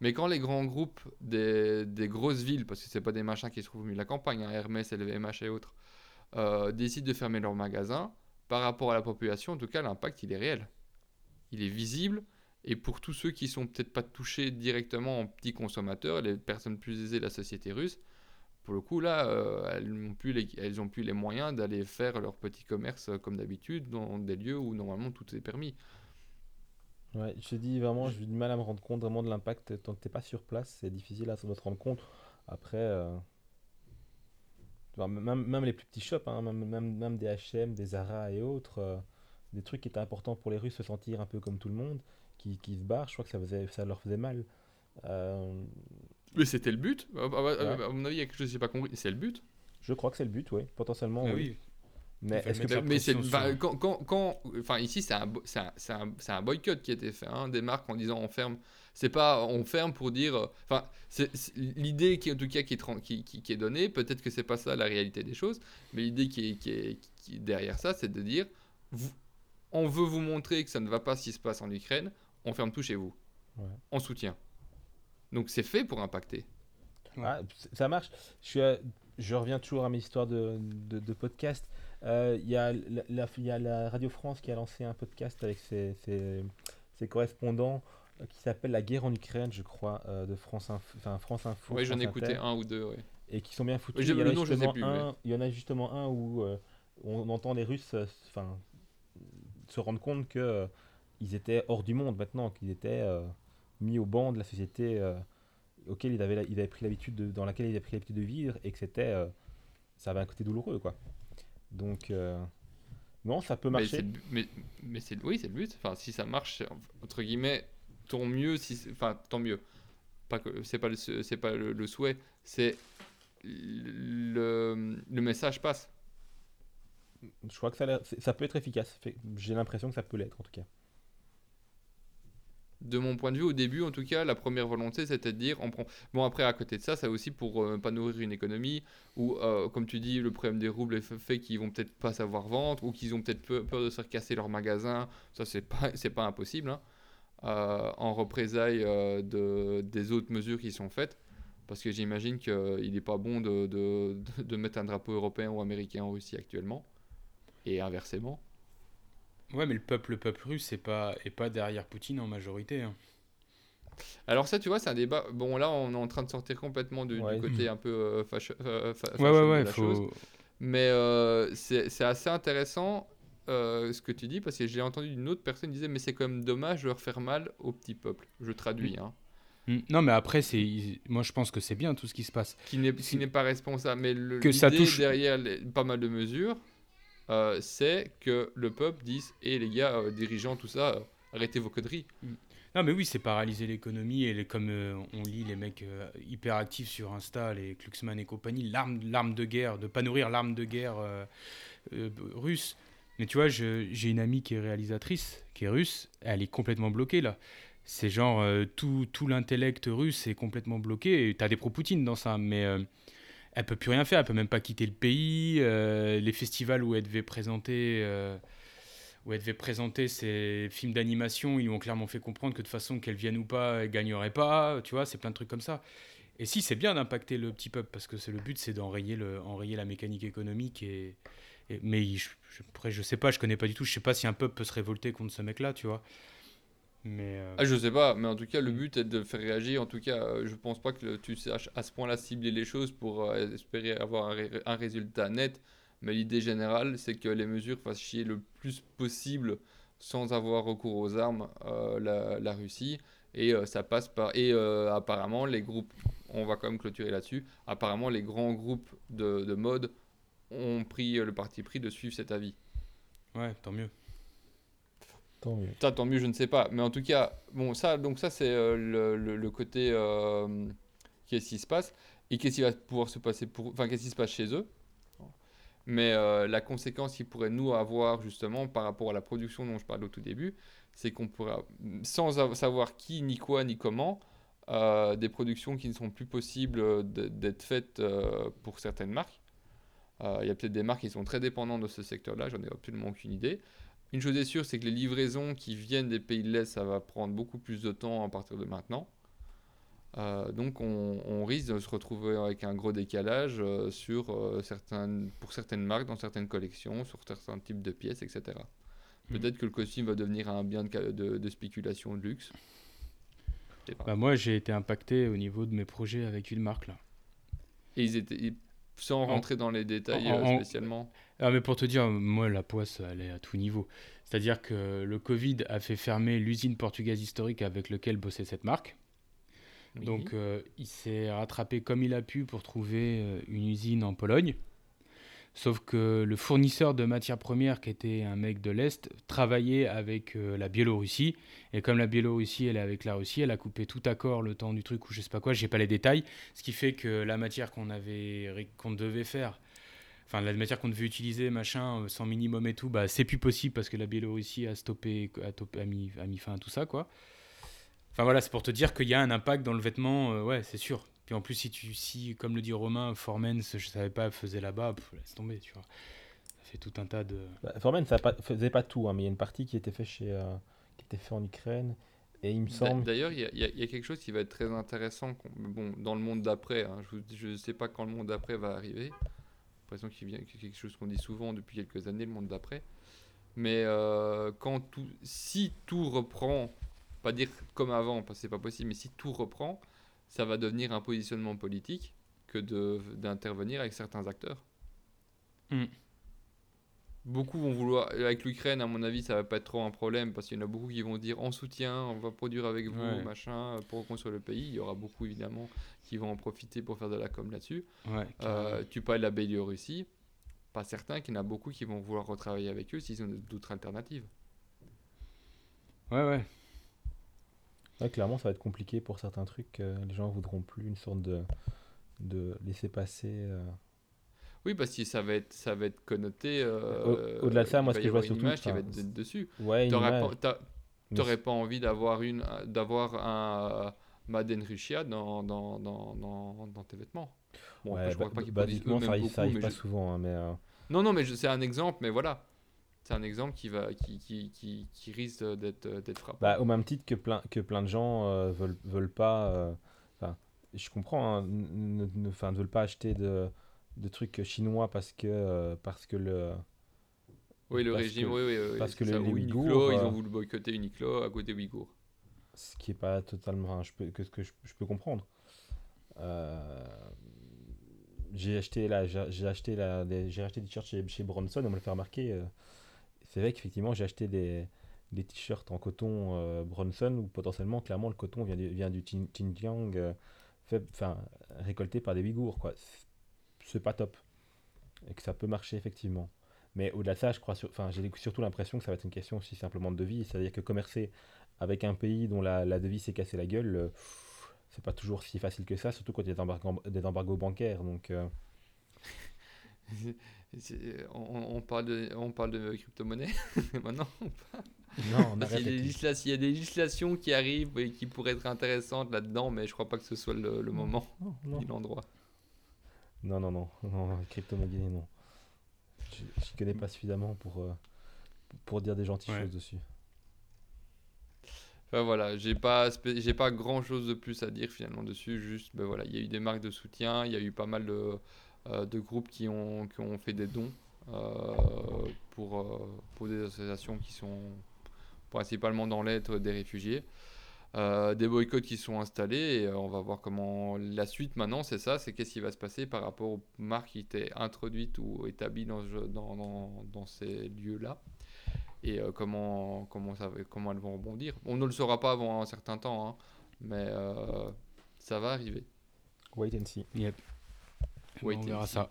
Mais quand les grands groupes des, des grosses villes, parce que c'est pas des machins qui se trouvent au milieu de la campagne, hein, Hermès, LVMH et autres, euh, décident de fermer leurs magasins, par rapport à la population, en tout cas, l'impact, il est réel. Il est visible. Et pour tous ceux qui sont peut-être pas touchés directement en petits consommateurs, les personnes plus aisées de la société russe, pour le coup, là, euh, elles n'ont plus, les- elles ont plus les moyens d'aller faire leur petit commerce euh, comme d'habitude dans des lieux où normalement tout est permis. Ouais, je te dis vraiment, j'ai du mal à me rendre compte vraiment de l'impact. Tant que t'es pas sur place, c'est difficile à se rendre compte. Après, euh, même, même les plus petits shops, hein, même, même, même des H&M, des Zara et autres, euh, des trucs qui étaient importants pour les Russes se sentir un peu comme tout le monde, qui, qui se barrent, je crois que ça, faisait, ça leur faisait mal. Euh, Mais c'était le but. À, à- à- Ouais. à mon avis, il y a quelque chose que j'ai pas compris. C'est le but. je crois que c'est le but, oui, potentiellement. Ah oui. oui. Mais est-ce que Mais c'est sur- quand, quand, quand- enfin ici c'est un, un, un- boycott qui a été fait hein, des marques en disant on ferme. C'est pas on ferme pour dire. euh, Enfin l'idée qui en tout cas qui est, qui, qui- qui est donnée. Peut-être que c'est pas ça la réalité des choses, mais l'idée qui est, qui est qui est derrière ça, c'est de dire vous- on veut vous montrer que ça ne va pas ce qui se passe en Ukraine. On ferme tout chez vous. Ouais. On soutient. Donc c'est fait pour impacter. Ah, ça marche. Je, suis à- je reviens toujours à mes histoires de, de, de podcast. Euh, Il y, a la- la- il y a la Radio France qui a lancé un podcast avec ses, ses- ses correspondants euh, qui s'appelle La guerre en Ukraine, je crois, euh, de France Info. Enfin, France Info Oui, j'en ai écouté un ou deux. ouais. Et qui sont bien foutus. Il y, en le a nom, je sais justement plus, un, il y en a justement un où euh, on entend les Russes euh, se rendre compte que euh, ils étaient hors du monde maintenant, qu'ils étaient mis au banc de la société auquel ils avaient, la- ils avaient pris l'habitude de, dans laquelle ils avaient pris l'habitude de vivre et que c'était ça avait un côté douloureux quoi. Donc euh, non, ça peut Mais marcher. Mais, mais c'est oui, c'est le but. Enfin, si ça marche, entre guillemets, tant mieux. Si, enfin, tant mieux. Pas que c'est pas le, c'est pas le, le souhait. C'est le, le message passe. Je crois que ça, ça peut être efficace. J'ai l'impression que ça peut l'être en tout cas. De mon point de vue, au début, en tout cas, la première volonté, c'était de dire, on prend. Bon, après, à côté de ça, c'est aussi pour euh, pas nourrir une économie où, euh, comme tu dis, le problème des roubles fait- qu'ils vont peut-être pas savoir vendre ou qu'ils ont peut-être peur, de se faire casser leur magasin. Ça, c'est pas, pas impossible. hein. Euh, en représailles euh, de, des autres mesures qui sont faites. Parce que j'imagine qu'il n'est pas bon de- de mettre un drapeau européen ou américain en Russie actuellement. Et inversement. Ouais, mais le peuple, le peuple russe est pas, est pas derrière Poutine en majorité. hein. Alors ça, tu vois, c'est un débat. Bon, là, on est en train de sortir complètement du, côté un peu euh, facho- euh, fa- Ouais, ouais, de la chose. Mais euh, c'est assez intéressant euh, ce que tu dis parce que j'ai entendu une autre personne qui disait mais c'est quand même dommage de leur faire mal au petit peuple. Je traduis, hein. Hmm. Non, mais après, c'est, moi je pense que c'est bien tout ce qui se passe. Qui n'est n'est pas responsable. Mais le- Que ça touche- derrière les- pas mal de mesures, euh, c'est que le peuple dise et les gars, euh, dirigeants, tout ça, euh, arrêtez vos conneries. Non, mais oui, c'est paralyser l'économie et comme on lit les mecs hyper actifs sur Insta, les Kluxman et compagnie, l'arme, de guerre, de pas nourrir l'arme de guerre russe. Mais tu vois, j'ai une amie qui est réalisatrice, qui est russe, elle est complètement bloquée là. C'est genre tout, tout l'intellect russe est complètement bloqué. Et T'as des pro-Poutine dans ça, mais elle peut plus rien faire. Elle peut même pas quitter le pays. euh, les festivals où elle devait présenter. euh, où elle devait présenter ses films d'animation, ils lui ont clairement fait comprendre que de façon, qu'elle vienne ou pas, elle gagnerait pas, tu vois, c'est plein de trucs comme ça. Et si, c'est bien d'impacter le petit peuple, parce que c'est le but, c'est d'enrayer le, enrayer la mécanique économique. Et- mais je, je, après, je sais pas, je connais pas du tout, je sais pas si un peuple peut se révolter contre ce mec-là, tu vois. Mais euh, Ah, je sais pas, mais en tout cas, le but est de faire réagir. En tout cas, euh, je pense pas que le- tu saches à ce point-là cibler les choses pour euh, espérer avoir un, ré- un résultat net. Mais l'idée générale, c'est que les mesures fassent chier le plus possible sans avoir recours aux armes euh, la, la Russie. Et ça passe par. Et apparemment, les groupes. On va quand même clôturer là-dessus. Apparemment, les grands groupes de, de mode ont pris le parti pris de suivre cet avis. Ouais, tant mieux. Tant mieux. Tant mieux, je ne sais pas. Mais en tout cas, bon, ça, donc ça, c'est euh, le, côté euh, qu'est-ce qui se passe et qu'est-ce qui va pouvoir se passer pour, enfin, qu'est-ce qui se passe chez eux. Mais euh, la conséquence qu'il pourrait nous avoir justement par rapport à la production dont je parlais au tout début, c'est qu'on pourra, sans av- savoir qui, ni quoi, ni comment, des productions qui ne sont plus possibles d'être faites pour certaines marques. Il y a peut-être des marques qui sont très dépendantes de ce secteur-là, j'en ai absolument aucune idée. Une chose est sûre, c'est que les livraisons qui viennent des pays de l'Est, ça va prendre beaucoup plus de temps à partir de maintenant. Euh, donc on, on risque de se retrouver avec un gros décalage euh, sur, euh, certaines, pour certaines marques, dans certaines collections, sur certains types de pièces, etc. Mhm. Peut-être que le costume va devenir un bien de, de, de spéculation de luxe. Pas. Bah, moi, j'ai été impacté au niveau de mes projets avec une marque là. Et ils étaient, sans rentrer dans les détails en- euh, en- spécialement. Ah, mais pour te dire, moi, la poisse, elle est à tout niveau. C'est-à-dire que le Covid a fait fermer l'usine portugaise historique avec laquelle bossait cette marque. Oui. Donc, euh, il s'est rattrapé comme il a pu pour trouver euh, une usine en Pologne. Sauf que le fournisseur de matières premières, qui était un mec de l'Est, travaillait avec euh, la Biélorussie. Et comme la Biélorussie, elle est avec la Russie, elle a coupé tout accord le temps du truc ou je sais pas quoi, j'ai pas les détails. Ce qui fait que la matière qu'on avait, qu'on devait faire, enfin la matière qu'on devait utiliser, machin, euh, sans minimum et tout, bah c'est plus possible parce que la Biélorussie a stoppé, a, top- a mis, a mis fin à tout ça, quoi. Enfin voilà, c'est pour te dire qu'il y a un impact dans le vêtement, euh, ouais, c'est sûr. Puis en plus, si tu, si, comme le dit Romain, Formens, je savais pas, faisait là-bas, laisse tomber, tu vois. Ça fait tout un tas de. Bah, Foreman, ça a pas- faisait pas tout, hein, mais il y a une partie qui était faite chez, euh, qui était fait en Ukraine. Et il me semble. D'ailleurs, il y, a- y y quelque chose qui va être très intéressant bon, dans le monde d'après. hein. je ne sais pas quand le monde d'après va arriver. J'ai l'impression qu'il vient que quelque chose qu'on dit souvent depuis quelques années, le monde d'après. Mais euh, quand tout, si tout reprend, pas dire comme avant, parce que c'est pas possible, mais si tout reprend, ça va devenir un positionnement politique que d'intervenir avec certains acteurs. Mm. Beaucoup vont vouloir, avec l'Ukraine, à mon avis, ça va pas être trop un problème parce qu'il y en a beaucoup qui vont dire en soutien, on va produire avec vous, Ouais. machin, pour reconstruire le pays. Il y aura beaucoup évidemment qui vont en profiter pour faire de la com là-dessus. Ouais, Euh, tu parles de la Biélorussie, pas certain qu'il y en a beaucoup qui vont vouloir retravailler avec eux s'ils ont d'autres alternatives. ouais, ouais. Ouais, clairement, ça va être compliqué pour certains trucs. euh, les gens voudront plus une sorte de, de laisser passer. euh. Oui, parce que ça va être, ça va être connoté. euh, Au- au-delà de ça, moi, ce que je vois surtout, image qui va être de- dessus. Ouais, T'aurais pas, Mais pas envie d'avoir une, d'avoir un Maden Russia dans, dans, dans, dans, dans tes vêtements. Bon, après, Ouais, je crois bah- pas qu'ils produisent basiquement, ça beaucoup, ça mais pas je- souvent. hein, mais, euh, Non, non, mais c'est un exemple, mais voilà. C'est un exemple qui, va, qui, qui, qui, qui risque d'être, d'être frappant. bah, au même titre que plein, que plein de gens euh, veulent, veulent pas. euh, je comprends, hein, ne, ne- ne veulent pas acheter de, de trucs chinois parce que, euh, parce que le. oui, le régime, que- oui, oui, oui. parce que les- ça. les Ou Ouïghours, Uniqlo, ils euh, ont voulu boycotter Uniqlo à côté Ouïghour. ce qui est pas totalement enfin, je peux, que ce que je, je peux comprendre Euh, j'ai acheté là j'ai acheté là des- j'ai acheté des t-shirts chez, chez Bronson on me l'a fait remarquer euh, c'est vrai qu'effectivement j'ai acheté des, des t-shirts en coton euh, Bronson où potentiellement clairement le coton vient du, vient du Xin- Xinjiang euh, fait, enfin récolté par des Ouïghours quoi. C'est- pas top. Et que ça peut marcher effectivement. Mais au-delà de ça je crois enfin j'ai surtout l'impression que ça va être une question aussi simplement de devise c'est à dire que commercer avec un pays dont la, la devise s'est cassée la gueule, euh, c'est pas toujours si facile que ça, surtout quand il y a des embargos, des embargos bancaires. Donc, euh, On, on parle de, on parle de crypto-monnaie maintenant. non, on y, a arrête des il y a des législations qui arrivent et qui pourraient être intéressantes là-dedans, mais je crois pas que ce soit le, le moment Non, non, ni l'endroit. non, non, non, non, crypto-monnaie, non. Je je connais pas suffisamment pour, euh, pour dire des gentilles Ouais. choses dessus. Enfin voilà, j'ai pas, j'ai pas grand chose de plus à dire finalement dessus. Juste, ben voilà, il y a eu des marques de soutien, il y a eu pas mal de, de groupes qui ont, qui ont fait des dons euh, pour, euh, pour des associations qui sont principalement dans l'aide des réfugiés. Euh, des boycotts qui sont installés et euh, on va voir comment la suite maintenant c'est ça c'est qu'est-ce qui va se passer par rapport aux marques qui étaient introduites ou établies dans, dans, dans, dans ces lieux là et euh, comment, comment, ça, comment elles vont rebondir. On ne le saura pas avant un certain temps, hein, mais euh, ça va arriver. Wait and see. Yep. Wait on verra ça.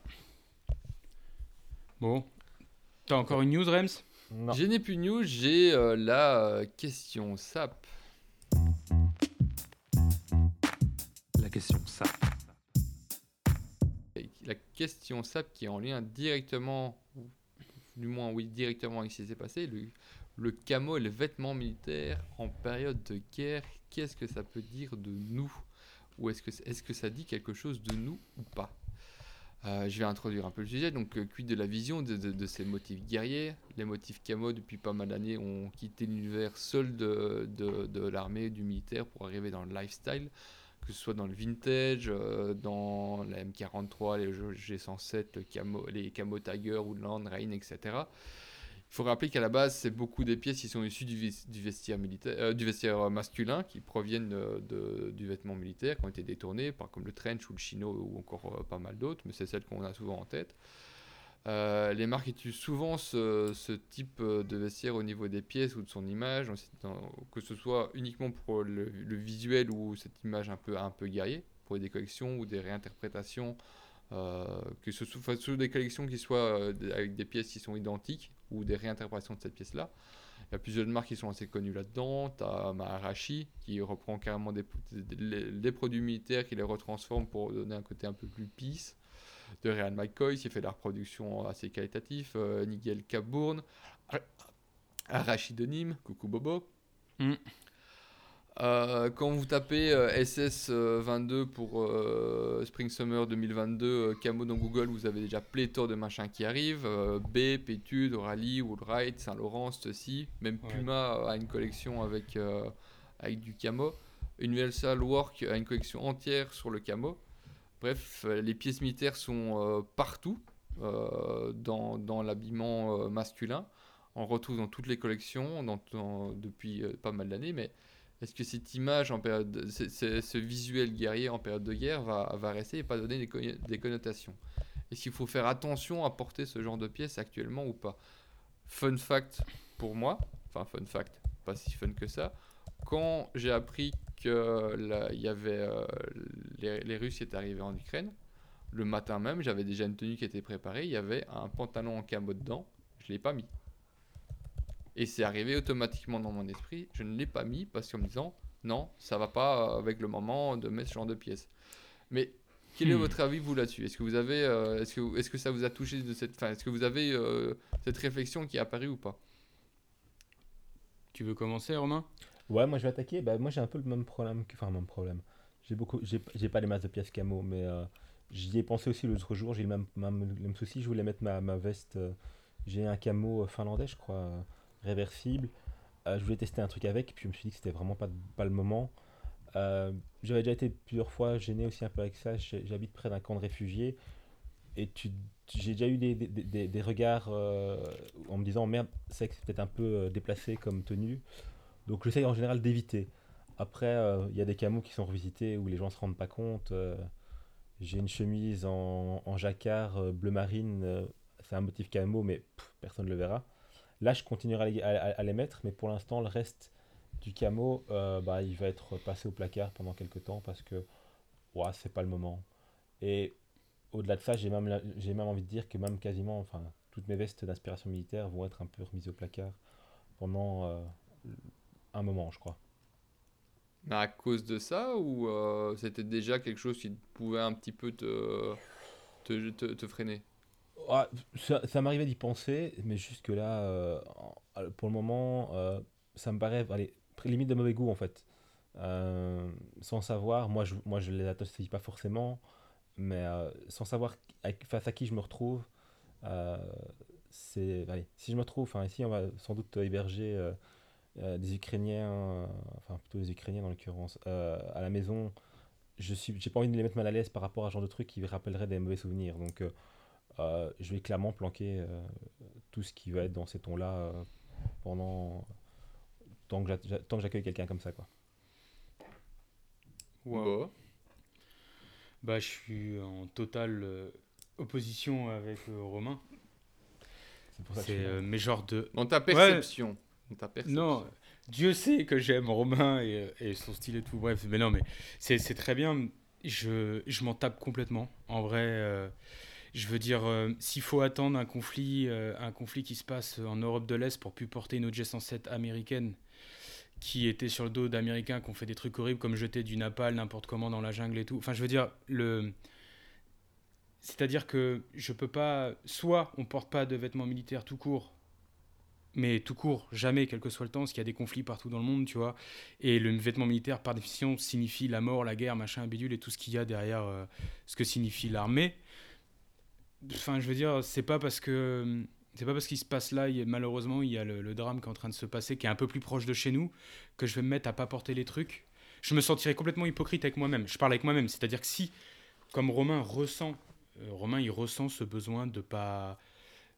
Bon. T'as encore une news, Rems? Non. Je n'ai plus de news, j'ai euh, la euh, question SAP. La question SAP. La question SAP qui est en lien directement, du moins oui, directement avec ce qui s'est passé, le, le camo et le vêtement militaire en période de guerre, qu'est-ce que ça peut dire de nous? Ou est-ce que, est que ça dit quelque chose de nous ou pas? Euh, je vais introduire un peu le sujet, donc euh, quid de la vision de, ces motifs guerriers? Les motifs camo, depuis pas mal d'années, ont quitté l'univers seul de, l'armée, du militaire, pour arriver dans le lifestyle, que ce soit dans le vintage, euh, dans la M43, les G107, le camo, les camo Tiger ou Land Rain, etc. Il faut rappeler qu'à la base, c'est beaucoup des pièces qui sont issues du, vestiaire, militaire, euh, du vestiaire euh, masculin, qui proviennent euh, du vêtement militaire, qui ont été détournés, par, comme le trench ou le chino ou encore pas mal d'autres, mais c'est celles qu'on a souvent en tête. Les marques utilisent souvent ce, type de vestiaire au niveau des pièces ou de son image, que ce soit uniquement pour le, visuel ou cette image un peu, un peu guerrier, pour des collections ou des réinterprétations, que ce soit, soit des collections qui soient avec des pièces qui sont identiques ou des réinterprétations de cette pièce-là. Il y a plusieurs marques qui sont assez connues là-dedans. Tu as qui reprend carrément des, produits militaires, qui les retransforme pour donner un côté un peu plus peace de Real McCoy, qui fait de la reproduction assez qualitative, euh, Nigel Cabourne, Ar- Arashi de Nîmes, coucou Bobo. Mm. Euh, quand vous tapez euh, SS22 pour euh, Spring Summer 2022 euh, camo dans Google, vous avez déjà pléthore de machins qui arrivent. B, Pétude, Orally, Woolride, Saint-Laurent, ceci. Même Ouais. Puma a une collection avec, avec du camo. Universal Work a une collection entière sur le camo. Bref, les pièces militaires sont partout dans, dans l'habillement masculin. On retrouve dans toutes les collections dans- dans- depuis pas mal d'années, mais est-ce que cette image, en période, de- ce, visuel guerrier en période de guerre va, rester et pas donner des, conno- des connotations? Est-ce qu'il faut faire attention à porter ce genre de pièces actuellement ou pas? Fun fact pour moi, enfin fun fact, pas si fun que ça, quand j'ai appris que euh, les, Russes étaient arrivés en Ukraine, le matin même, j'avais déjà une tenue qui était préparée, il y avait un pantalon en camo dedans, je l'ai pas mis. Et c'est arrivé automatiquement dans mon esprit, je ne l'ai pas mis parce qu'en me disant non, ça va pas avec le moment de mettre ce genre de pièces. Mais quel est Hmm. votre avis vous là-dessus? Est-ce que vous avez, euh, est-ce que, est-ce que ça vous a touché de cette, enfin, est-ce que vous avez euh, cette réflexion qui est apparue ou pas? Tu veux commencer, Romain? Ouais, moi je vais attaquer. Bah, moi j'ai un peu le même problème. Que... Enfin, le même problème. J'ai beaucoup, j'ai j'ai pas les masses de pièces camo, mais euh, j'y ai pensé aussi l'autre jour. J'ai le même, même, le même souci. Je voulais mettre ma, ma veste. euh, j'ai un camo finlandais, je crois, euh, réversible. Euh, je voulais tester un truc avec, puis je me suis dit que c'était vraiment pas, pas le moment. Euh, J'avais déjà été plusieurs fois gêné aussi un peu avec ça. J'habite près d'un camp de réfugiés. Et j'ai déjà eu des, des, regards euh, en me disant merde, c'est que c'est peut-être un peu déplacé comme tenue. Donc j'essaye en général d'éviter. Après, il y a des camos qui sont revisités où les gens se rendent pas compte. J'ai une chemise en, en jacquard bleu marine, c'est un motif camo, mais personne ne le verra. Là, je continuerai à les, mettre, mais pour l'instant, le reste du camo, euh, bah, il va être passé au placard pendant quelques temps parce que ouah, c'est pas le moment. Et au-delà de ça, j'ai même, j'ai même envie de dire que même quasiment, enfin, toutes mes vestes d'inspiration militaire vont être un peu remises au placard pendant euh, un moment, je crois. À cause de ça ou euh, c'était déjà quelque chose qui pouvait un petit peu te, te, te freiner? Ah, ça m'arrivait d'y penser, mais jusque-là, euh, pour le moment, euh, ça me paraît allez, limite de mauvais goût en fait. Euh, sans savoir, moi je, moi je les associe pas forcément, mais sans savoir face à qui je me retrouve, c'est, si je me retrouve, enfin ici on va sans doute héberger des Ukrainiens, enfin plutôt des Ukrainiens dans l'occurrence, à la maison, je j'ai pas envie de les mettre mal à l'aise par rapport à ce genre de truc qui rappellerait des mauvais souvenirs, donc euh, je vais clairement planquer euh, tout ce qui va être dans ces tons-là euh, pendant tant que j'accueille quelqu'un comme ça quoi. Wow. Bah, je suis en totale euh, opposition avec euh, Romain. C'est pour ça que C'est je suis là. euh, mes genres de. Dans ta perception. Dans ta perception. Non, Dieu sait que j'aime Romain et, et son style et tout. Bref, mais non, mais c'est c'est très bien. Je, je m'en tape complètement, en vrai. Je veux dire, euh, s'il faut attendre un conflit, euh, un conflit qui se passe en Europe de l'Est pour plus porter une OJ-107 américaine qui était sur le dos d'Américains qui ont fait des trucs horribles comme jeter du napalm n'importe comment dans la jungle et tout. Enfin, je veux dire, le... C'est-à-dire que je peux pas... Soit on porte pas de vêtements militaires tout court, mais tout court, jamais, quel que soit le temps, parce qu'il y a des conflits partout dans le monde, tu vois. Et le vêtement militaire, par définition, signifie la mort, la guerre, machin, bidule, et tout ce qu'il y a derrière euh, ce que signifie l'armée. Enfin, je veux dire, c'est pas parce que c'est pas parce qu'il se passe là, malheureusement, il y a le, drame qui est en train de se passer, qui est un peu plus proche de chez nous, que je vais me mettre à pas porter les trucs. Je me sentirais complètement hypocrite avec moi-même. Je parle avec moi-même, c'est-à-dire que si, comme Romain ressent, euh, Romain, il ressent ce besoin de pas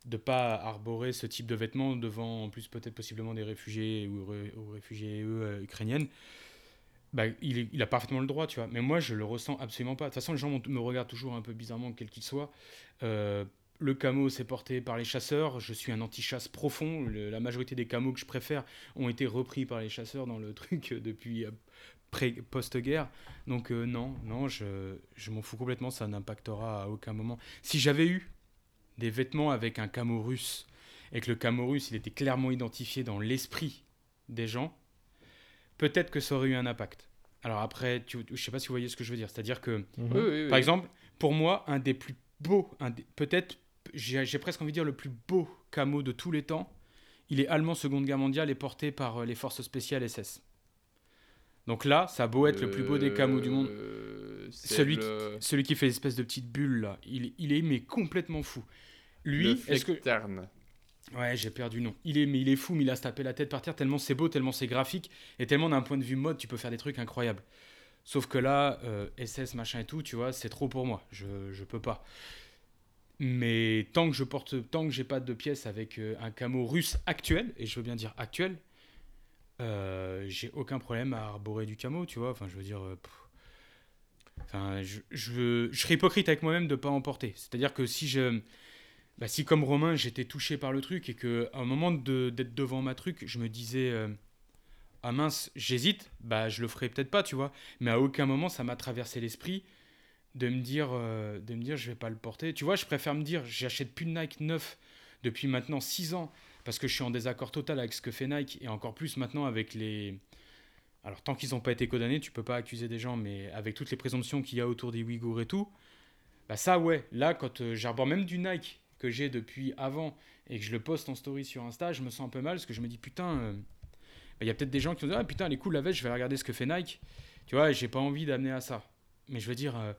de pas arborer ce type de vêtements devant, en plus peut-être possiblement des réfugiés ou, ré- ou réfugiés euh, ukrainiennes. Bah, il, a parfaitement le droit, tu vois. Mais moi, je le ressens absolument pas. De toute façon, les gens me regardent toujours un peu bizarrement, quel qu'il soit. Euh, le camo, c'est porté par les chasseurs. Je suis un anti-chasse profond. La majorité des camos que je préfère ont été repris par les chasseurs dans le truc depuis euh, post-guerre. Donc euh, non, non, je, je m'en fous complètement. Ça n'impactera à aucun moment. Si j'avais eu des vêtements avec un camo russe et que le camo russe, il était clairement identifié dans l'esprit des gens, peut-être que ça aurait eu un impact. Alors après, tu, je sais pas si vous voyez ce que je veux dire. C'est-à-dire que Mhm. Oui, oui, oui. par exemple, pour moi, un des plus beaux, peut-être, j'ai presque envie de dire le plus beau camo de tous les temps, il est allemand Seconde Guerre mondiale et porté par euh, les forces spéciales SS. Donc là, ça a beau être le plus beau des camos du monde. Euh, Celui, le- qui, celui qui fait l'espèce de petite bulle là, il, il est mais complètement fou. Lui, est-ce que... Ouais, j'ai perdu le nom. Il est, mais il est fou, mais il a se taper la tête par terre tellement c'est beau, tellement c'est graphique, et tellement d'un point de vue mode, tu peux faire des trucs incroyables. Sauf que là, euh, SS, machin et tout, tu vois, c'est trop pour moi. Je, je peux pas. Mais tant que je porte, tant que j'ai pas de pièce avec euh, un camo russe actuel, et je veux bien dire actuel, euh, j'ai aucun problème à arborer du camo, tu vois. Enfin, je veux dire. euh. Enfin, je, je, je serais hypocrite avec moi-même de pas en porter. C'est-à-dire que si je. Bah, si comme Romain j'étais touché par le truc et que à un moment d'être devant ma truc, je me disais euh, ah mince, j'hésite, bah je le ferai peut-être pas, tu vois. Mais à aucun moment ça m'a traversé l'esprit de me dire euh, de me dire je vais pas le porter. Tu vois, je préfère me dire j'achète plus de Nike neuf depuis maintenant 6 ans parce que je suis en désaccord total avec ce que fait Nike et encore plus maintenant avec les alors tant qu'ils n'ont pas été condamnés, tu peux pas accuser des gens mais avec toutes les présomptions qu'il y a autour des Ouïghours et tout, bah ça ouais, là quand euh, j'arbore même du Nike que j'ai depuis avant et que je le poste en story sur Insta, je me sens un peu mal parce que je me dis putain, euh, bah, il y a peut-être des gens qui vont dire ah putain elle est cool la veste, je vais regarder ce que fait Nike. Tu vois, j'ai pas envie d'amener à ça. Mais je veux dire, euh,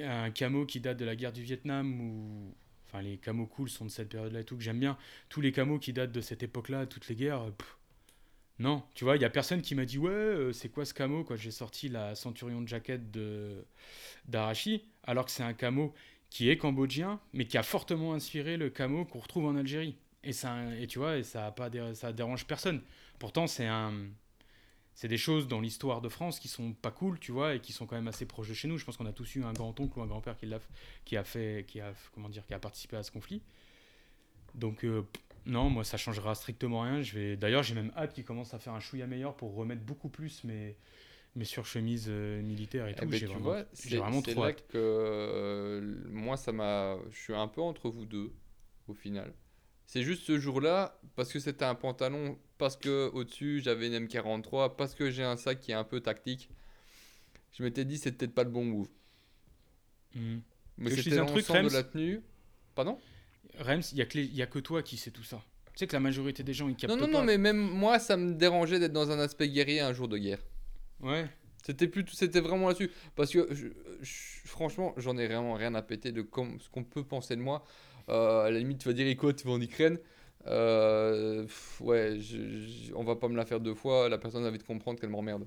un camo qui date de la guerre du Vietnam ou enfin les camos cool sont de cette période-là et tout que j'aime bien. Tous les camos qui datent de cette époque-là, toutes les guerres. euh, non, tu vois, il y a personne qui m'a dit ouais, c'est quoi ce camo quand j'ai sorti la Centurion de jaquette de d'Arachi, alors que c'est un camo qui est cambodgien, mais qui a fortement inspiré le camo qu'on retrouve en Algérie. Et ça, et tu vois, et ça a pas, ça dérange personne. Pourtant, c'est un, c'est des choses dans l'histoire de France qui sont pas cool, tu vois, et qui sont quand même assez proches de chez nous. Je pense qu'on a tous eu un grand-oncle ou un grand-père qui, l'a- qui a fait, qui a, comment dire, qui a participé à ce conflit. Donc, euh, non, moi, ça changera strictement rien. D'ailleurs, j'ai même hâte qu'ils commencent à faire un chouïa meilleur pour remettre beaucoup plus mes, mes surchemises euh, militaires et Eh tout. ben, j'ai vraiment, vois, j'ai c'est vraiment trop là hâte. que euh, moi, ça m'a. Je suis un peu entre vous deux, au final. C'est juste ce jour-là, parce que c'était un pantalon, parce que au-dessus j'avais une M43, parce que j'ai un sac qui est un peu tactique. Je m'étais dit, c'est peut-être pas le bon move. Mhm. Mais c'était un truc, l'ensemble de Rems la tenue. Pardon? Rems, il y, a a que toi qui sais tout ça. Tu sais que la majorité des gens, ils captent Non, non, pas. non, mais même moi, ça me dérangeait d'être dans un aspect guerrier un jour de guerre. Ouais. C'était plus, c'était vraiment là-dessus. Parce que je- je- franchement, j'en ai vraiment rien à péter de com- ce qu'on peut penser de moi. Euh, à la limite, tu vas dire écoute, tu vas en Ukraine. Euh, pff, ouais, je- on va pas me la faire deux fois. La personne a vite comprendre qu'elle m'emmerde.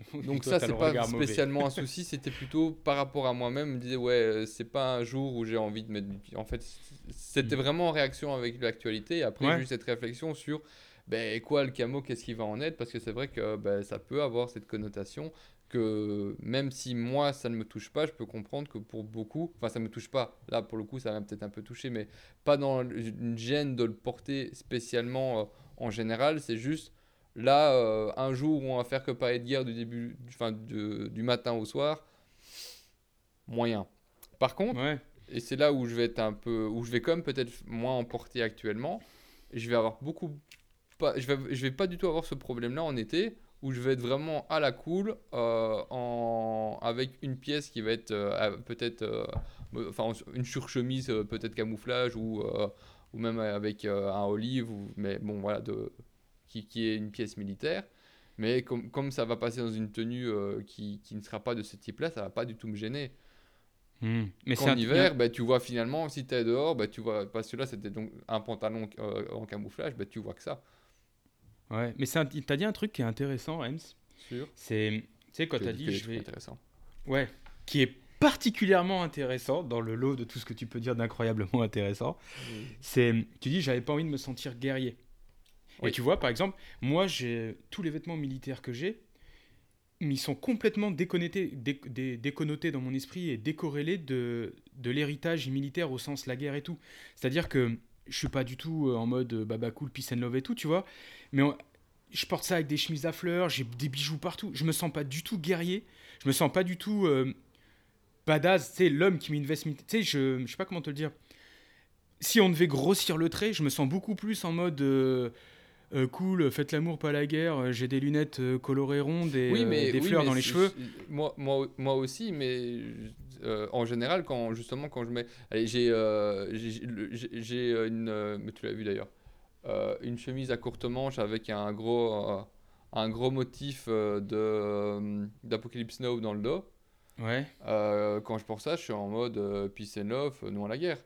Donc Toi, ça, c'est pas mauvais. spécialement un souci. C'était plutôt par rapport à moi-même. Je me disais ouais, euh, c'est pas un jour où j'ai envie de mettre. du- En fait, c'était Mm. vraiment en réaction avec l'actualité. Et après, Ouais. j'ai eu cette réflexion sur ben quoi le camo, qu'est-ce qui va en être? Parce que c'est vrai que ben, ça peut avoir cette connotation que même si moi ça ne me touche pas, je peux comprendre que pour beaucoup, enfin ça me touche pas, là pour le coup ça va peut-être un peu toucher, mais pas dans une gêne de le porter spécialement euh, en général, c'est juste là euh, un jour où on va faire que parler de guerre du début, enfin de- du matin au soir, moyen. Par contre, Ouais. et c'est là où je vais être un peu, où je vais quand même peut-être moins emporter actuellement. Je vais avoir beaucoup, pas, je vais, je vais pas du tout avoir ce problème-là en été, où je vais être vraiment à la cool, euh, en, avec une pièce qui va être euh, peut-être, euh, enfin une surchemise peut-être camouflage ou, ou même avec un olive, ou, mais bon voilà, de, qui, qui est une pièce militaire. Mais comme, comme ça va passer dans une tenue euh, qui, qui ne sera pas de ce type-là, ça va pas du tout me gêner. Hmm. Mais un- hiver, bah, tu vois finalement, si tu es dehors, bah, tu vois, parce que là c'était donc un pantalon euh, en camouflage, bah, tu vois que ça. Ouais, mais c'est un- t'as dit un truc qui est intéressant, Rems. Sûr. C'est, tu sais, quand t'as dit je vais, intéressants. ouais, qui est particulièrement intéressant dans le lot de tout ce que tu peux dire d'incroyablement intéressant. C'est, tu dis, j'avais pas envie de me sentir guerrier. Oui. Et tu vois, par exemple, moi, j'ai tous les vêtements militaires que j'ai, ils sont complètement déconnectés, dé- dé- déconnotés dans mon esprit et décorrélés de, de l'héritage militaire au sens la guerre et tout. C'est-à-dire que je suis pas du tout euh, en mode euh, baba cool, peace and love et tout, tu vois. Mais on- je porte ça avec des chemises à fleurs, j'ai des bijoux partout. Je me sens pas du tout guerrier. Je me sens pas du tout euh, badass. Tu sais, l'homme qui met une veste militaire. Tu sais, je, je sais pas comment te le dire. Si on devait grossir le trait, je me sens beaucoup plus en mode euh, euh, cool, faites l'amour, pas la guerre. J'ai des lunettes colorées rondes et des oui, fleurs mais dans les cheveux. c'est- Moi, moi, moi aussi, mais euh, en général, quand justement quand je mets, j'ai, euh, j'ai, j'ai une, euh, mais tu l'as vu d'ailleurs, euh, une chemise à courte manche avec un gros, euh, un gros motif euh, de euh, d'Apocalypse Now dans le dos. Ouais. Euh, quand je porte ça, je suis en mode euh, peace and love, euh, non à la guerre.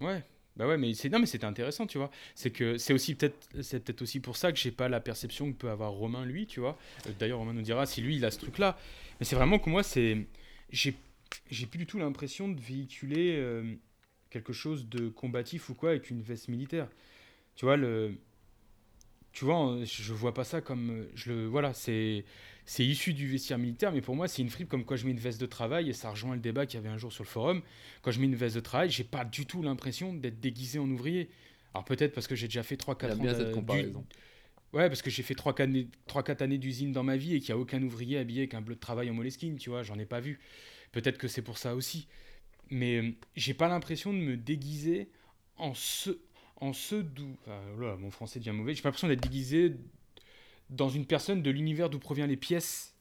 Ouais. Bah ouais, mais c'est non, mais c'était intéressant, tu vois. C'est que c'est aussi peut-être, c'est peut-être aussi pour ça que j'ai pas la perception que peut avoir Romain lui, tu vois. Euh, D'ailleurs, Romain nous dira si lui il a ce truc-là. Mais c'est vraiment que moi, c'est, j'ai, j'ai plus du tout l'impression de véhiculer euh, quelque chose de combatif ou quoi avec une veste militaire. Tu vois le, tu vois, euh, je vois pas ça comme, euh, je le, voilà, c'est, c'est issu du vestiaire militaire, mais pour moi c'est une fripe comme quoi je mets une veste de travail et ça rejoint le débat qu'il y avait un jour sur le forum quand je mets une veste de travail, j'ai pas du tout l'impression d'être déguisé en ouvrier. Alors peut-être parce que j'ai déjà fait 3-4 Il y a ans bien cette du- comparaison. Ouais, parce que j'ai fait 3-4 années, 3-4 années d'usine dans ma vie et qu'il n'y a aucun ouvrier habillé avec un bleu de travail en moleskine, tu vois, j'en ai pas vu. Peut-être que c'est pour ça aussi. Mais euh, j'ai pas l'impression de me déguiser en ce, en ce d'où... Enfin, voilà, mon français devient mauvais. J'ai pas l'impression d'être déguisé dans une personne de l'univers d'où proviennent les pièces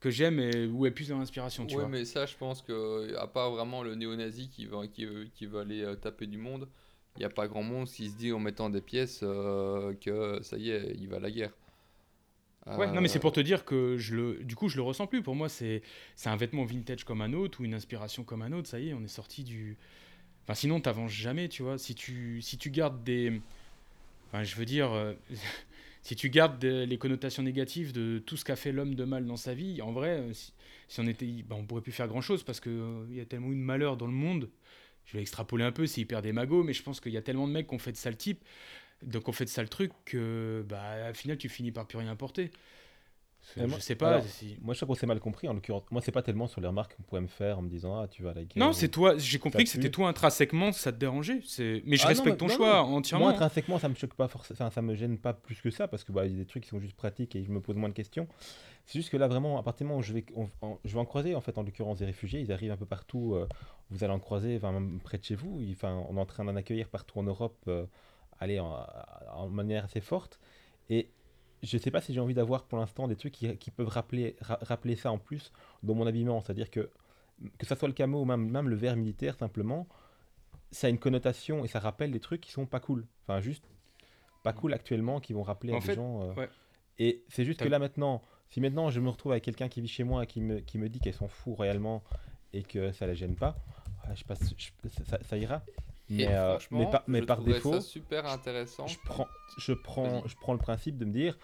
que j'aime et où est plus leur inspiration, tu Ouais, vois. mais ça, je pense que à part vraiment le néo-nazi qui va, qui, veut- qui veut aller euh, taper du monde, il n'y a pas grand monde qui se dit en mettant des pièces euh, que ça y est, il va à la guerre. Ouais, non, mais c'est Euh, pour te dire que je le, du coup, je le ressens plus. Pour moi, c'est, c'est un vêtement vintage comme un autre ou une inspiration comme un autre. Ça y est, on est sorti du. Enfin, sinon, t'avances jamais, tu vois. Si tu, si tu gardes des. Enfin, je veux dire, euh, si tu gardes des- les connotations négatives de tout ce qu'a fait l'homme de mal dans sa vie, en vrai, si, si on était, ben, on pourrait plus faire grand chose parce que euh, il y a tellement eu de malheur dans le monde. Je vais extrapoler un peu, c'est hyper démago, mais je pense qu'il y a tellement de mecs qui ont fait de sales types, donc on fait de sales trucs que, bah, au final, tu finis par plus rien porter. Je moi- sais pas alors, si. Moi, je crois qu'on s'est mal compris. En l'occurrence, moi, c'est pas tellement sur les remarques qu'on pourrait me faire en me disant Ah, tu vas guerre. Non, c'est toi. J'ai compris que c'était toi intrinsèquement, ça te dérangeait. Mais je Ah non, respecte mais- ton non, choix non. entièrement. Moi, intrinsèquement, ça me choque pas forcément. Enfin, ça me gêne pas plus que ça parce que bah, il y a des trucs qui sont juste pratiques et je me pose moins de questions. C'est juste que là, vraiment, à partir du moment où je vais, on- je vais en croiser, en fait, en l'occurrence, des réfugiés, ils arrivent un peu partout. euh, vous allez en croiser, enfin, même près de chez vous. Enfin, on est en train d'en accueillir partout en Europe, euh, allez, en, en manière assez forte. Et je sais pas si j'ai envie d'avoir pour l'instant des trucs qui, qui peuvent rappeler, ra- rappeler ça en plus dans mon habillement. C'est-à-dire que, que ça soit le camo ou même, même le vert militaire, simplement, ça a une connotation et ça rappelle des trucs qui sont pas cool. Enfin, juste pas cool actuellement, qui vont rappeler En à des gens. euh, ouais. Et c'est juste que là maintenant, si maintenant je me retrouve avec quelqu'un qui vit chez moi et qui me, qui me dit qu'elle s'en fout royalement et que ça la gêne pas, ouais, je passe, je- ça, ça- ça ira. Mais, euh, mais par, mais je par défaut, ça super intéressant. je prends, je, prends, je prends le principe de me dire,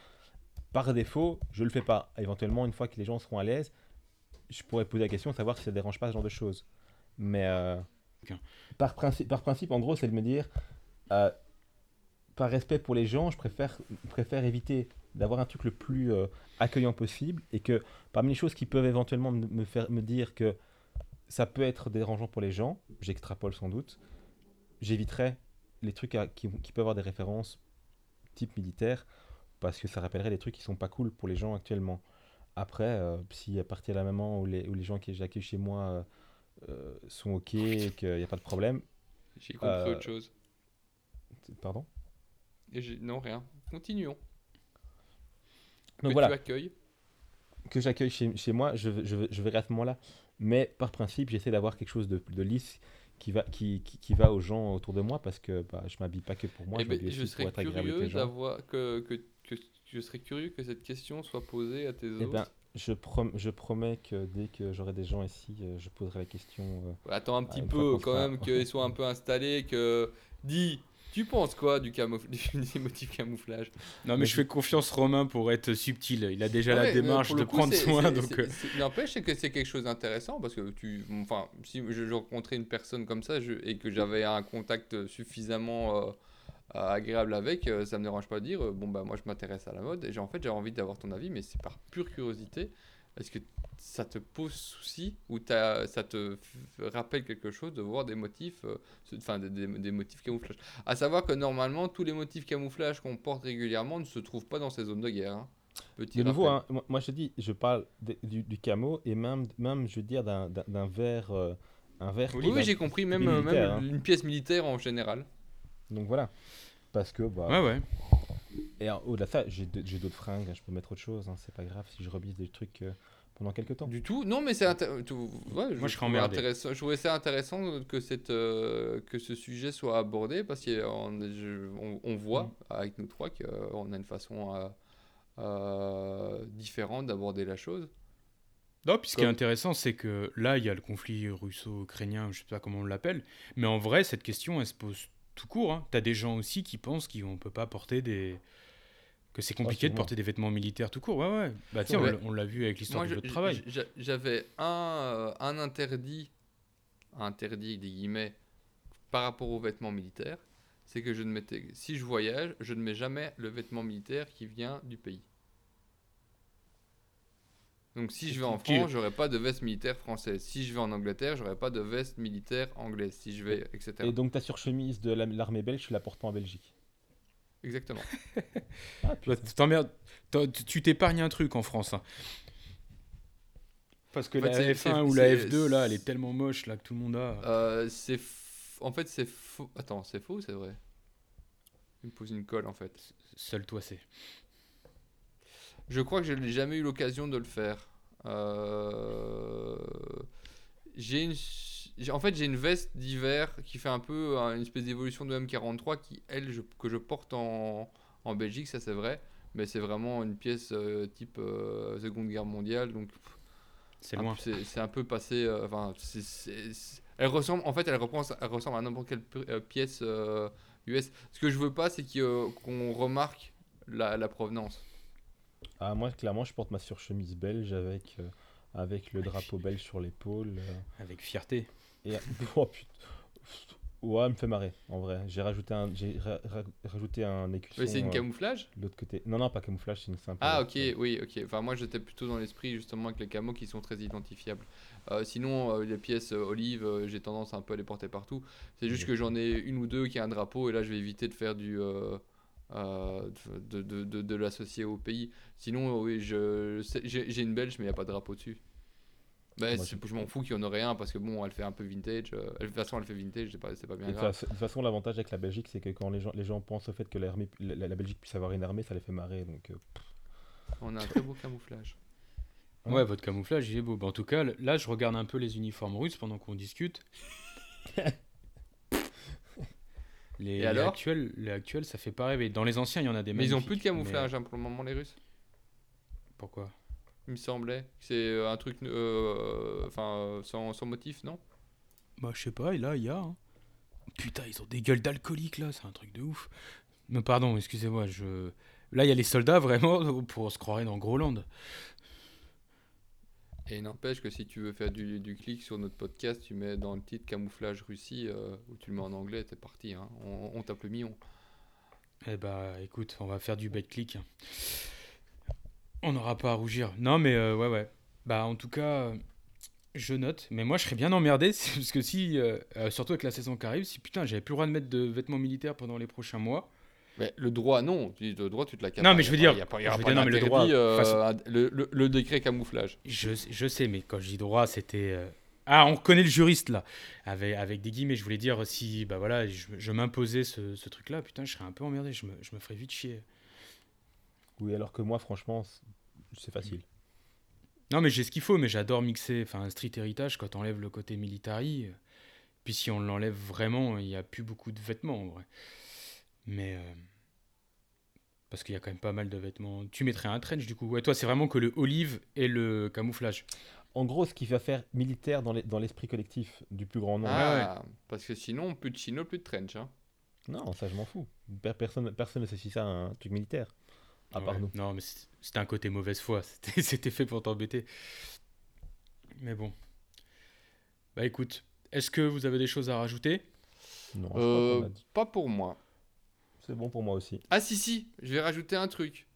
par défaut, je le fais pas. Éventuellement, une fois que les gens seront à l'aise, je pourrais poser la question, savoir si ça dérange pas ce genre de choses. Mais euh, par, principe, par principe, en gros, c'est de me dire, euh, par respect pour les gens, je préfère, préfère éviter d'avoir un truc le plus euh, accueillant possible et que parmi les choses qui peuvent éventuellement me me faire me dire que ça peut être dérangeant pour les gens, j'extrapole sans doute, j'éviterais les trucs à- qui, qui peuvent avoir des références type militaire parce que ça rappellerait des trucs qui sont pas cool pour les gens actuellement. Après, euh, si à partir de la moment où les, où les gens qui j'accueille chez moi euh, euh, sont ok et qu'il n'y a pas de problème. J'ai compris autre chose. Pardon? Et non, rien. Continuons. Donc que voilà. tu accueilles. que j'accueille chez, chez moi, je, je, je verrai à ce moment-là. Mais par principe, j'essaie d'avoir quelque chose de, de lisse qui va, qui, qui, qui va aux gens autour de moi parce que bah, je m'habille pas que pour moi, Eh je ben, je pour être agréable avec curieux les gens. d'avoir que, que, que je serais curieux que cette question soit posée à tes Eh autres. ben, je, prom- je promets que dès que j'aurai des gens ici, euh, je poserai la question. euh, Attends un petit peu quand même qu'ils soient un peu installés, que dis, tu penses quoi du camouf... des motifs camouflage? Non, mais Mais je fais confiance Romain pour être subtil. Il a déjà Ouais, la démarche de coup, prendre soin. Donc, euh, N'empêche c'est que c'est quelque chose d'intéressant parce que tu, enfin, si je, je rencontrais une personne comme ça je- et que j'avais un contact suffisamment euh, agréable avec, euh, ça me dérange pas de dire, euh, bon bah moi je m'intéresse à la mode et j'ai en fait j'ai envie d'avoir ton avis, mais c'est par pure curiosité. Est-ce que ça te pose souci ou t'as- ça te rappelle quelque chose de voir des motifs, euh, enfin des, des- des motifs camouflage? À savoir que normalement tous les motifs camouflage qu'on porte régulièrement ne se trouvent pas dans ces zones de guerre. hein. Petit De nouveau, rappel. hein, moi, moi, je dis, je parle de- du, du camo et même, même je veux dire, d'un- verre. euh, un verre Oui, oui, j'ai compris, même, même hein. une pièce militaire en général. Donc voilà. Parce que, bah, Ouais, ouais. Et euh, au-delà de ça, j'ai d'autres fringues, je peux mettre autre chose, hein, c'est pas grave si je rebise des trucs euh, pendant quelques temps. Du tout. Non, mais c'est intér- tout- ouais, Moi, je serais intéressant. Je trouvais ça intéressant que, cette, euh, que ce sujet soit abordé parce qu'on on, on voit Mm. avec nous trois qu'on a une façon euh, euh, différente d'aborder la chose. Non, puis ce qui est intéressant, c'est que là, il y a le conflit russo-ukrainien, je sais pas comment on l'appelle, mais en vrai, cette question, elle se pose tout court. Hein. T'as des gens aussi qui pensent qu'on peut pas porter des. que c'est compliqué de porter des vêtements militaires tout court. Ouais, ouais. Bah tiens, on Ouais. l'a- on l'a vu avec l'histoire du je- jeu de travail. j'avais un, euh, un interdit, interdit des guillemets, par rapport aux vêtements militaires, c'est que je ne mettais, si je voyage, je ne mets jamais le vêtement militaire qui vient du pays. Donc si je vais en France, j'aurai pas de veste militaire française. Si je vais en Angleterre, j'aurai pas de veste militaire anglaise. Si je vais, etc. Et donc ta surchemise de la- l'armée belge, tu la portes pas en Belgique. Exactement. Ah, Bah, tu t'épargnes un truc en France. hein. Parce que En fait, la c'est- F1 c'est- ou la c'est- F2, là, elle est tellement moche là que tout le monde a. Euh, c'est, f- en fait, c'est faux. Attends, c'est faux, ou c'est vrai? Il me pose une colle en fait. Seul toi, c'est. Je crois que je n'ai jamais eu l'occasion de le faire. Euh, J'ai une... En fait, j'ai une veste d'hiver qui fait un peu euh, une espèce d'évolution de M43 qui, elle, je- que je porte en, en Belgique, ça c'est vrai. Mais c'est vraiment une pièce euh, type euh, Seconde Guerre mondiale. Donc, C'est loin. c'est un peu passé. Enfin, elle ressemble. En fait, elle, reprend, elle ressemble à n'importe quelle pi- pièce US. Ce que je veux pas, c'est qu'on remarque la, la provenance. Ah, moi, clairement, je porte ma surchemise belge avec, euh, avec le drapeau belge sur l'épaule. euh, Avec fierté. et... oh, putain. Ouais, elle me fait marrer, en vrai. J'ai rajouté un, j'ai ra- ra- rajouté un écusson c'est une euh, camouflage? de l'autre côté. Non, non, pas camouflage, c'est une simple. Ah ok, oui, ok. Enfin moi j'étais plutôt dans l'esprit justement avec les camos qui sont très identifiables. Euh, sinon euh, les pièces euh, olives, euh, j'ai tendance un peu à les porter partout. C'est juste que j'en ai une ou deux qui a un drapeau et là je vais éviter de faire du... euh, euh, de, de, de, de l'associer au pays. Sinon oui, j'ai une belge mais il n'y a pas de drapeau dessus. Moi, c'est- je- je m'en fous qu'il y en aurait un parce que bon elle fait un peu vintage. euh, de toute façon elle fait vintage, c'est pas, c'est pas bien et grave. de toute façon, l'avantage avec la Belgique, c'est que quand les gens, les gens pensent au fait que l'armée- la, Belgique puisse avoir une armée, ça les fait marrer. Donc, euh, On a un très beau camouflage. Ouais. Ouais, votre camouflage, il est beau. Bah, en tout cas, là, je regarde un peu les uniformes russes pendant qu'on discute. les, Et les alors actuels, les actuels, ça fait pas rêver. Dans les anciens, il y en a des Mais ils ont plus de camouflage mais, hein, pour le moment les Russes. Pourquoi? Il me semblait. C'est euh, un truc euh, enfin sans, sans motif, non? Bah, je sais pas, et là, il y a. hein. Putain, ils ont des gueules d'alcooliques, là, c'est un truc de ouf. Mais pardon, excusez-moi, je. Là, il y a les soldats, vraiment, pour se croirer dans Groland. Et n'empêche que si tu veux faire du, du clic sur notre podcast, tu mets dans le titre camouflage Russie euh, ou tu le mets en anglais, t'es parti. Hein. On, on tape le. Eh bah, écoute, on va faire du bait-click. On n'aura pas à rougir. Non, mais euh, ouais, ouais. Bah, en tout cas, je note. Mais moi, je serais bien emmerdé, parce que si, euh, surtout avec la saison qui arrive, si putain, j'avais plus le droit de mettre de vêtements militaires pendant les prochains mois. Mais le droit, non. Le droit, tu te l'accapares. Non, mais je veux Y a dire- pas- y je a veux pas dire, non, mais le d'interdit, droit, euh, façon- à- le, le- le décret camouflage. Je, je sais, mais quand je dis droit, c'était euh, Ah, on connaît le juriste là. Avec, avec des guillemets, je voulais dire si bah voilà, je, je m'imposais ce, ce truc-là, putain, je serais un peu emmerdé. Je me, je me ferais vite chier. Oui, alors que moi, franchement, c'est facile. Non, mais j'ai ce qu'il faut, mais j'adore mixer. Enfin, un street héritage, quand on enlève le côté military, euh, puis si on l'enlève vraiment, il n'y a plus beaucoup de vêtements en vrai. Mais. euh, parce qu'il y a quand même pas mal de vêtements. Tu mettrais un trench du coup. Ouais, toi, c'est vraiment que le olive et le camouflage. En gros, ce qui va faire militaire dans les- dans l'esprit collectif du plus grand nombre. Ah, parce que sinon, plus de chino, plus de trench. Hein. Non, ça, je m'en fous. Per- Personne personne n'associe ça à un truc militaire. À part Ouais. nous. Non, mais c'était un côté mauvaise foi. C'était c'était fait pour t'embêter. Mais bon. Bah écoute, est-ce que vous avez des choses à rajouter? Non, Euh, qu'on a dit. pas pour moi. C'est bon pour moi aussi. Ah si, si, je vais rajouter un truc.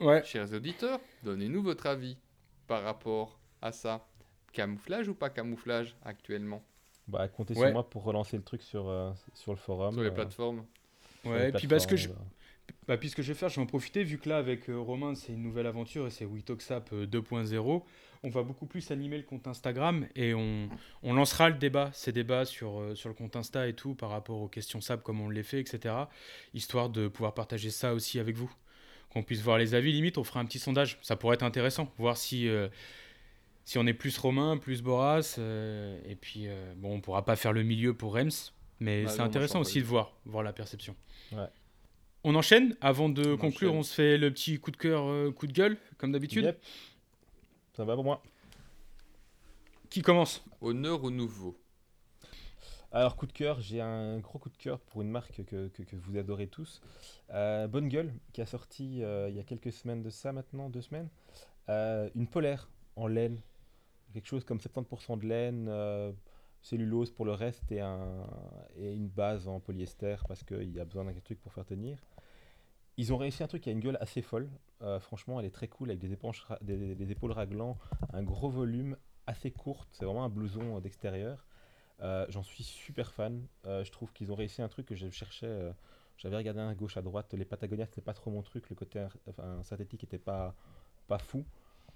Ouais. Chers auditeurs, donnez-nous votre avis par rapport à ça. Camouflage ou pas camouflage actuellement? Bah, comptez Ouais. sur moi pour relancer le truc sur, euh, sur le forum. sur les euh, plateformes sur Ouais, les et puis parce que je, plateformes, Bah, puis ce que je vais faire, je vais en profiter, vu que là, avec euh, Romain, c'est une nouvelle aventure et c'est WeTalkSap euh, 2.0, on va beaucoup plus animer le compte Instagram et on, on lancera le débat, ces débats sur, euh, sur le compte Insta et tout, par rapport aux questions SAP, comme on les fait, etc. Histoire de pouvoir partager ça aussi avec vous. Qu'on puisse voir les avis, limite, on fera un petit sondage. Ça pourrait être intéressant, voir si, euh, si on est plus Romain, plus Boras. euh, et puis, euh, bon, on pourra pas faire le milieu pour Rems, mais Bah c'est intéressant aussi de voir, voir la perception. Ouais. On enchaîne Avant de On conclure, enchaîne. on se fait le petit coup de cœur, euh, coup de gueule, comme d'habitude. Yep. Ça va pour moi. Qui commence? Honneur au nouveau? Alors, coup de cœur, j'ai un gros coup de cœur pour une marque que, que- que vous adorez tous. Euh, Bonne Gueule, qui a sorti euh, il y a quelques semaines de ça maintenant, deux semaines, euh, une polaire en laine. Quelque chose comme 70% de laine, euh, cellulose pour le reste et, un, et une base en polyester parce qu'il y a besoin d'un truc pour faire tenir. Ils ont réussi un truc qui a une gueule assez folle. Euh, franchement, elle est très cool avec des, des, épaules raglant, un gros volume, assez courte. C'est vraiment un blouson euh, d'extérieur. Euh, J'en suis super fan. Je trouve qu'ils ont réussi un truc que je cherchais. J'avais regardé à gauche, à droite. Les Patagonia, c'était pas trop mon truc. Le côté synthétique était pas, pas fou.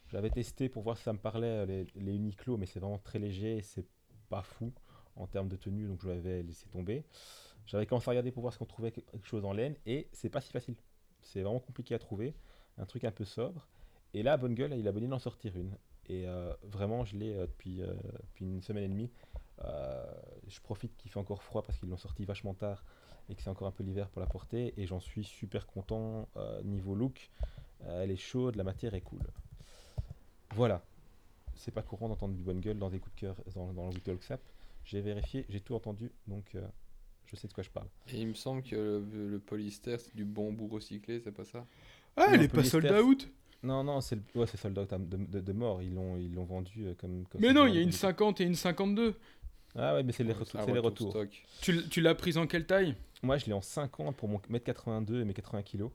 J'avais testé pour voir si ça me parlait les, les Uniqlo, mais c'est vraiment très léger et c'est pas fou en termes de tenue, donc je l'avais laissé tomber. J'avais commencé à regarder pour voir si on trouvait quelque chose en laine et c'est pas si facile. C'est vraiment compliqué à trouver. Un truc un peu sobre. Et là, Bonne Gueule, il a bonné d'en sortir une. Et euh, vraiment, je l'ai euh, depuis, euh, depuis une semaine et demie. Je profite qu'il fait encore froid parce qu'ils l'ont sorti vachement tard et que c'est encore un peu l'hiver pour la porter. Et j'en suis super content niveau look. Elle est chaude, la matière est cool. Voilà. C'est pas courant d'entendre du bonne gueule dans des coups de cœur dans, le Talk Sap. J'ai vérifié, j'ai tout entendu, donc je sais de quoi je parle. Et il me semble que le, le polyester, c'est du bambou recyclé, c'est pas ça? Ah, elle est pas sold out Non, non, c'est le, ouais, c'est sold out de, de, de mort. Ils l'ont, ils l'ont vendu euh, comme, comme Mais non, il y a une vendu. 50 et une 52. Ah ouais, mais c'est les, Ouais, retours- retour stock. Tu, tu l'as prise en quelle taille? Moi, je l'ai en 50 pour mon mètre 82 et mes 80 kilos.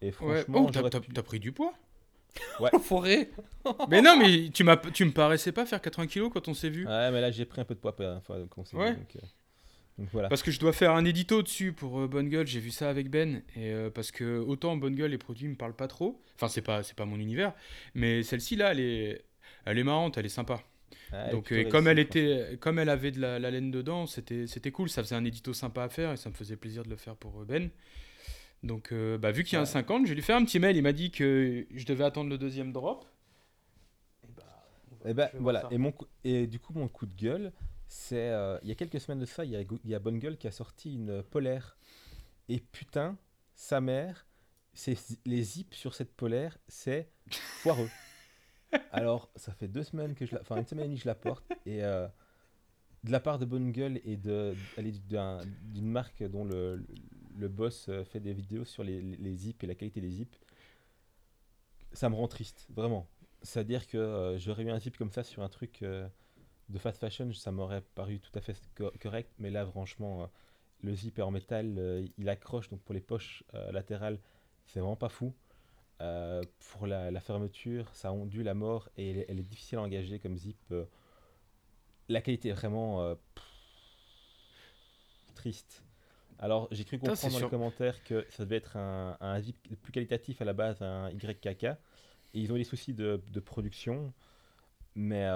Et Ouais. franchement, Oh, t'as pu- pris du poids? Enfoiré Mais non, mais tu, m'as, tu me paraissais pas faire 80 kilos quand on s'est vu. Ouais, mais là, j'ai pris un peu de poids la dernière fois, qu'on s'est vu, Ouais. donc, euh, donc voilà. Parce que je dois faire un édito dessus pour euh, Bonne Gueule, j'ai vu ça avec Ben. Et euh, parce que autant Bonne Gueule, les produits me parlent pas trop. Enfin, c'est pas, c'est pas mon univers. Mais celle-ci là, elle est, elle est marrante, elle est sympa. Ouais, Donc, euh, comme elle était, comme elle avait de la, la laine dedans, c'était, c'était cool. Ça faisait un édito sympa à faire et ça me faisait plaisir de le faire pour euh, Ben. Donc, euh, bah, vu qu'il y a un Ouais. 50, je lui faire un petit mail. Il m'a dit que je devais attendre le deuxième drop. Et bah, va- Eh ben, je vais voir voilà. Et, mon et du coup, mon coup de gueule, c'est euh, il y a quelques semaines de ça, il y a, il y a Bonne Gueule qui a sorti une polaire. Et putain, sa mère, c'est les zips sur cette polaire, c'est foireux. Alors, ça fait deux semaines que je la, enfin une semaine et demie que je la porte et euh, de la part de Bonne Gueule et de d'une marque dont le, le boss euh, fait des vidéos sur les, les- les zips et la qualité des zips, ça me rend triste, vraiment. C'est-à-dire que euh, j'aurais eu un zip comme ça sur un truc euh, de fast fashion, ça m'aurait paru tout à fait co- correct, mais là, franchement, euh, le zip est en métal, euh, il accroche, donc pour les poches euh, latérales, c'est vraiment pas fou. Euh, pour la, la fermeture, ça ondule à mort et elle, est- elle est difficile à engager comme zip. euh. la qualité est vraiment euh, pff, triste. Alors, j'ai cru comprendre dans les commentaires que ça devait être un, un zip plus qualitatif à la base, un YKK. Et ils ont eu des soucis de, de production. Mais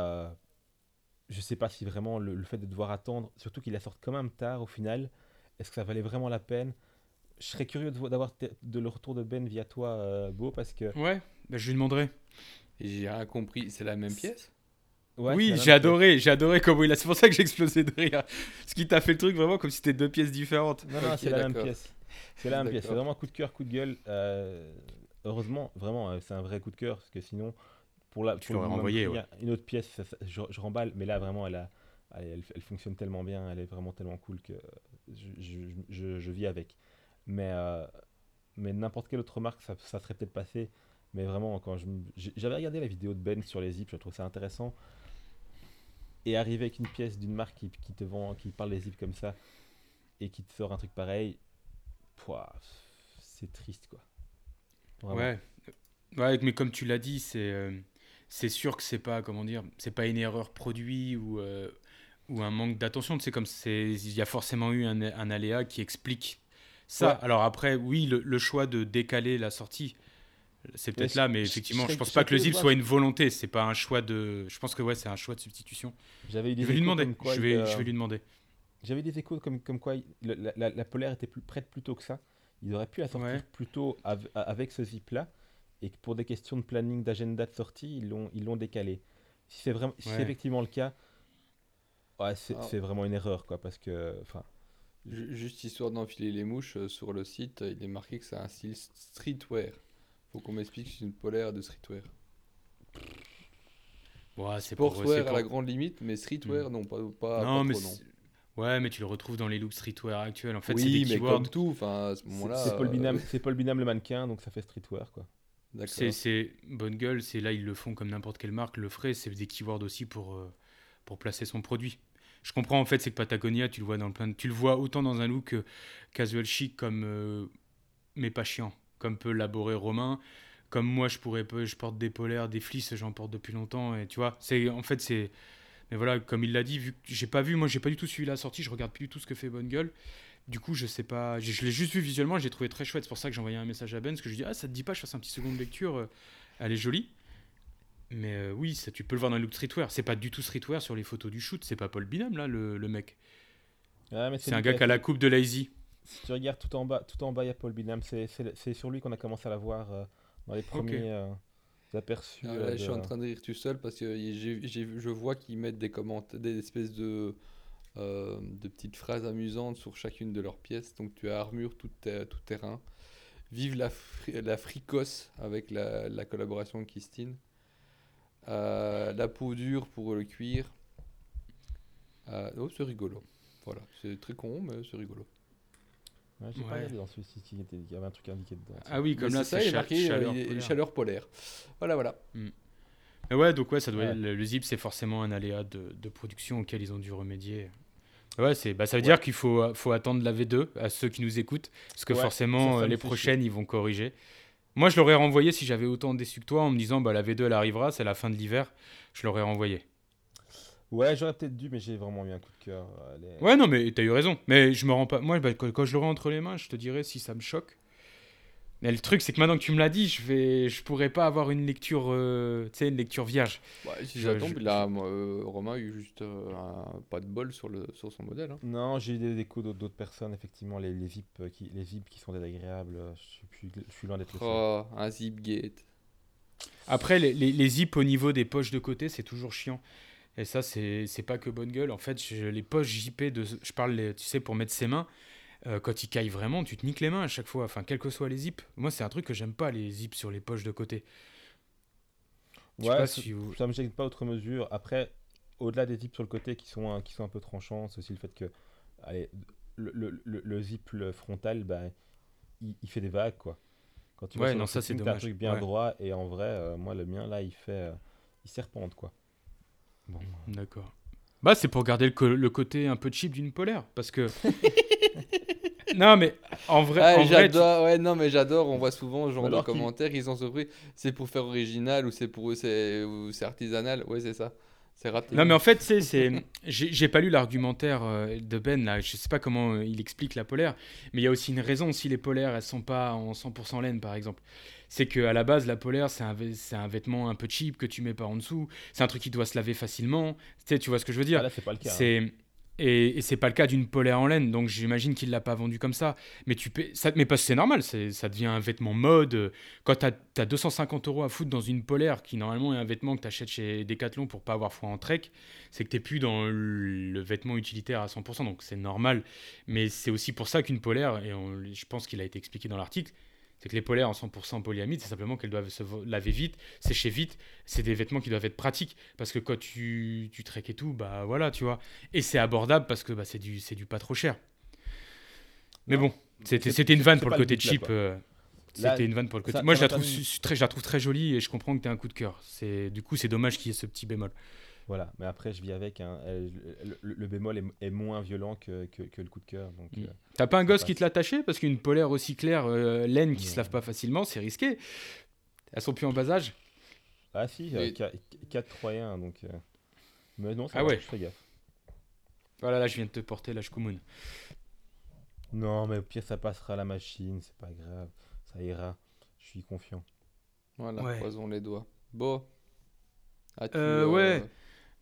je sais pas si vraiment le, le fait de devoir attendre, surtout qu'il la sorte quand même tard au final, est-ce que ça valait vraiment la peine? Je serais curieux d'avoir de le retour de Ben via toi, euh, Beau, parce que. Ouais, bah, je lui demanderai. Et J'ai rien compris, c'est la même pièce? Ouais, oui, j'ai adoré, j'ai adoré comment il a. C'est pour ça que j'ai explosé de rire. Ce qui t'a fait le truc vraiment comme si c'était deux pièces différentes. pièce. Non, non, c'est la même pièce. C'est la même pièce. C'est vraiment coup de cœur, coup de gueule. euh, heureusement, vraiment, euh, c'est un vrai coup de cœur, parce que sinon, pour la. Tu pour renvoyé, ouais. Une autre pièce, ça- ça- je, je remballe, mais là, vraiment, elle, a, elle, elle- elle fonctionne tellement bien, elle est vraiment tellement cool que je, je- vis avec. Mais, euh, mais n'importe quelle autre marque, ça, ça serait peut-être passé. Mais vraiment, quand j'avais regardé la vidéo de Ben sur les zips, je trouve ça intéressant. Et arriver avec une pièce d'une marque qui, qui te vend, qui parle des zips comme ça, et qui te sort un truc pareil, c'est triste quoi. Vraiment. Ouais. Ouais, mais comme tu l'as dit, c'est euh, c'est sûr que c'est pas comment dire, c'est pas une erreur produit ou euh, ou un manque d'attention. Sais comme c'est il y a forcément eu un, un aléa qui explique ça. Ouais. Alors après, oui, le, le choix de décaler la sortie, c'est peut-être là, mais effectivement, je serais- pense pas que le zip soit une volonté. C'est pas un choix de. Je pense que ouais, c'est un choix de substitution. J'avais Je vais lui demander. quoi Je vais, euh, je vais lui demander. J'avais des échos comme, comme quoi la, la- la polaire était plus prête plus tôt que ça. Ils auraient pu la sortir Ouais. plus tôt av- avec ce zip là. Et que pour des questions de planning, d'agenda de sortie, ils l'ont ils l'ont décalé. Si c'est vraiment, si c'est effectivement le cas, ouais, c'est Ah. c'est vraiment une erreur quoi. Parce que, enfin, Ju- Juste histoire d'enfiler les mouches, euh, sur le site, euh, il est marqué que c'est un style streetwear. Faut qu'on m'explique si c'est une polaire de streetwear. Ouais, c'est pour, c'est à pour- la grande limite, mais streetwear, non, pas, pas, non, pas mais trop, non. c'est- ouais, mais tu le retrouves dans les looks streetwear actuels. En fait, c'est oui, des mais keywords. comme tout, enfin, à ce c'est moment-là. c'est Paul euh, Binam, c'est Paul Binam le mannequin, donc ça fait streetwear quoi. C'est, bonne gueule, c'est là ils le font comme n'importe quelle marque le ferait, c'est des keywords aussi pour, euh, pour placer son produit. Je comprends en fait, c'est que Patagonia, tu le vois dans plein de- tu le vois autant dans un look euh, casual chic comme euh, mais pas chiant, comme peut l'aborer Romain, comme moi je pourrais je porte des polaires, des fleeces, j'en porte depuis longtemps et tu vois, c'est en fait c'est mais voilà, comme il l'a dit, vu que j'ai pas vu, moi j'ai pas du tout suivi la sortie, je regarde plus du tout ce que fait Bonne Gueule. Du coup, je sais pas, je, je l'ai juste vu visuellement, j'ai trouvé très chouette. C'est pour ça que j'ai envoyé un message à Ben, parce que je lui dis ah ça te dit pas, je fasse un petit second de lecture, euh, elle est jolie. Mais euh, oui, ça tu peux le voir dans le look streetwear. C'est pas du tout streetwear sur les photos du shoot, c'est pas Paul Binam là, le, le mec. C'est un gars qui a la coupe de Lazy. Si tu regardes tout en bas, tout en bas, il y a Paul Binam. C'est- C'est c'est sur lui qu'on a commencé à la voir euh, dans les premiers euh, aperçus. Ah, là, je suis en train de rire tout seul parce que j'ai- j'ai- je vois qu'ils mettent des commentaires, des espèces de, euh, de petites phrases amusantes sur chacune de leurs pièces. Donc tu as armure tout, tout terrain. Vive la, fri- la fricosse avec la, la collaboration de Christine. Euh, la peau dure pour le cuir. Euh, oh, c'est rigolo. Voilà, c'est très con, mais c'est rigolo. Ouais, J'ai pas regardé dans celui-ci, il y avait un truc indiqué dedans. Ah oui, Mais comme là c'est ça, il est marqué euh, chaleur polaire. chaleur polaire. Voilà, voilà. Mais ouais, donc ouais, ça doit Ouais. le, le zip c'est forcément un aléa de, de production auquel ils ont dû remédier. Ouais, c'est bah ça veut Ouais. dire qu'il faut euh, faut attendre la V2 à ceux qui nous écoutent parce que Ouais, forcément ça, ça euh, les prochaines ils vont corriger. Moi, je l'aurais renvoyé si j'avais autant déçu que toi en me disant bah la V2 elle arrivera, c'est la fin de l'hiver, je l'aurais renvoyé. Ouais, j'aurais peut-être dû, mais j'ai vraiment eu un coup de cœur. euh, Ouais, non, mais t'as eu raison. Mais je me rends pas. Moi, bah, quand, quand je l'aurai entre les mains, je te dirai si ça me choque. Mais le truc, c'est que maintenant que tu me l'as dit, je vais, je pourrais pas avoir une lecture, euh, tu sais, une lecture vierge. Ouais, si Je- ça tombe, je- là, euh, Romain a eu juste euh, un- pas de bol sur, le, sur son modèle. hein. Non, j'ai eu des échos d'autres d'autres personnes, effectivement, les, les VIP, euh, qui, les VIP qui sont désagréables. euh, Je suis, je suis loin d'être le seul. Oh, un zip gate. Après, les, les, les zips au niveau des poches de côté, c'est toujours chiant. Et ça, c'est c'est pas que bonne gueule. En fait, je- les poches zippées, de, je parle, tu sais, pour mettre ses mains, euh, quand ils caillent vraiment, tu te niques les mains à chaque fois. Enfin, quels que soient les zips. Moi, c'est un truc que j'aime pas, les zips sur les poches de côté. Je Ouais, si vous- ça me gêne pas outre mesure. Après, au-delà des zips sur le côté qui sont, un- qui sont un peu tranchants, c'est aussi le fait que allez, le, le- le- le zip le frontal, bah, il, il fait des vagues, quoi. Quand tu Ouais, non, ça, c'est t'as un dommage. truc bien Ouais. droit, et en vrai, euh, moi, le mien, là, il fait... euh, il serpente, quoi. Bon. D'accord. Bah, c'est pour garder le, le côté un peu cheap d'une polaire. Parce que. non, mais en vrai. Ah, en vrai, tu- j'adore, ouais, non, mais j'adore. On voit souvent ce genre Alors de commentaires. Ils sont surpris. C'est pour faire original ou c'est pour eux, c'est ou c'est artisanal? Ouais, c'est ça. C'est raté. Non, mais en fait, tu sais, c'est. J'ai j'ai pas lu l'argumentaire euh, de Ben, là. Je sais pas comment euh, il explique la polaire. Mais il y a aussi une raison si les polaires, elles sont pas en 100% laine, par exemple. C'est qu'à la base, la polaire, c'est un, c'est un vêtement un peu cheap que tu mets pas en dessous. C'est un truc qui doit se laver facilement. Tu sais, tu vois ce que je veux dire? Ah, là, c'est pas le cas. hein. Et, et c'est pas le cas d'une polaire en laine, donc j'imagine qu'il l'a pas vendu comme ça. Mais tu ça, mais parce que c'est normal, ça devient un vêtement mode. Quand t'as as 250 euros à foutre dans une polaire, qui normalement est un vêtement que t'achètes chez Decathlon pour pas avoir froid en trek, c'est que t'es plus dans le, vêtement utilitaire à 100%, donc c'est normal. Mais c'est aussi pour ça qu'une polaire, et je pense qu'il a été expliqué dans l'article, c'est que les polaires en 100% polyamide, c'est simplement qu'elles doivent se laver vite, sécher vite. C'est des vêtements qui doivent être pratiques parce que quand tu, tu trek et tout, bah voilà, tu vois. Et c'est abordable parce que bah, c'est du, du pas trop cher. Mais Non. bon, c'était une vanne pour le le côté là, cheap. euh, C'était une vanne pour le côté. ça- Moi, je la, trouve, je la trouve très jolie et je comprends que tu as un coup de cœur. Du coup, c'est dommage qu'il y ait ce petit bémol. Voilà, mais après, je vis avec. hein. Le, le- le bémol est, est moins violent que, que, que le coup de cœur. Donc, Mm. euh, T'as pas un gosse passe. qui te l'a taché Parce qu'une polaire aussi claire, euh, laine, qui se lave pas facilement, c'est risqué. Elles sont plus en bas âge. Ah si, Et- 4, 3 et 1. Donc, euh, Mais non, ça Ah va, ouais. je fais gaffe. Voilà, là, je viens de te porter la Shkumun. Non, mais au pire, ça passera à la machine. C'est pas grave. Ça ira. Je suis confiant. Voilà, Ouais. croisons les doigts. Bon. As-tu, Euh, euh, ouais.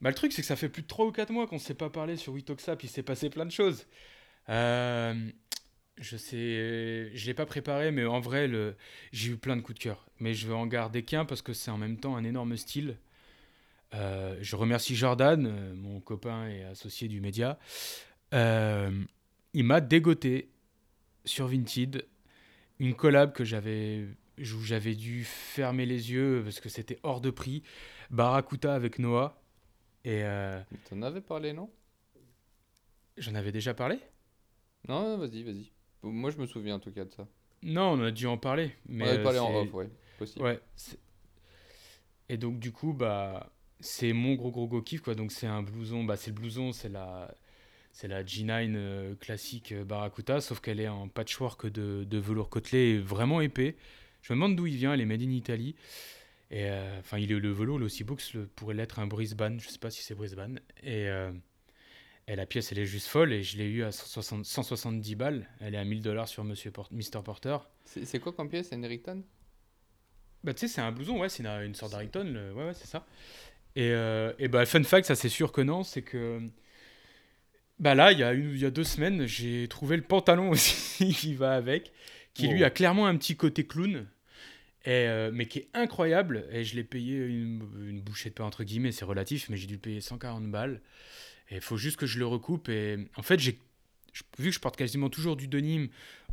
Bah, le truc, c'est que ça fait plus de 3 ou 4 mois qu'on ne s'est pas parlé sur puis il s'est passé plein de choses. Euh, je sais, je l'ai pas préparé, mais en vrai, le, j'ai eu plein de coups de cœur. Mais je vais en garder qu'un parce que c'est en même temps un énorme style. Euh, je remercie Jordan, euh, mon copain et associé du média. Il m'a dégoté sur Vinted une collab que j'avais où j'avais dû fermer les yeux parce que c'était hors de prix. Barracuda avec Noah. Et euh, T'en avais parlé, non? j'en avais déjà parlé? Non, vas-y, vas-y. Moi, je me souviens en tout cas de ça. Non, on a dû en parler. Mais On avait euh, parlé en c'est- off, ouais. Possible. Ouais. Et donc du coup, bah, c'est mon gros gros gros kiff quoi. Donc c'est un blouson, bah c'est le blouson, c'est la, c'est la G9 euh, classique euh, Barracuda, sauf qu'elle est en patchwork de, de velours côtelé vraiment épais. Je me demande d'où il vient. Elle est made in Italy. Et euh, enfin, il est le velours, le aussi que ce pourrait l'être un Brisbane. Je sais pas si c'est Brisbane. Et, euh, et la pièce, elle est juste folle. Et je l'ai eu à 160 170 balles. Elle est à 1000 dollars sur Monsieur Por- Mr Porter. C'est quoi comme pièce C'est une Ericsson Bah, tu sais, c'est un blouson, ouais, c'est une, une sorte d'Harrington, le- ouais, ouais, c'est ça. Et, euh, et bah, fun fact, ça c'est sûr que non, c'est que. Bah là, il y, a une, il y a deux semaines, j'ai trouvé le pantalon aussi qui va avec, qui lui a clairement un petit côté clown, euh, mais qui est incroyable. Et je l'ai payé une, bouchée de pain, entre guillemets, c'est relatif, mais j'ai dû payer 140 balles. Et il faut juste que je le recoupe. Et en fait, vu que je porte quasiment toujours du denim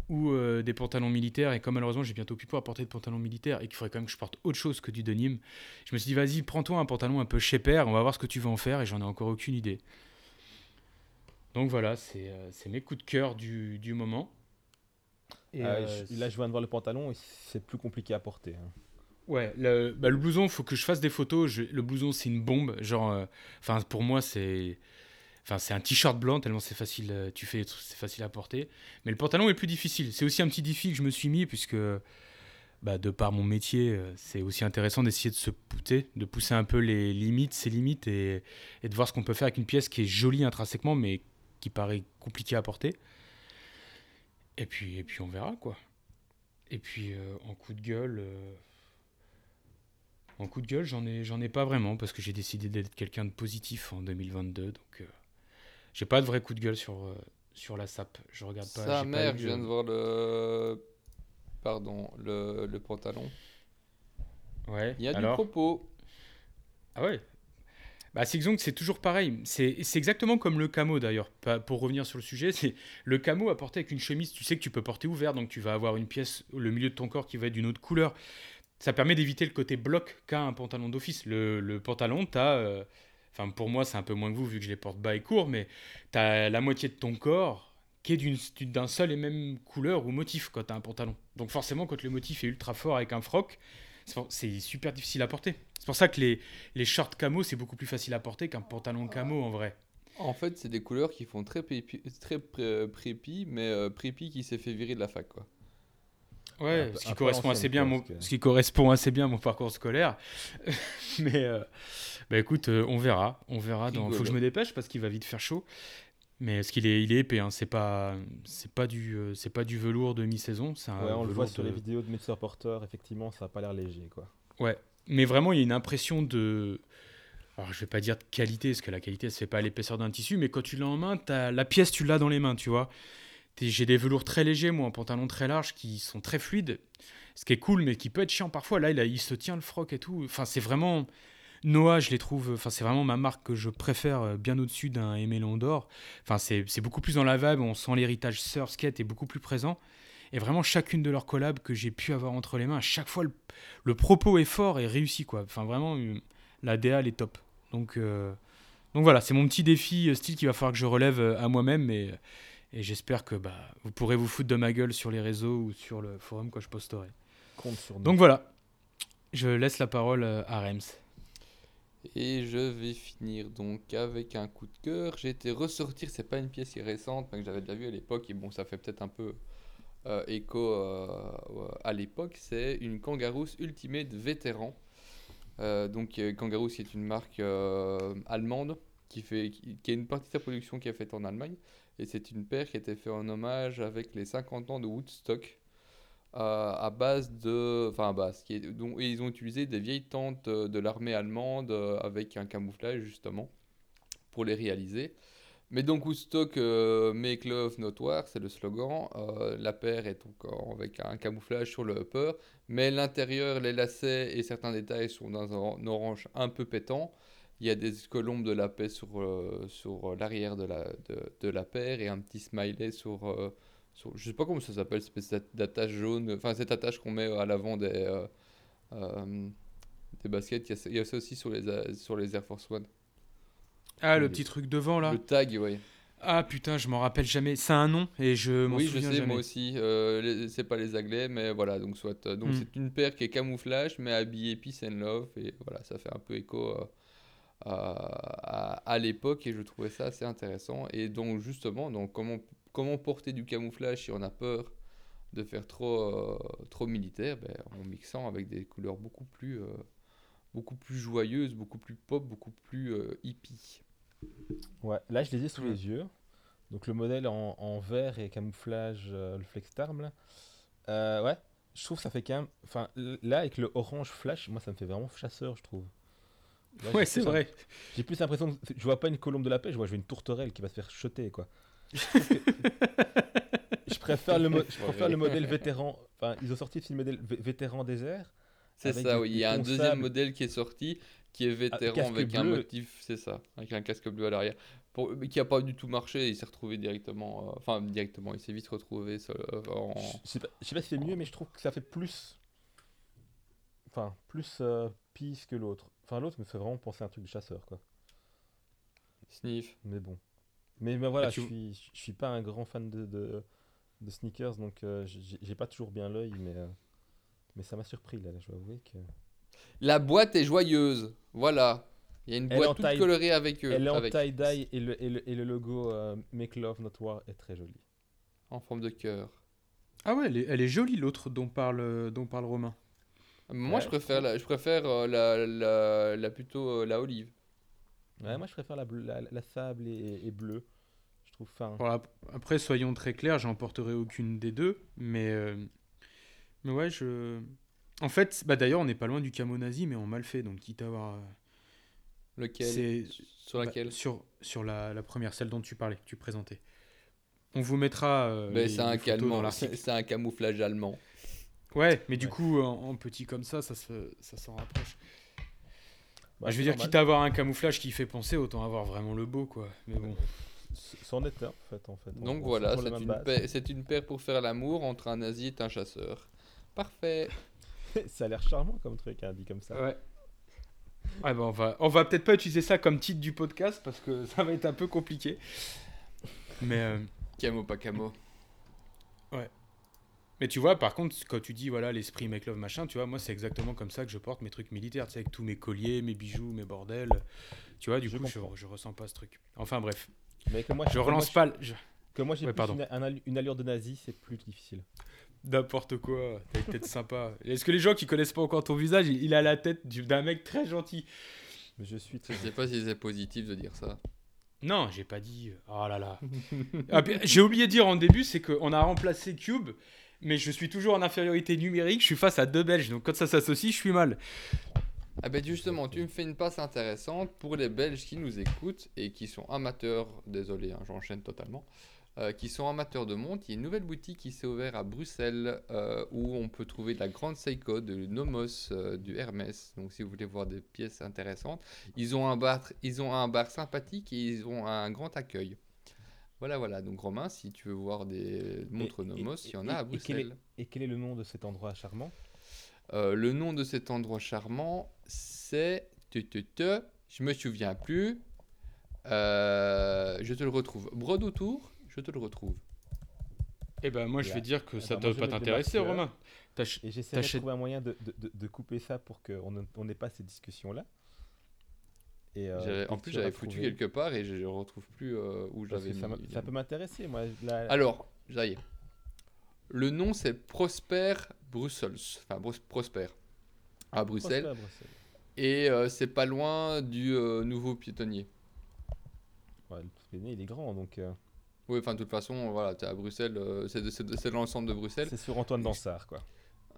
ou euh, des pantalons militaires, et comme malheureusement j'ai bientôt plus pouvoir porter de pantalons militaires et qu'il faudrait quand même que je porte autre chose que du denim, je me suis dit vas-y, prends-toi un pantalon un peu shaper, on va voir ce que tu vas en faire, et j'en ai encore aucune idée. Donc voilà, c'est euh, mes coups de cœur du, du moment. Et, Ah, euh, je- là, je viens de voir le pantalon. et C'est plus compliqué à porter. hein. Ouais, le, bah, le blouson, faut que je fasse des photos. Je- le blouson, c'est une bombe. Genre, euh, enfin, pour moi, c'est, enfin, c'est un t-shirt blanc tellement c'est facile. euh, tu fais, c'est facile à porter. Mais le pantalon est plus difficile. C'est aussi un petit défi que je me suis mis puisque, bah, de par mon métier, c'est aussi intéressant d'essayer de se pousser, de pousser un peu les limites, ses limites et, et de voir ce qu'on peut faire avec une pièce qui est jolie intrinsèquement, mais qui paraît compliquée à porter. Et puis, et puis, on verra quoi. Et puis, euh, en coup de gueule. euh, en coup de gueule, j'en ai, j'en ai pas vraiment parce que j'ai décidé d'être quelqu'un de positif en 2022. Donc, euh, j'ai pas de vrai coup de gueule sur, sur la SAP. Je regarde pas. Sa pas mère, eu, je viens de voir le. Pardon, le, le pantalon. Ouais. Il y a du propos. Ah ouais. Bah, c'est toujours pareil. C'est exactement comme le camo d'ailleurs. Pour revenir sur le sujet, c'est le camo à porter avec une chemise. Tu sais que tu peux porter ouvert, donc tu vas avoir une pièce, le milieu de ton corps qui va être d'une autre couleur. Ça permet d'éviter le côté bloc qu'a un pantalon d'office. Le, pantalon, t'as. euh, Enfin, pour moi, c'est un peu moins que vous vu que je les porte bas et court, mais t'as la moitié de ton corps qui est d'un seul et même couleur ou motif quand t'as un pantalon. Donc forcément, quand le motif est ultra fort avec un froc, c'est super difficile à porter. C'est pour ça que les, les shorts camo, c'est beaucoup plus facile à porter qu'un pantalon camo en vrai. En fait, c'est des couleurs qui font très prépi, très pré- prépi mais euh, prépi qui s'est fait virer de la fac, quoi. Ouais, ce qui correspond assez bien, mon, que- ce qui correspond assez bien à mon parcours scolaire. Mais euh, bah écoute, euh, on verra, on verra. Dans... Faut que je me dépêche parce qu'il va vite faire chaud. Mais ce qu'il est, il est épais. Hein. C'est pas, c'est pas du, euh, c'est pas du velours de mi-saison. Ouais, on le voit sur les vidéos de Mr. Porter, effectivement, ça a pas l'air léger, quoi. Ouais, mais vraiment, il y a une impression de. Alors, je vais pas dire de qualité, parce que la qualité, elle se fait pas à l'épaisseur d'un tissu, mais quand tu l'as en main, la pièce, tu l'as dans les mains, tu vois. J'ai des velours très légers, moi, en pantalon très large, qui sont très fluides, ce qui est cool, mais qui peut être chiant parfois. Là, il, a- il se tient le froc et tout. Enfin, c'est vraiment. Noah, je les trouve. Enfin, c'est vraiment ma marque que je préfère euh, bien au-dessus d'un Emélon d'or. Enfin, c'est beaucoup plus dans la vibe, on sent l'héritage surf skate est beaucoup plus présent. Et vraiment, chacune de leurs collabs que j'ai pu avoir entre les mains, à chaque fois, le, le propos est fort et réussi, quoi. Enfin, vraiment, la DA, elle est top. Donc, euh, donc voilà, c'est mon petit défi euh, style qu'il va falloir que je relève à moi-même. Mais, et j'espère que bah, vous pourrez vous foutre de ma gueule sur les réseaux ou sur le forum que je posterai. Compte sur nous. Donc voilà, je laisse la parole à Rems. Et je vais finir donc avec un coup de cœur. J'ai été ressortir, c'est pas une pièce qui est récente, mais que j'avais déjà vu à l'époque, et bon, ça fait peut-être un peu euh, écho euh, à l'époque. C'est une Kangaroos Ultimate Vétéran. Euh, donc, Kangaroos, est une marque allemande qui, fait, qui a une partie de sa production qui est faite en Allemagne. Et c'est une paire qui a été faite en hommage avec les 50 ans de Woodstock. Euh, à base de. Enfin, à base. Qui est, ils ont utilisé des vieilles tentes euh, de l'armée allemande euh, avec un camouflage, justement, pour les réaliser. Mais donc, Woodstock, euh, Make Love Not War, c'est le slogan. La paire est donc en- avec un camouflage sur le upper. Mais l'intérieur, les lacets et certains détails sont dans un orange un peu pétant. Il y a des colombes de la paix sur, sur l'arrière de la, de, de la paire et un petit smiley sur, sur- je sais pas comment ça s'appelle, cette d'attache jaune, enfin cette attache qu'on met à l'avant des, euh, euh, des baskets. Il y, a, ça- il y a ça aussi sur les, sur les Air Force One. Ah, le Oui. petit truc devant là. Le tag, oui. Ah putain, je m'en rappelle jamais. C'est un nom et je m'en Oui, je souviens sais, jamais. moi aussi. Euh, c'est pas les aglais, mais voilà, donc soit. euh, Donc Hmm. c'est une paire qui est camouflage, mais habillée Peace and Love, et voilà, ça fait un peu écho euh, à, à- à l'époque, et je trouvais ça assez intéressant. Et donc justement, donc comment comment porter du camouflage si on a peur de faire trop euh, trop militaire, ben, en mixant avec des couleurs beaucoup plus euh, beaucoup plus joyeuses, beaucoup plus pop, beaucoup plus euh, hippie. Ouais, là je les ai sous Ouais. les yeux. Donc le modèle en, en vert et camouflage, euh, le FlexTarm là. Euh, ouais, je trouve que ça fait quand même. Enfin, là avec le orange flash, moi ça me fait vraiment chasseur, je trouve. Là, Ouais, c'est un- vrai. J'ai plus l'impression que je vois pas une colombe de la paix, je vois, je vois une tourterelle qui va se faire chuter quoi. Je préfère le, mo- je préfère le modèle vétéran. Enfin, ils ont sorti ce modèle vé- vétéran désert. C'est ça, oui. Il y a un deuxième modèle qui est sorti, qui est vétéran casque avec un motif, c'est ça, avec un casque bleu à l'arrière. Mais qui a pas du tout marché, il s'est retrouvé directement, euh, enfin directement, il s'est vite retrouvé seul, euh, en... Je sais pas, je sais pas si c'est mieux, mais je trouve que ça fait plus. Enfin, plus euh, peace que l'autre. Enfin, l'autre me fait vraiment penser à un truc de chasseur, quoi. sniff. Mais bon. Mais, mais voilà, Ah, tu- je suis, je suis pas un grand fan de, de, de sneakers, donc euh, j'ai pas toujours bien l'œil, mais, euh, mais ça m'a surpris, là, je dois avouer que... La boîte est joyeuse, voilà. Il y a une Elle boîte toute taille- colorée avec eux, Elle est en tie-dye et le, et, le, et le logo euh, Make Love Not War est très joli. en forme de cœur. Ah ouais, elle est, elle est jolie l'autre dont parle, dont parle Romain. Moi, Ouais, je préfère, la, je préfère la, la, la plutôt la olive. Ouais, moi je préfère la, bleu- la, la sable et, et bleu. Je trouve fin. Après, soyons très clairs, j'en porterai aucune des deux, mais euh, mais ouais, je. En fait, bah d'ailleurs, on n'est pas loin du camo nazi, mais en mal fait, donc quitte à avoir. euh, Lequel? c'est Sur bah, laquelle? sur sur la, la première, celle dont tu parlais, que tu présentais. On vous mettra. euh, les- C'est un, les photos dans calmant, l'article. c'est c'est un camouflage allemand. Ouais, mais du coup, en, en petit comme ça, ça se- ça s'en rapproche. Bah, je veux dire, normal. quitte à avoir un camouflage qui fait penser, autant avoir vraiment le beau, quoi. Mais bon. Est un, en fait. En fait. On- Donc on voilà, c'est une, paire, c'est une paire pour faire l'amour entre un nazi et un chasseur. Parfait. ça a l'air charmant comme truc, hein, dit comme ça. Ouais. Ouais, bah on va, on va peut-être pas utiliser ça comme titre du podcast parce que ça va être un peu compliqué. Mais, euh, Camo, pas camo. Mais tu vois, par contre, quand tu dis voilà l'esprit make love machin, tu vois, moi c'est exactement comme ça que je porte mes trucs militaires, tu sais, avec tous mes colliers, mes bijoux, mes bordels. Tu vois, du Je coup, je, je ressens pas ce truc. Enfin bref, Mais que moi, je que moi, relance pas. le- je- Que moi j'ai Ouais, plus pardon. une, un allu- une allure de nazi, c'est plus difficile. N'importe quoi, t'as une tête sympa. Est-ce que les gens qui connaissent pas encore ton visage, il il a la tête du- d'un mec très gentil? Mais je suis Je sais pas si c'est positif de dire ça. Non, j'ai pas dit. Oh là là. Ah, j'ai oublié de dire en début, c'est qu'on a remplacé Cube, mais je suis toujours en infériorité numérique. Je suis face à deux Belges, donc quand ça s'associe, je suis mal. Ah ben justement, tu me fais une passe intéressante pour les Belges qui nous écoutent et qui sont amateurs, désolé, hein, j'enchaîne totalement, euh, qui sont amateurs de montres. Il y a une nouvelle boutique qui s'est ouverte à Bruxelles euh, où on peut trouver de la grande Seiko, de Nomos, euh, du Hermès. Donc si vous voulez voir des pièces intéressantes, ils ont un bar, ils ont un bar sympathique et ils ont un grand accueil. Voilà, voilà. Donc Romain, si tu veux voir des montres et- Nomos, il y en et- a à et quel est- Bruxelles. Et quel est le nom de cet endroit charmant? Euh, le nom de cet endroit charmant, c'est. te, te, te, Je me souviens plus. Euh, je te le retrouve. Brode autour, je te le retrouve. Eh ben, moi, je vais dire que Eh ça ben, doit pas t'intéresser. Romain. Et j'essaierai de trouver un moyen de, de- de- de couper ça pour qu'on ne- on n'ait pas ces discussions-là. Et, euh, en plus, tu j'avais foutu quelque part et je ne retrouve plus euh, où j'avais ça, mis. ça peut m'intéresser, moi. Alors, ça y est. Le nom, c'est Prosper Brussels. Enfin, Prosper. À Bruxelles. Prosper, Bruxelles. Et euh, c'est pas loin du nouveau piétonnier. Ouais, le Pyrénées, il est grand, donc Oui, enfin, de toute façon, voilà, t'es à Bruxelles, c'est dans l'ensemble de Bruxelles. c'est sur Antoine Dansard, quoi.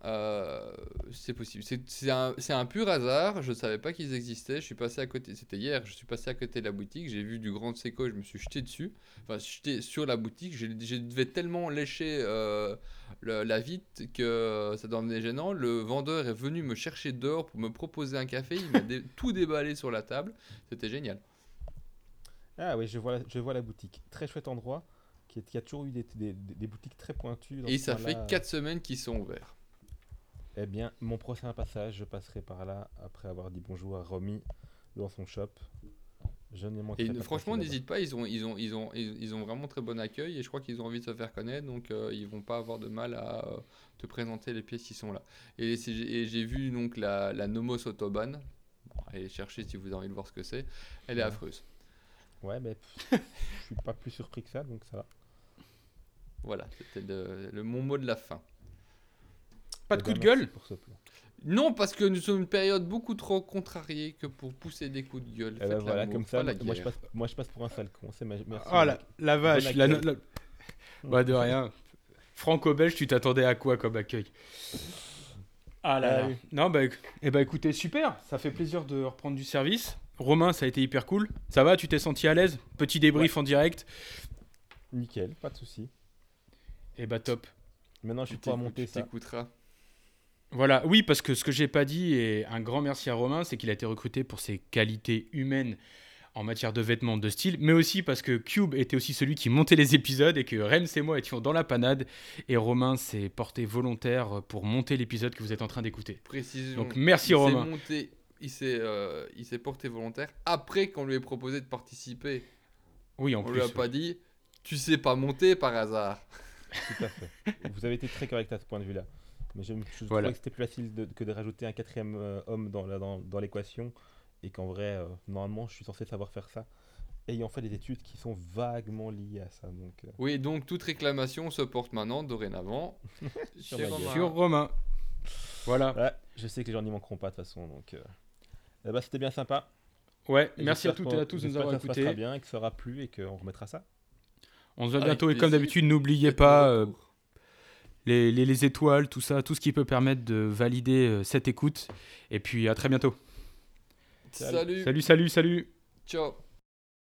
Euh, c'est possible. C'est un, pur hasard. Je ne savais pas qu'ils existaient. Je suis passé à côté. C'était hier. Je suis passé à côté de la boutique. J'ai vu du grand Seco. Je me suis jeté dessus. Enfin, jeté sur la boutique. J'ai devais tellement lécher euh, le- la vitre que ça devenait gênant. Le vendeur est venu me chercher dehors pour me proposer un café. Il m'a dé- tout déballé sur la table. C'était génial. Ah oui, je vois, la- je vois la boutique. Très chouette endroit, qui, est- qui a toujours eu des, des- des- des boutiques très pointues. dans Et ça fait coin-là. 4 semaines qu'ils sont ouverts. Eh bien, mon prochain passage, je passerai par là après avoir dit bonjour à Romy dans son shop. Je ne Et pas franchement, n'hésite pas, ils ont, ils, ont, ils, ont, ils, ils ont vraiment très bon accueil et je crois qu'ils ont envie de se faire connaître, donc euh, ils vont pas avoir de mal à euh, te présenter les pièces qui sont là. Et, j'ai vu donc la, la Nomos Autobahn, bon, allez chercher si vous avez envie de voir ce que c'est, elle est Ouais. affreuse. Ouais, mais je suis pas plus surpris que ça, donc ça va. Voilà, c'était le, le- mon mot de la fin. Pas de Eh coup de bien, merci gueule pour ce plan. Non, parce que nous sommes une période beaucoup trop contrariée que pour pousser des coups de gueule. Eh ben voilà, comme ça, moi je, passe, moi je passe pour un sale con. C'est ma- merci. Oh la, la vache, Bon la, accueil. la- Bah, de rien. Franco-belge, tu t'attendais à quoi comme accueil? Ah là là. oui. Non, bah, eh bah écoutez, super. Ça fait plaisir de reprendre du service. Romain, ça a été hyper cool. Ça va, tu t'es senti à l'aise? Petit débrief en direct. Nickel, pas de souci. Et bah top. Maintenant, je suis prêt à monter ça. t'écouteras. Voilà, oui, parce que ce que j'ai pas dit, et un grand merci à Romain, c'est qu'il a été recruté pour ses qualités humaines en matière de vêtements de style, mais aussi parce que Cube était aussi celui qui montait les épisodes et que Rems et moi étions dans la panade, et Romain s'est porté volontaire pour monter l'épisode que vous êtes en train d'écouter. Précision. Donc merci il Romain. S'est monté, il s'est euh, il s'est porté volontaire après qu'on lui ait proposé de participer. Oui, en On plus. lui a pas dit tu sais pas monter par hasard. Tout à fait. Vous avez été très correct à ce point de vue-là. Mais je, je Voilà. trouvais que c'était plus facile de- que de rajouter un quatrième euh, homme dans la- dans, dans l'équation. Et qu'en vrai, euh, normalement, je suis censé savoir faire ça. Ayant fait des études qui sont vaguement liées à ça. Donc, euh, Oui, donc toute réclamation se porte maintenant dorénavant Sur. Romain. Sur Romain. Voilà. voilà, je sais que les gens n'y manqueront pas de toute façon. Donc, euh, eh ben, c'était bien sympa. Ouais, Et merci à toutes et à tous de nous j'espère avoir que ça se passera écoutés. bien et que ça aura plu et qu'on remettra ça. On se voit bientôt et comme d'habitude, n'oubliez pas euh. Les, les- les étoiles, tout ça, tout ce qui peut permettre de valider euh, cette écoute. Et puis à très bientôt. Salut. Salut, salut, salut. Ciao.